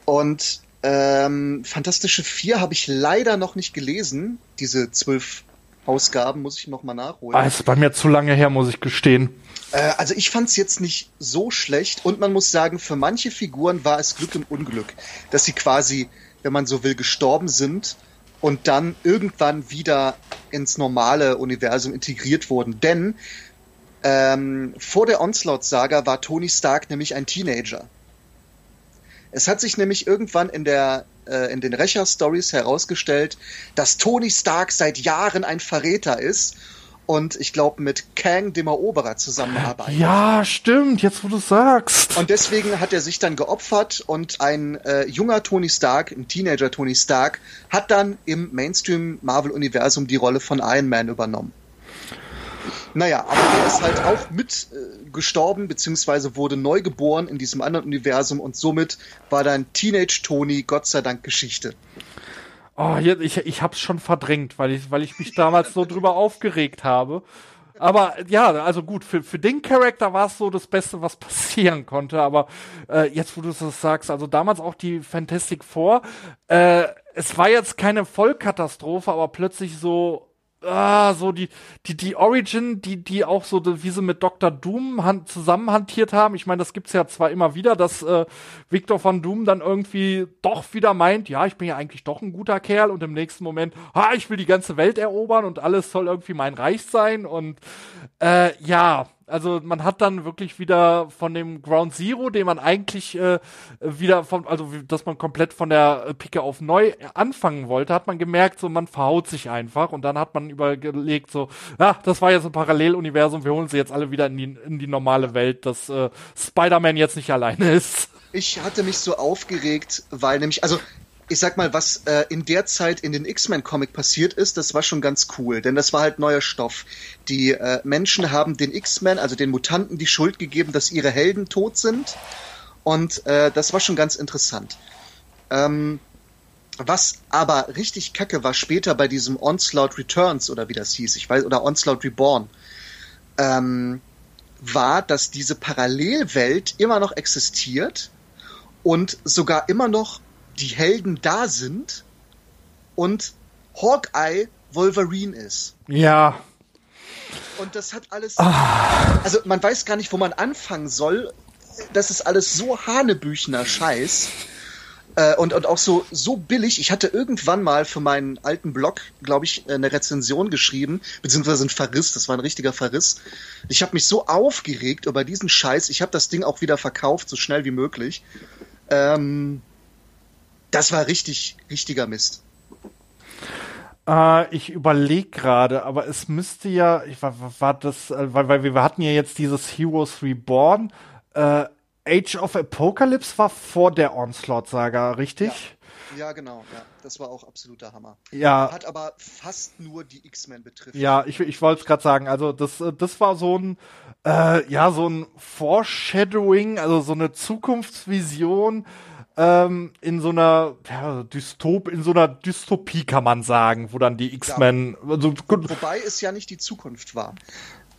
Und ähm, Fantastische Vier habe ich leider noch nicht gelesen. Diese zwölf Ausgaben muss ich noch mal nachholen. Ah, ist bei mir zu lange her, muss ich gestehen. Äh, also ich fand es jetzt nicht so schlecht und man muss sagen, für manche Figuren war es Glück im Unglück, dass sie quasi, wenn man so will, gestorben sind und dann irgendwann wieder ins normale Universum integriert wurden. Denn ähm, vor der Onslaught-Saga war Tony Stark nämlich ein Teenager. Es hat sich nämlich irgendwann in der äh, in den Rächer-Stories herausgestellt, dass Tony Stark seit Jahren ein Verräter ist und ich glaube mit Kang, dem Eroberer, zusammenarbeitet. Ja, stimmt, jetzt wo du sagst. Und deswegen hat er sich dann geopfert und ein äh, junger Tony Stark, ein Teenager Tony Stark, hat dann im Mainstream-Marvel-Universum die Rolle von Iron Man übernommen. Naja, aber er ist halt auch mit äh, gestorben, beziehungsweise wurde neu geboren in diesem anderen Universum und somit war dann Teenage Tony Gott sei Dank Geschichte. Oh, ich, ich hab's schon verdrängt, weil ich, weil ich mich damals so drüber aufgeregt habe. Aber ja, also gut, für, für den Charakter war es so das Beste, was passieren konnte. Aber äh, jetzt, wo du das sagst, also damals auch die Fantastic Four, äh, es war jetzt keine Vollkatastrophe, aber plötzlich so ah, so die, die, die Origin, die, die auch so, wie sie mit Dr. Doom hand, zusammen hantiert haben. Ich meine, das gibt's ja zwar immer wieder, dass äh, Victor von Doom dann irgendwie doch wieder meint, ja, ich bin ja eigentlich doch ein guter Kerl und im nächsten Moment, ah, ich will die ganze Welt erobern und alles soll irgendwie mein Reich sein und äh, ja, also man hat dann wirklich wieder von dem Ground Zero, den man eigentlich äh, wieder von, also dass man komplett von der äh, Picke auf neu anfangen wollte, hat man gemerkt, so man verhaut sich einfach und dann hat man überlegt, so, ja, das war jetzt ein Paralleluniversum, wir holen sie jetzt alle wieder in die, in die normale Welt, dass äh, Spider-Man jetzt nicht alleine ist. Ich hatte mich so aufgeregt, weil nämlich, also ich sag mal, was äh, in der Zeit in den X-Men-Comic passiert ist, das war schon ganz cool, denn das war halt neuer Stoff. Die äh, Menschen haben den X-Men, also den Mutanten, die Schuld gegeben, dass ihre Helden tot sind. Und äh, das war schon ganz interessant. Ähm, was aber richtig kacke war später bei diesem Onslaught Returns oder wie das hieß, ich weiß, oder Onslaught Reborn, ähm, war, dass diese Parallelwelt immer noch existiert und sogar immer noch die Helden da sind und Hawkeye Wolverine ist. Ja. Und das hat alles. Also man weiß gar nicht, wo man anfangen soll. Das ist alles so Hanebüchner Scheiß. Äh, und, und auch so, so billig. Ich hatte irgendwann mal für meinen alten Blog, glaube ich, eine Rezension geschrieben, beziehungsweise ein Verriss, das war ein richtiger Verriss. Ich habe mich so aufgeregt über diesen Scheiß. Ich habe das Ding auch wieder verkauft, so schnell wie möglich. Ähm, das war richtig, richtiger Mist. Äh, ich überlege gerade, aber es müsste ja, ich war, war das, äh, weil, weil wir hatten ja jetzt dieses Heroes Reborn. Äh, Age of Apocalypse war vor der Onslaught-Saga, richtig? Ja. ja, genau, ja. Das war auch absoluter Hammer. Ja. Hat aber fast nur die X-Men betrifft. Ja, ich, ich wollte es gerade sagen. Also das, äh, das war so ein, äh, ja, so ein Foreshadowing, also so eine Zukunftsvision ähm, in so einer ja, Dystop, in so einer Dystopie kann man sagen, wo dann die X-Men. Ja. Also, Wobei es ja nicht die Zukunft war.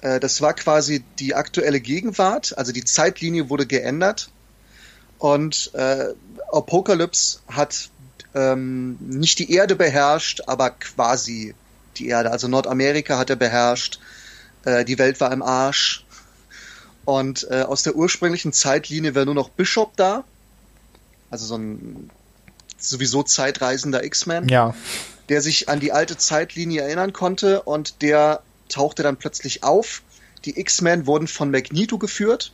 Äh, das war quasi die aktuelle Gegenwart, also die Zeitlinie wurde geändert und äh, Apocalypse hat ähm, nicht die Erde beherrscht, aber quasi die Erde. Also Nordamerika hat er beherrscht, äh, die Welt war im Arsch. Und äh, aus der ursprünglichen Zeitlinie wäre nur noch Bishop da also so ein sowieso zeitreisender X-Men, ja. der sich an die alte Zeitlinie erinnern konnte und der tauchte dann plötzlich auf. Die X-Men wurden von Magneto geführt.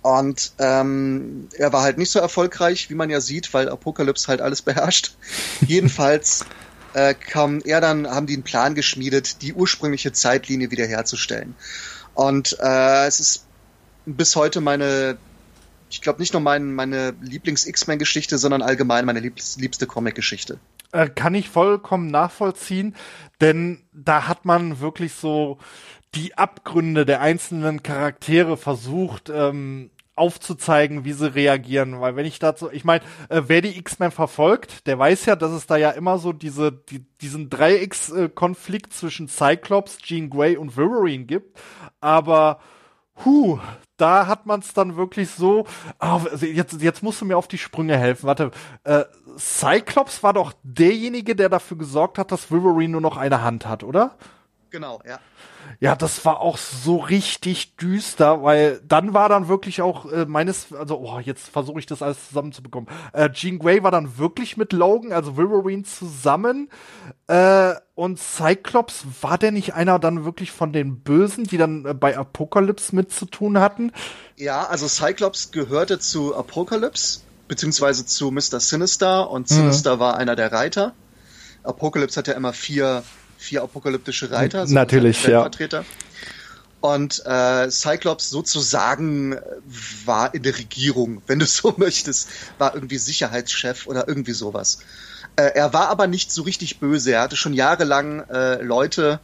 Und ähm, er war halt nicht so erfolgreich, wie man ja sieht, weil Apokalypse halt alles beherrscht. Jedenfalls äh, kam er dann, haben die einen Plan geschmiedet, die ursprüngliche Zeitlinie wiederherzustellen. Und äh, es ist bis heute meine ich glaube, nicht nur mein, meine Lieblings-X-Men-Geschichte, sondern allgemein meine liebs liebste Comic-Geschichte. Äh, kann ich vollkommen nachvollziehen, denn da hat man wirklich so die Abgründe der einzelnen Charaktere versucht ähm, aufzuzeigen, wie sie reagieren. Weil wenn ich dazu, ich meine, äh, wer die X-Men verfolgt, der weiß ja, dass es da ja immer so diese, die, diesen Dreiecks-Konflikt zwischen Cyclops, Jean Grey und Wolverine gibt. Aber Huh, da hat man es dann wirklich so. Oh, jetzt, jetzt musst du mir auf die Sprünge helfen. Warte, äh, Cyclops war doch derjenige, der dafür gesorgt hat, dass Wolverine nur noch eine Hand hat, oder? Genau, ja. Ja, das war auch so richtig düster, weil dann war dann wirklich auch äh, meines, also oh, jetzt versuche ich das alles zusammenzubekommen. Äh, Jean Grey war dann wirklich mit Logan, also Wolverine zusammen. Äh, und Cyclops, war der nicht einer dann wirklich von den Bösen, die dann äh, bei Apocalypse mit zu tun hatten? Ja, also Cyclops gehörte zu Apocalypse, beziehungsweise zu Mr. Sinister und mhm. Sinister mhm. war einer der Reiter. Apocalypse hat ja immer vier vier apokalyptische Reiter, so natürlich, ja. Und äh, Cyclops sozusagen war in der Regierung, wenn du so möchtest, war irgendwie Sicherheitschef oder irgendwie sowas. Äh, er war aber nicht so richtig böse. Er hatte schon jahrelang äh, Leute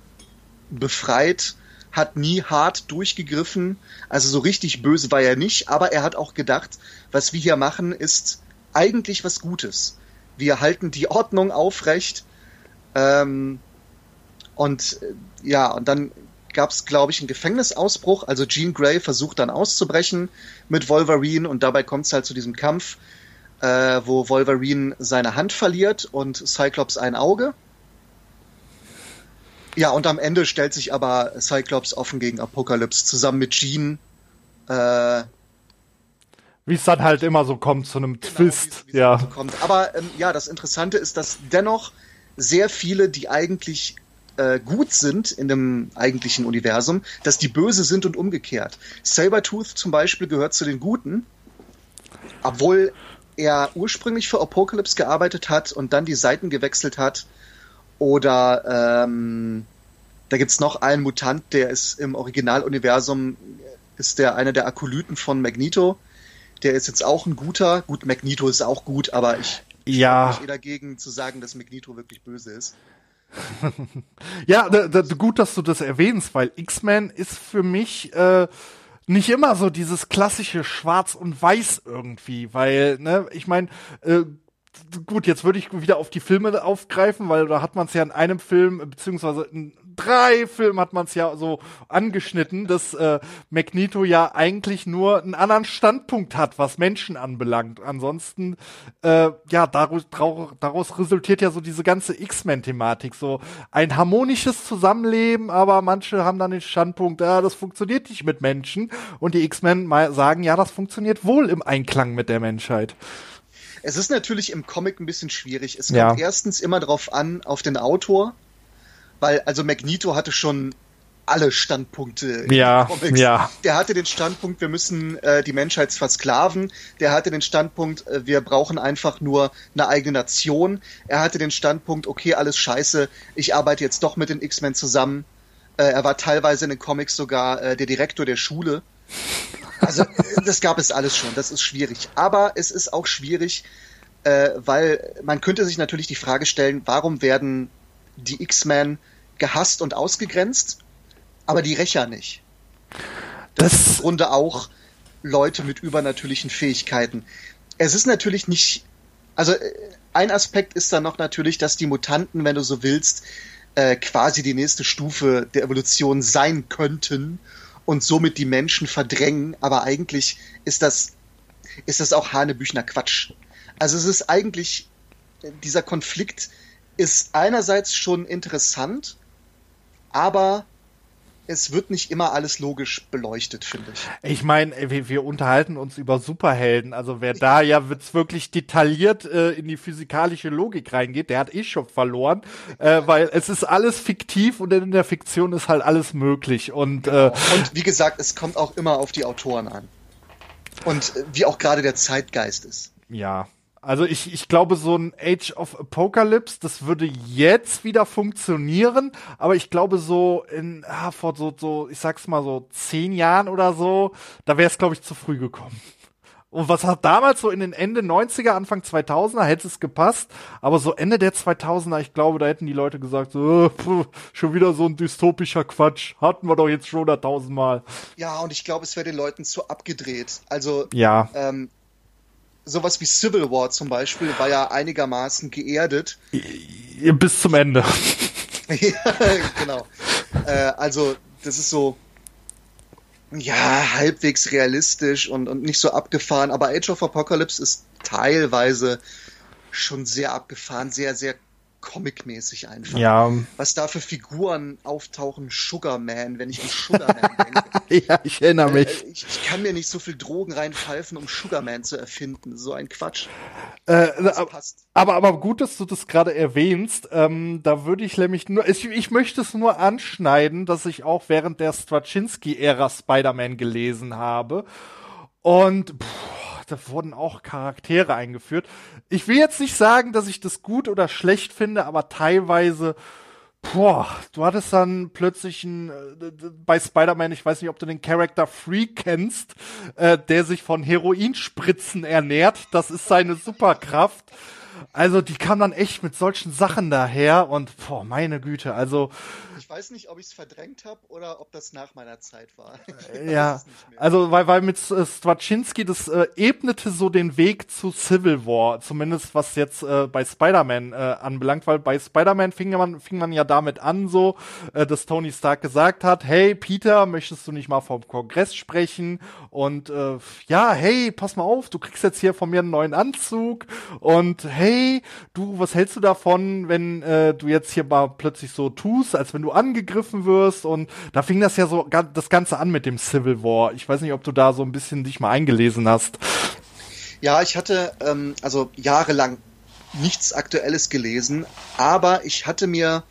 befreit, hat nie hart durchgegriffen. Also so richtig böse war er nicht, aber er hat auch gedacht, was wir hier machen, ist eigentlich was Gutes. Wir halten die Ordnung aufrecht. Ähm, und äh, ja, und dann gab es, glaube ich, einen Gefängnisausbruch. Also Jean Grey versucht dann auszubrechen mit Wolverine und dabei kommt es halt zu diesem Kampf, äh, wo Wolverine seine Hand verliert und Cyclops ein Auge. Ja, und am Ende stellt sich aber Cyclops offen gegen Apocalypse zusammen mit Jean. Äh, wie es dann halt immer so kommt zu einem genau, Twist. Wie's, wie's ja. So kommt. Aber ähm, ja, das Interessante ist, dass dennoch sehr viele, die eigentlich äh, gut sind in dem eigentlichen Universum, dass die böse sind und umgekehrt. Sabertooth zum Beispiel gehört zu den Guten, obwohl er ursprünglich für Apocalypse gearbeitet hat und dann die Seiten gewechselt hat. Oder ähm, da gibt's noch einen Mutant, der ist im Originaluniversum, ist der einer der Akolyten von Magneto. Der ist jetzt auch ein guter. Gut, Magneto ist auch gut, aber ich ja. mich eh dagegen zu sagen, dass Magneto wirklich böse ist. ja, gut, dass du das erwähnst, weil X-Men ist für mich äh, nicht immer so dieses klassische Schwarz und Weiß irgendwie, weil, ne, ich meine, äh, gut, jetzt würde ich wieder auf die Filme aufgreifen, weil da hat man es ja in einem Film, beziehungsweise in drei Filmen hat man es ja so angeschnitten, dass äh, Magneto ja eigentlich nur einen anderen Standpunkt hat, was Menschen anbelangt. Ansonsten, äh, ja, daraus, daraus resultiert ja so diese ganze X-Men-Thematik, so ein harmonisches Zusammenleben, aber manche haben dann den Standpunkt, ja, das funktioniert nicht mit Menschen und die X-Men sagen, ja, das funktioniert wohl im Einklang mit der Menschheit. Es ist natürlich im Comic ein bisschen schwierig. Es kommt ja. erstens immer darauf an, auf den Autor, weil also Magneto hatte schon alle Standpunkte ja, Comics. Ja. Der hatte den Standpunkt, wir müssen äh, die Menschheit versklaven. Der hatte den Standpunkt, äh, wir brauchen einfach nur eine eigene Nation. Er hatte den Standpunkt, okay, alles scheiße, ich arbeite jetzt doch mit den X-Men zusammen. Äh, er war teilweise in den Comics sogar äh, der Direktor der Schule. Also das gab es alles schon, das ist schwierig. Aber es ist auch schwierig, äh, weil man könnte sich natürlich die Frage stellen, warum werden die X-Men gehasst und ausgegrenzt, aber die Rächer nicht? Das, das ist im Grunde auch Leute mit übernatürlichen Fähigkeiten. Es ist natürlich nicht, also äh, ein Aspekt ist dann noch natürlich, dass die Mutanten, wenn du so willst, äh, quasi die nächste Stufe der Evolution sein könnten und somit die Menschen verdrängen, aber eigentlich ist das, ist das auch Hanebüchner Quatsch. Also es ist eigentlich, dieser Konflikt ist einerseits schon interessant, aber es wird nicht immer alles logisch beleuchtet, finde ich. Ich meine, wir, wir, unterhalten uns über Superhelden. Also wer da ja wird's wirklich detailliert äh, in die physikalische Logik reingeht, der hat eh schon verloren, äh, weil es ist alles fiktiv und in der Fiktion ist halt alles möglich. Und, äh, genau. äh, und wie gesagt, es kommt auch immer auf die Autoren an. Und äh, wie auch gerade der Zeitgeist ist. Ja. Also ich, ich glaube, so ein Age of Apocalypse, das würde jetzt wieder funktionieren, aber ich glaube so in, ah, vor so, so, ich sag's mal so zehn Jahren oder so, da wäre es, glaube ich, zu früh gekommen. Und was hat damals so in den Ende 90er, Anfang 2000er, hätte es gepasst, aber so Ende der 2000er, ich glaube, da hätten die Leute gesagt, so, äh, puh, schon wieder so ein dystopischer Quatsch, hatten wir doch jetzt schon hunderttausendmal. Ja, und ich glaube, es wäre den Leuten zu abgedreht. Also, ja. ähm, sowas wie Civil War zum Beispiel war ja einigermaßen geerdet. Bis zum Ende. ja, genau. Äh, also, das ist so, ja, halbwegs realistisch und, und nicht so abgefahren, aber Age of Apocalypse ist teilweise schon sehr abgefahren, sehr, sehr comicmäßig einfach. Ja. Was da für Figuren auftauchen, Sugarman, wenn ich an Sugarman denke. ja, ich erinnere mich. Äh, ich, ich, kann mir nicht so viel Drogen reinpfeifen, um Sugarman zu erfinden. So ein Quatsch. Äh, aber, aber gut, dass du das gerade erwähnst. Ähm, da würde ich nämlich nur, ich, ich möchte es nur anschneiden, dass ich auch während der Straczynski-Ära Spider-Man gelesen habe. Und pff, da wurden auch Charaktere eingeführt. Ich will jetzt nicht sagen, dass ich das gut oder schlecht finde, aber teilweise, boah, du hattest dann plötzlich ein, äh, bei Spider-Man, ich weiß nicht, ob du den Charakter Freak kennst, äh, der sich von Heroinspritzen ernährt. Das ist seine Superkraft. Also die kam dann echt mit solchen Sachen daher und boah, meine Güte, also ich weiß nicht, ob ich es verdrängt habe oder ob das nach meiner Zeit war. ja, also weil, weil mit äh, Straczynski, das äh, ebnete so den Weg zu Civil War, zumindest was jetzt äh, bei Spider-Man äh, anbelangt, weil bei Spider-Man fing man, fing man ja damit an, so, äh, dass Tony Stark gesagt hat, hey Peter, möchtest du nicht mal vom Kongress sprechen? Und äh, ja, hey, pass mal auf, du kriegst jetzt hier von mir einen neuen Anzug und hey, du, was hältst du davon, wenn äh, du jetzt hier mal plötzlich so tust, als wenn du angegriffen wirst und da fing das ja so das Ganze an mit dem Civil War. Ich weiß nicht, ob du da so ein bisschen dich mal eingelesen hast. Ja, ich hatte ähm, also jahrelang nichts Aktuelles gelesen, aber ich hatte mir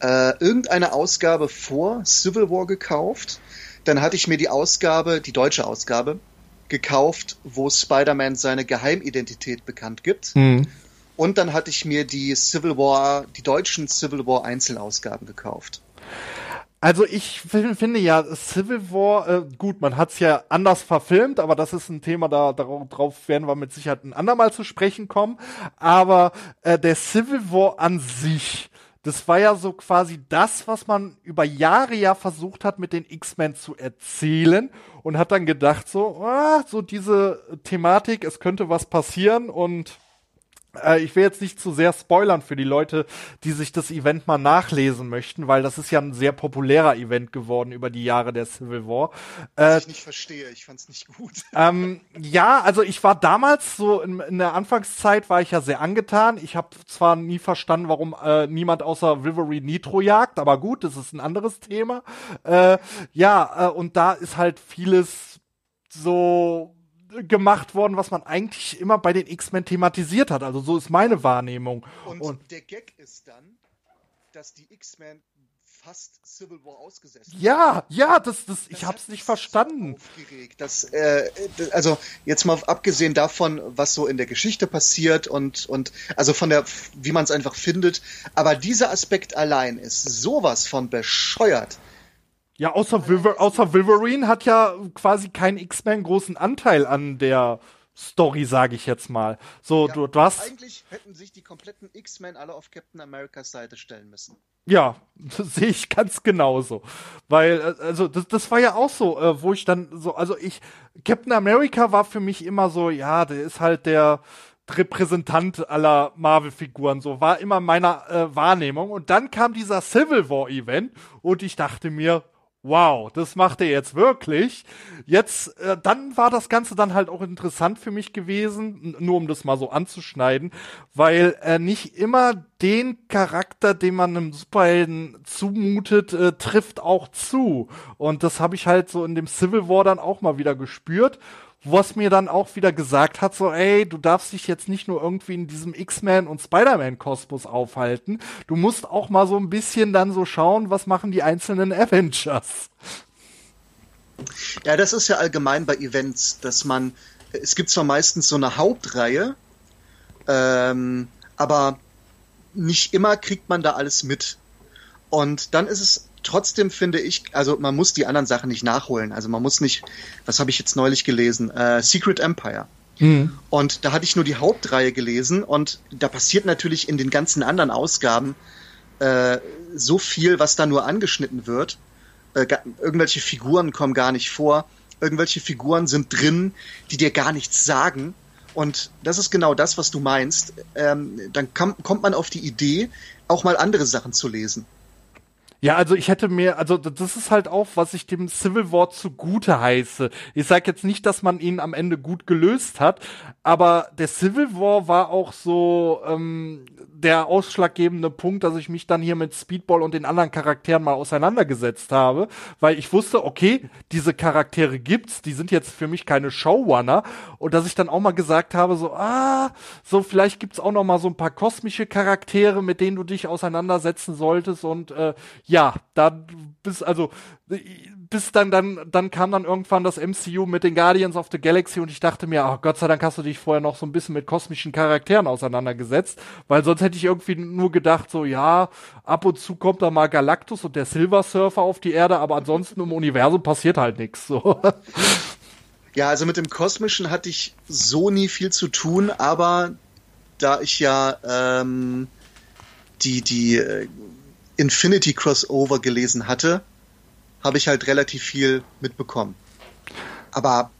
äh, irgendeine Ausgabe vor Civil War gekauft. Dann hatte ich mir die Ausgabe, die deutsche Ausgabe, gekauft, wo Spider-Man seine Geheimidentität bekannt gibt. Mhm. Und dann hatte ich mir die Civil War, die deutschen Civil War Einzelausgaben gekauft. Also ich finde ja, Civil War, äh, gut, man hat es ja anders verfilmt, aber das ist ein Thema, da darauf werden wir mit Sicherheit ein andermal zu sprechen kommen. Aber äh, der Civil War an sich, das war ja so quasi das, was man über Jahre ja versucht hat, mit den X-Men zu erzählen und hat dann gedacht, so, ah, so diese Thematik, es könnte was passieren und ich will jetzt nicht zu sehr spoilern für die Leute, die sich das Event mal nachlesen möchten, weil das ist ja ein sehr populärer Event geworden über die Jahre der Civil War. Was äh, ich nicht verstehe, ich fand's nicht gut. Ähm, ja, also ich war damals so in, in, der Anfangszeit war ich ja sehr angetan. Ich habe zwar nie verstanden, warum äh, niemand außer Wolverine Nitro jagt, aber gut, das ist ein anderes Thema. Äh, ja, äh, und da ist halt vieles so gemacht worden, was man eigentlich immer bei den X-Men thematisiert hat. Also so ist meine Wahrnehmung. Und, und der Gag ist dann, dass die X-Men fast Civil War ausgesetzt Ja, ja, das, das, das ich hab's nicht verstanden. Aufgeregt. Das, äh, also jetzt mal abgesehen davon, was so in der Geschichte passiert und, und also von der, wie man es einfach findet, aber dieser Aspekt allein ist sowas von bescheuert. Ja, außer, Wilver außer Wolverine hat ja quasi kein X-Men großen Anteil an der Story, sage ich jetzt mal. So, ja, du, du hast. Eigentlich hätten sich die kompletten X-Men alle auf Captain Americas Seite stellen müssen. Ja, das sehe ich ganz genauso. Weil, äh, also, das, das war ja auch so, äh, wo ich dann so, also ich, Captain America war für mich immer so, ja, der ist halt der Repräsentant aller Marvel-Figuren, so war immer meiner äh, Wahrnehmung. Und dann kam dieser Civil War-Event und ich dachte mir, wow, das macht er jetzt wirklich. Jetzt, äh, dann war das Ganze dann halt auch interessant für mich gewesen, nur um das mal so anzuschneiden, weil er nicht immer den Charakter, den man einem Superhelden zumutet, äh, trifft auch zu. Und das habe ich halt so in dem Civil War dann auch mal wieder gespürt was mir dann auch wieder gesagt hat, so, ey, du darfst dich jetzt nicht nur irgendwie in diesem X-Men und Spider-Man-Kosmos aufhalten, du musst auch mal so ein bisschen dann so schauen, was machen die einzelnen Avengers. Ja, das ist ja allgemein bei Events, dass man, es gibt zwar meistens so eine Hauptreihe, ähm, aber nicht immer kriegt man da alles mit. Und dann ist es trotzdem finde ich, also man muss die anderen Sachen nicht nachholen. Also man muss nicht, was habe ich jetzt neulich gelesen? Äh, Secret Empire. Mhm. Und da hatte ich nur die Hauptreihe gelesen und da passiert natürlich in den ganzen anderen Ausgaben äh, so viel, was da nur angeschnitten wird. Äh, irgendwelche Figuren kommen gar nicht vor. Irgendwelche Figuren sind drin, die dir gar nichts sagen. Und das ist genau das, was du meinst. Ähm, dann kam, kommt man auf die Idee, auch mal andere Sachen zu lesen. Ja, also ich hätte mir, also das ist halt auch, was ich dem Civil War zugute heiße. Ich sage jetzt nicht, dass man ihn am Ende gut gelöst hat, aber der Civil War war auch so ähm, der ausschlaggebende Punkt, dass ich mich dann hier mit Speedball und den anderen Charakteren mal auseinandergesetzt habe, weil ich wusste, okay, diese Charaktere gibt's, die sind jetzt für mich keine Showrunner und dass ich dann auch mal gesagt habe, so, ah, so vielleicht gibt's auch noch mal so ein paar kosmische Charaktere, mit denen du dich auseinandersetzen solltest und äh, ja, dann bis also bis dann dann dann kam dann irgendwann das MCU mit den Guardians of the Galaxy und ich dachte mir, ach Gott sei Dank hast du dich vorher noch so ein bisschen mit kosmischen Charakteren auseinandergesetzt, weil sonst hätte ich irgendwie nur gedacht so, ja, ab und zu kommt da mal Galactus und der Silver Surfer auf die Erde, aber ansonsten im Universum passiert halt nichts so. Ja, also mit dem Kosmischen hatte ich so nie viel zu tun, aber da ich ja ähm, die, die äh, Infinity Crossover gelesen hatte, habe ich halt relativ viel mitbekommen. Aber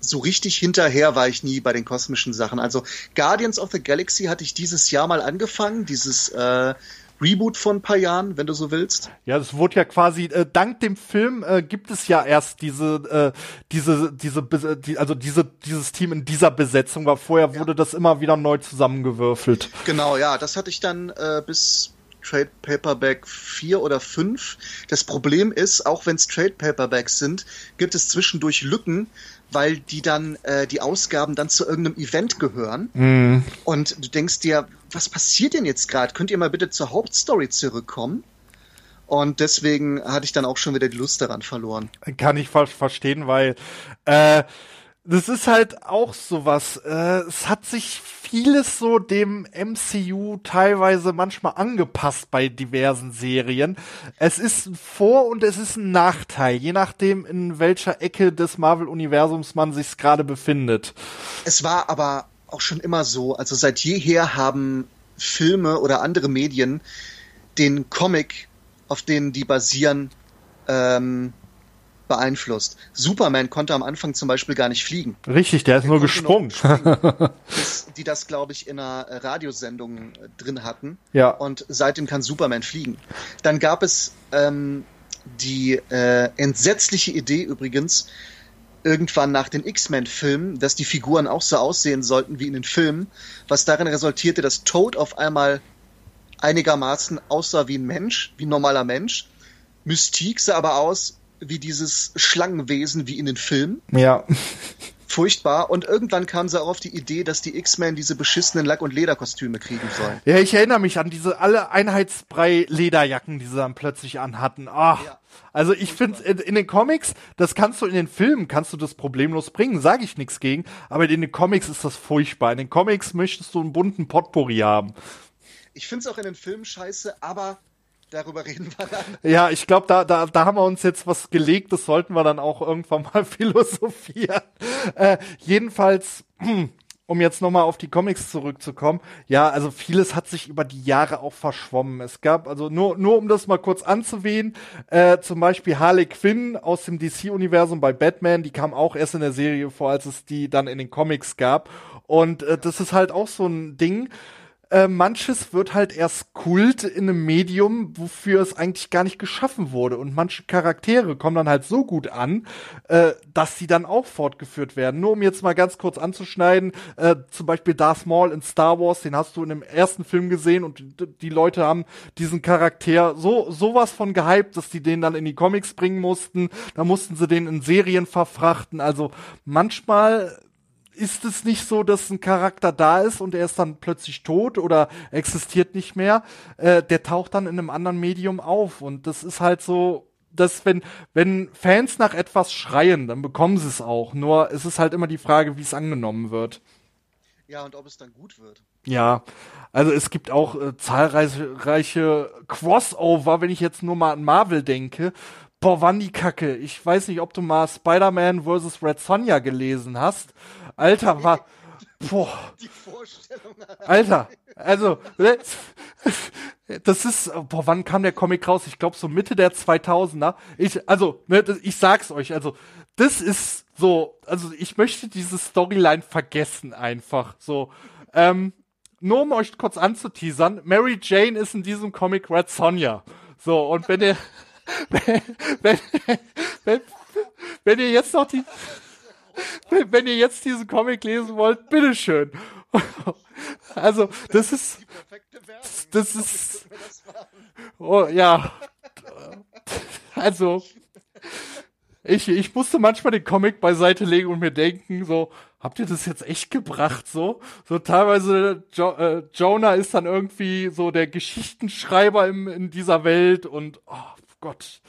so richtig hinterher war ich nie bei den kosmischen Sachen. Also Guardians of the Galaxy hatte ich dieses Jahr mal angefangen, dieses äh, Reboot von ein paar Jahren, wenn du so willst. Ja, das wurde ja quasi äh, dank dem Film äh, gibt es ja erst diese äh, diese diese die, also diese dieses Team in dieser Besetzung, weil vorher ja. wurde das immer wieder neu zusammengewürfelt. Genau, ja, das hatte ich dann äh, bis Trade Paperback 4 oder 5. Das Problem ist, auch wenn es Trade Paperbacks sind, gibt es zwischendurch Lücken, weil die dann, äh, die Ausgaben dann zu irgendeinem Event gehören. Mm. Und du denkst dir, was passiert denn jetzt gerade? Könnt ihr mal bitte zur Hauptstory zurückkommen? Und deswegen hatte ich dann auch schon wieder die Lust daran verloren. Kann ich ver verstehen, weil äh, das ist halt auch sowas. Äh, es hat sich vieles so dem MCU teilweise manchmal angepasst bei diversen Serien. Es ist ein Vor- und es ist ein Nachteil, je nachdem, in welcher Ecke des Marvel-Universums man sich gerade befindet. Es war aber auch schon immer so. Also seit jeher haben Filme oder andere Medien den Comic, auf denen die basieren, ähm, beeinflusst. Superman konnte am Anfang zum Beispiel gar nicht fliegen. Richtig, der ist nur konnte gesprungen. nur bis die das, glaube ich, in einer äh, Radiosendung äh, drin hatten. Ja. Und seitdem kann Superman fliegen. Dann gab es ähm, die äh, entsetzliche Idee übrigens, irgendwann nach den X-Men-Filmen, dass die Figuren auch so aussehen sollten wie in den Filmen, was darin resultierte, dass Toad auf einmal einigermaßen aussah wie ein Mensch, wie ein normaler Mensch. Mystique sah aber aus wie dieses Schlangenwesen wie in den Filmen. Ja. Furchtbar. Und irgendwann kam sie auch auf die Idee, dass die X-Men diese beschissenen Lack- und Lederkostüme kriegen sollen. Ja, ich erinnere mich an diese alle Einheitsbrei-Lederjacken, die sie dann plötzlich anhatten. Ach, Ja. also ich finde in, in den Comics, das kannst du in den Filmen, kannst du das problemlos bringen, sage ich nichts gegen, aber in den Comics ist das furchtbar. In den Comics möchtest du einen bunten Potpourri haben. Ich finde es auch in den Filmen scheiße, aber darüber reden wir dann. Ja, ich glaube, da, da, da haben wir uns jetzt was gelegt, das sollten wir dann auch irgendwann mal philosophieren. Äh, jedenfalls, um jetzt nochmal auf die Comics zurückzukommen, ja, also vieles hat sich über die Jahre auch verschwommen. Es gab, also nur, nur um das mal kurz anzuwählen, äh, zum Beispiel Harley Quinn aus dem DC-Universum bei Batman, die kam auch erst in der Serie vor, als es die dann in den Comics gab. Und äh, das ist halt auch so ein Ding, äh, manches wird halt erst Kult in einem Medium, wofür es eigentlich gar nicht geschaffen wurde. Und manche Charaktere kommen dann halt so gut an, äh, dass sie dann auch fortgeführt werden. Nur um jetzt mal ganz kurz anzuschneiden, äh, zum Beispiel Darth Maul in Star Wars, den hast du in dem ersten Film gesehen und die, Leute haben diesen Charakter so sowas von gehypt, dass die den dann in die Comics bringen mussten. Da mussten sie den in Serien verfrachten. Also manchmal ist es nicht so, dass ein Charakter da ist und er ist dann plötzlich tot oder existiert nicht mehr. Äh, der taucht dann in einem anderen Medium auf. Und das ist halt so, dass wenn, wenn Fans nach etwas schreien, dann bekommen sie es auch. Nur es ist halt immer die Frage, wie es angenommen wird. Ja, und ob es dann gut wird. Ja, also es gibt auch äh, zahlreiche reiche Crossover, wenn ich jetzt nur mal an Marvel denke. Boah, wann die Kacke. Ich weiß nicht, ob du mal Spider-Man vs. Red Sonja gelesen hast. Alter, war. Boah. Die Vorstellung. Alter, also, ne, das ist, boah, wann kam der Comic raus? Ich glaube so Mitte der 2000er. Ich, also, ne, ich sag's euch, also, das ist so, also ich möchte diese Storyline vergessen einfach, so. Ähm, nur um euch kurz anzuteasern, Mary Jane ist in diesem Comic Red Sonja. So, und wenn ihr, wenn, wenn, wenn, wenn ihr jetzt noch die, wenn, ihr jetzt diesen Comic lesen wollt, bitteschön. Also, das ist, das ist, oh, ja. Also, ich, ich musste manchmal den Comic beiseite legen und mir denken, so, habt ihr das jetzt echt gebracht, so? So teilweise, jo äh, Jonah ist dann irgendwie so der Geschichtenschreiber im, in dieser Welt und, oh Gott.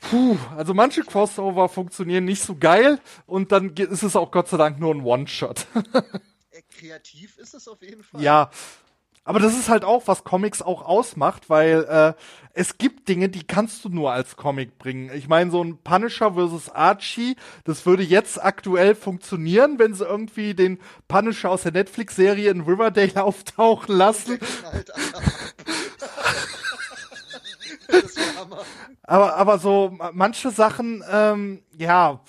Puh, also manche Crossover funktionieren nicht so geil und dann ist es auch Gott sei Dank nur ein One-Shot. Äh, Kreativ ist es auf jeden Fall. Ja, aber das ist halt auch, was Comics auch ausmacht, weil äh, es gibt Dinge, die kannst du nur als Comic bringen. Ich meine, so ein Punisher versus Archie, das würde jetzt aktuell funktionieren, wenn sie irgendwie den Punisher aus der Netflix-Serie in Riverdale auftauchen lassen. Alter. das war Hammer. Aber, aber so ma- manche Sachen, ähm, ja,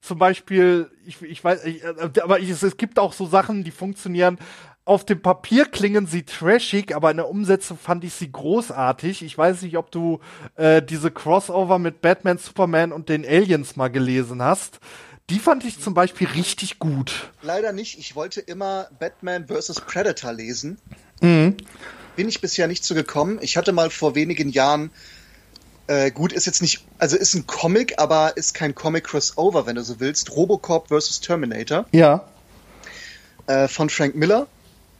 zum Beispiel, ich, ich weiß, ich, äh, aber ich, es gibt auch so Sachen, die funktionieren. Auf dem Papier klingen sie trashig, aber in der Umsetzung fand ich sie großartig. Ich weiß nicht, ob du äh, diese Crossover mit Batman, Superman und den Aliens mal gelesen hast. Die fand ich zum Beispiel richtig gut. Leider nicht. Ich wollte immer Batman vs. Predator lesen. Mhm. Bin ich bisher nicht zu gekommen. Ich hatte mal vor wenigen Jahren, äh, gut, ist jetzt nicht, also ist ein Comic, aber ist kein Comic-Crossover, wenn du so willst. Robocop vs. Terminator Ja. äh, von Frank Miller.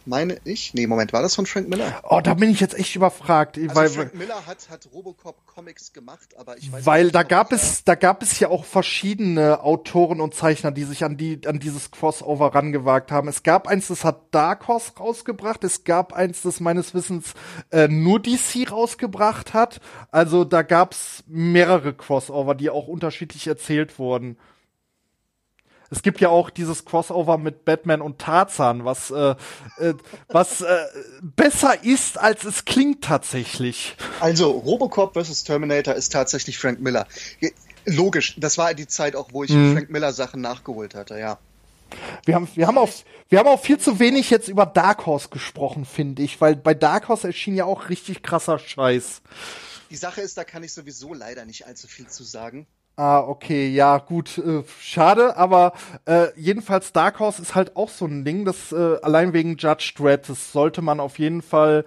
Meine ich? Nee, Moment, war das von Frank Miller? Oh, da bin ich jetzt echt überfragt. Also weil, Frank Miller hat, hat Robocop Comics gemacht, aber ich weiß Weil nicht, da gab es, da gab es ja auch verschiedene Autoren und Zeichner, die sich an die, an dieses Crossover rangewagt haben. Es gab eins, das hat Dark Horse rausgebracht. Es gab eins, das meines Wissens äh, nur DC rausgebracht hat. Also da gab's mehrere Crossover, die auch unterschiedlich erzählt wurden. Es gibt ja auch dieses Crossover mit Batman und Tarzan, was, äh, äh, was äh, besser ist, als es klingt tatsächlich. Also, Robocop vs. Terminator ist tatsächlich Frank Miller. Logisch, das war die Zeit auch, wo ich Mhm. Frank Miller Sachen nachgeholt hatte, ja. Wir haben, wir haben auch, wir haben auch viel zu wenig jetzt über Dark Horse gesprochen, finde ich, weil bei Dark Horse erschien ja auch richtig krasser Scheiß. Die Sache ist, da kann ich sowieso leider nicht allzu viel zu sagen. Ah, okay, ja, gut, äh, schade, aber äh, jedenfalls Dark Horse ist halt auch so ein Ding, das äh, allein wegen Judge Dredd, das sollte man auf jeden Fall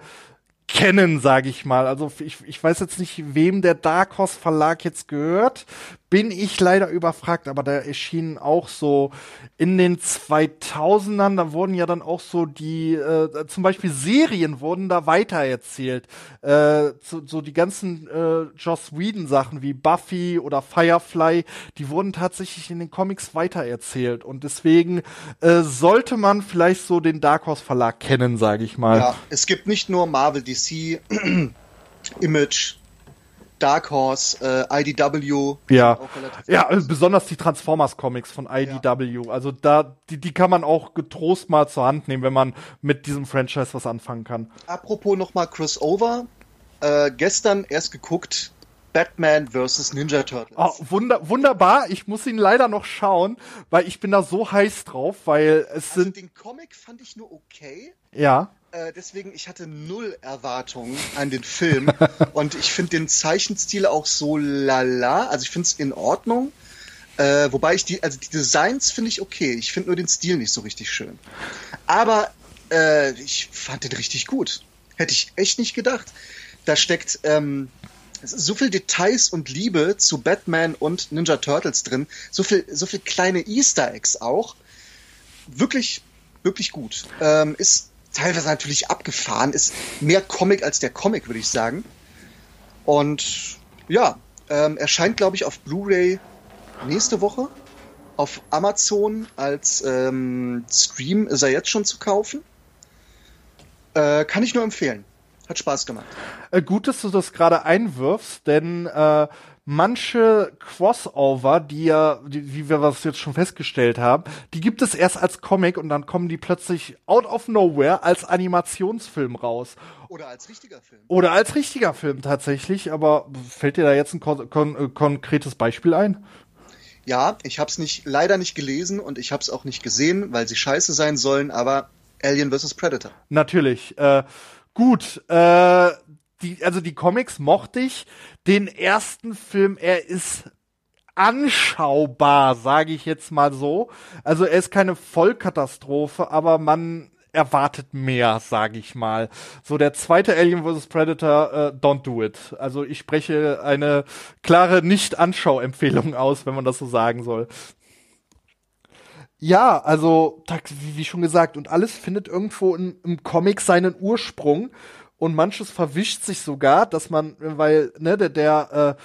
kennen, sage ich mal. Also ich, ich weiß jetzt nicht, wem der Dark Horse Verlag jetzt gehört, bin ich leider überfragt, aber der erschien auch so in den 2000ern, da wurden ja dann auch so die, äh, zum Beispiel Serien wurden da weitererzählt. Äh, so, so die ganzen äh, Joss Whedon Sachen wie Buffy oder Firefly, die wurden tatsächlich in den Comics weitererzählt und deswegen äh, sollte man vielleicht so den Dark Horse Verlag kennen, sage ich mal. Ja, es gibt nicht nur Marvel, DC, Image, Dark Horse, äh, IDW. Ja. Ja, also besonders die Transformers-Comics von IDW. Also da, die, die kann man auch getrost mal zur Hand nehmen, wenn man mit diesem Franchise was anfangen kann. Apropos nochmal Crossover. Äh, gestern erst geguckt, Batman vs. Ninja Turtles. Oh, wunder, wunderbar. Ich muss ihn leider noch schauen, weil ich bin da so heiß drauf, weil es also sind, den Comic fand ich nur okay. Ja. Äh, deswegen, ich hatte null Erwartungen an den Film. und ich finde den Zeichenstil auch so lala. Also ich finde es in Ordnung. Äh, wobei ich die, also die Designs finde ich okay. Ich finde nur den Stil nicht so richtig schön. Aber äh, ich fand den richtig gut. Hätte ich echt nicht gedacht. Da steckt ähm, so viel Details und Liebe zu Batman und Ninja Turtles drin. So viel, so viel kleine Easter Eggs auch. Wirklich, wirklich gut. Ähm, ist teilweise natürlich abgefahren, ist mehr Comic als der Comic, würde ich sagen. Und ja, ähm, erscheint, glaube ich, auf Blu-ray nächste Woche. Auf Amazon als ähm, Stream ist er jetzt schon zu kaufen. Äh, kann ich nur empfehlen. Hat Spaß gemacht. Äh, gut, dass du das gerade einwirfst, denn äh, manche Crossover, die ja, die, wie wir das jetzt schon festgestellt haben, die gibt es erst als Comic und dann kommen die plötzlich out of nowhere als Animationsfilm raus. Oder als richtiger Film. Oder als richtiger Film tatsächlich, aber fällt dir da jetzt ein kon kon äh, konkretes Beispiel ein? Ja, ich habe es nicht, leider nicht gelesen und ich habe es auch nicht gesehen, weil sie scheiße sein sollen, aber Alien vs. Predator. Natürlich. Äh, gut, äh, die, also die Comics mochte ich. Den ersten Film, er ist anschaubar, sage ich jetzt mal so. Also er ist keine Vollkatastrophe, aber man erwartet mehr, sage ich mal. So der zweite Alien vs Predator, äh, don't do it. Also ich spreche eine klare Nicht-Anschau-Empfehlung aus, wenn man das so sagen soll. Ja, also, wie, schon gesagt, und alles findet irgendwo in, im Comic seinen Ursprung. Und manches verwischt sich sogar, dass man, weil, ne, der, der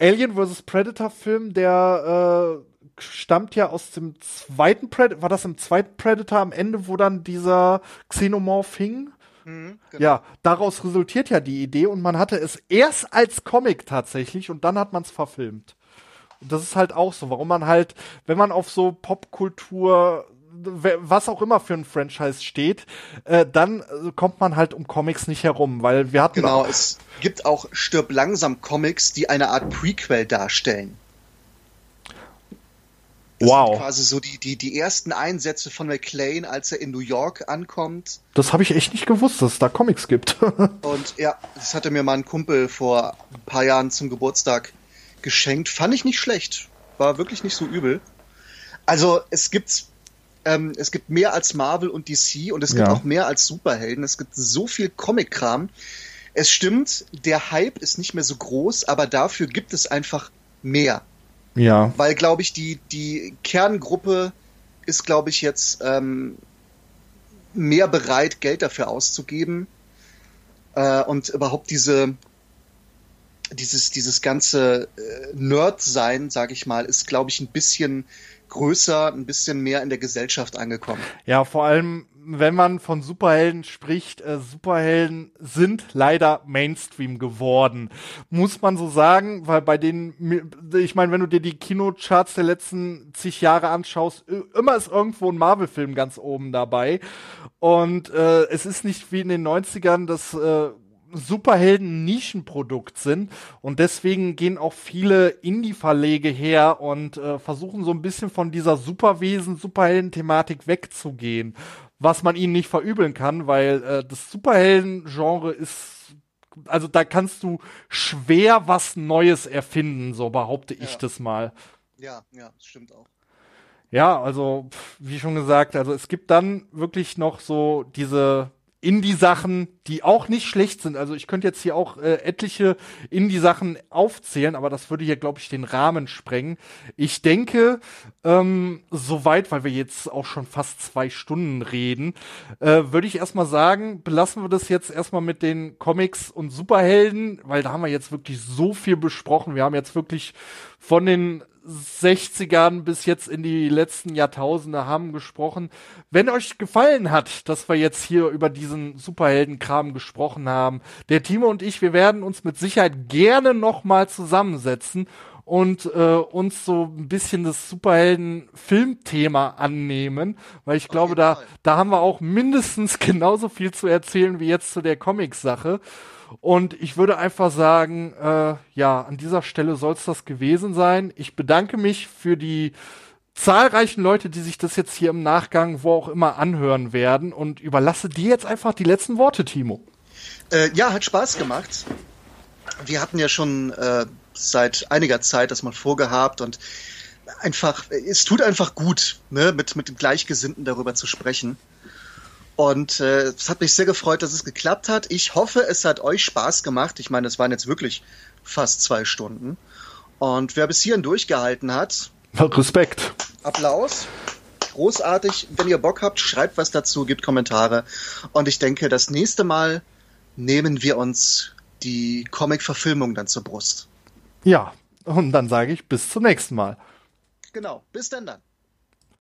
äh, Alien vs. Predator Film, der äh, stammt ja aus dem zweiten Predator, war das im zweiten Predator am Ende, wo dann dieser Xenomorph hing? Mhm, genau. Ja, daraus resultiert ja die Idee und man hatte es erst als Comic tatsächlich und dann hat man es verfilmt. Und das ist halt auch so, warum man halt, wenn man auf so Popkultur, was auch immer für ein Franchise steht, äh, dann äh, kommt man halt um Comics nicht herum, weil wir hatten Genau, es gibt auch Stirb langsam Comics, die eine Art Prequel darstellen. Das Wow. sind quasi so die, die, die ersten Einsätze von McClane, als er in New York ankommt. das habe ich echt nicht gewusst, dass es da Comics gibt. Und ja, das hatte mir mal ein Kumpel vor ein paar Jahren zum Geburtstag geschenkt. Fand ich nicht schlecht. War wirklich nicht so übel. Also es gibt, ähm, es gibt mehr als Marvel und DC und es gibt Ja. auch mehr als Superhelden. Es gibt so viel Comic-Kram. Es stimmt, der Hype ist nicht mehr so groß, aber dafür gibt es einfach mehr. ja. Weil, glaube ich, die, die Kerngruppe ist, glaube ich, jetzt ähm, mehr bereit, Geld dafür auszugeben. Äh, und überhaupt diese, dieses, dieses ganze äh, Nerd-Sein, sag ich mal, ist, glaube ich, ein bisschen größer, ein bisschen mehr in der Gesellschaft angekommen. Ja, vor allem, wenn man von Superhelden spricht, äh, Superhelden sind leider Mainstream geworden. Muss man so sagen, weil bei den, ich meine, wenn du dir die Kinocharts der letzten zig Jahre anschaust, immer ist irgendwo ein Marvel-Film ganz oben dabei. Und äh, es ist nicht wie in den 90ern, dass äh, Superhelden Nischenprodukt sind und deswegen gehen auch viele Indie-Verlege her und äh, versuchen so ein bisschen von dieser Superwesen, Superhelden-Thematik wegzugehen, was man ihnen nicht verübeln kann, weil äh, das Superhelden-Genre ist also da kannst du schwer was Neues erfinden, so behaupte ich das mal. Ja, ja, stimmt auch. Ja, also wie schon gesagt, also es gibt dann wirklich noch so diese Indie-Sachen, die auch nicht schlecht sind. Also ich könnte jetzt hier auch äh, etliche Indie-Sachen aufzählen, aber das würde hier, glaube ich, den Rahmen sprengen. Ich denke, ähm, soweit, weil wir jetzt auch schon fast zwei Stunden reden, äh, würde ich erstmal sagen, belassen wir das jetzt erstmal mit den Comics und Superhelden, weil da haben wir jetzt wirklich so viel besprochen. Wir haben jetzt wirklich von den 60ern bis jetzt in die letzten Jahrtausende haben gesprochen. Wenn euch gefallen hat, dass wir jetzt hier über diesen Superheldenkram gesprochen haben, der Timo und ich, wir werden uns mit Sicherheit gerne nochmal zusammensetzen und äh, uns so ein bisschen das Superhelden-Filmthema annehmen, weil ich glaube, da, da haben wir auch mindestens genauso viel zu erzählen wie jetzt zu der Comics-Sache. Und ich würde einfach sagen, äh, ja, an dieser Stelle soll es das gewesen sein. Ich bedanke mich für die zahlreichen Leute, die sich das jetzt hier im Nachgang, wo auch immer, anhören werden und überlasse dir jetzt einfach die letzten Worte, Timo. Äh, ja, hat Spaß gemacht. Wir hatten ja schon äh, seit einiger Zeit das mal vorgehabt und einfach, es tut einfach gut, ne, mit, mit dem Gleichgesinnten darüber zu sprechen. Und äh, es hat mich sehr gefreut, dass es geklappt hat. Ich hoffe, es hat euch Spaß gemacht. Ich meine, es waren jetzt wirklich fast zwei Stunden. Und wer bis hierhin durchgehalten hat. Respekt. Applaus. Großartig. Wenn ihr Bock habt, schreibt was dazu, gebt Kommentare. Und ich denke, das nächste Mal nehmen wir uns die Comic-Verfilmung dann zur Brust. Ja, und dann sage ich bis zum nächsten Mal. Genau. Bis dann dann.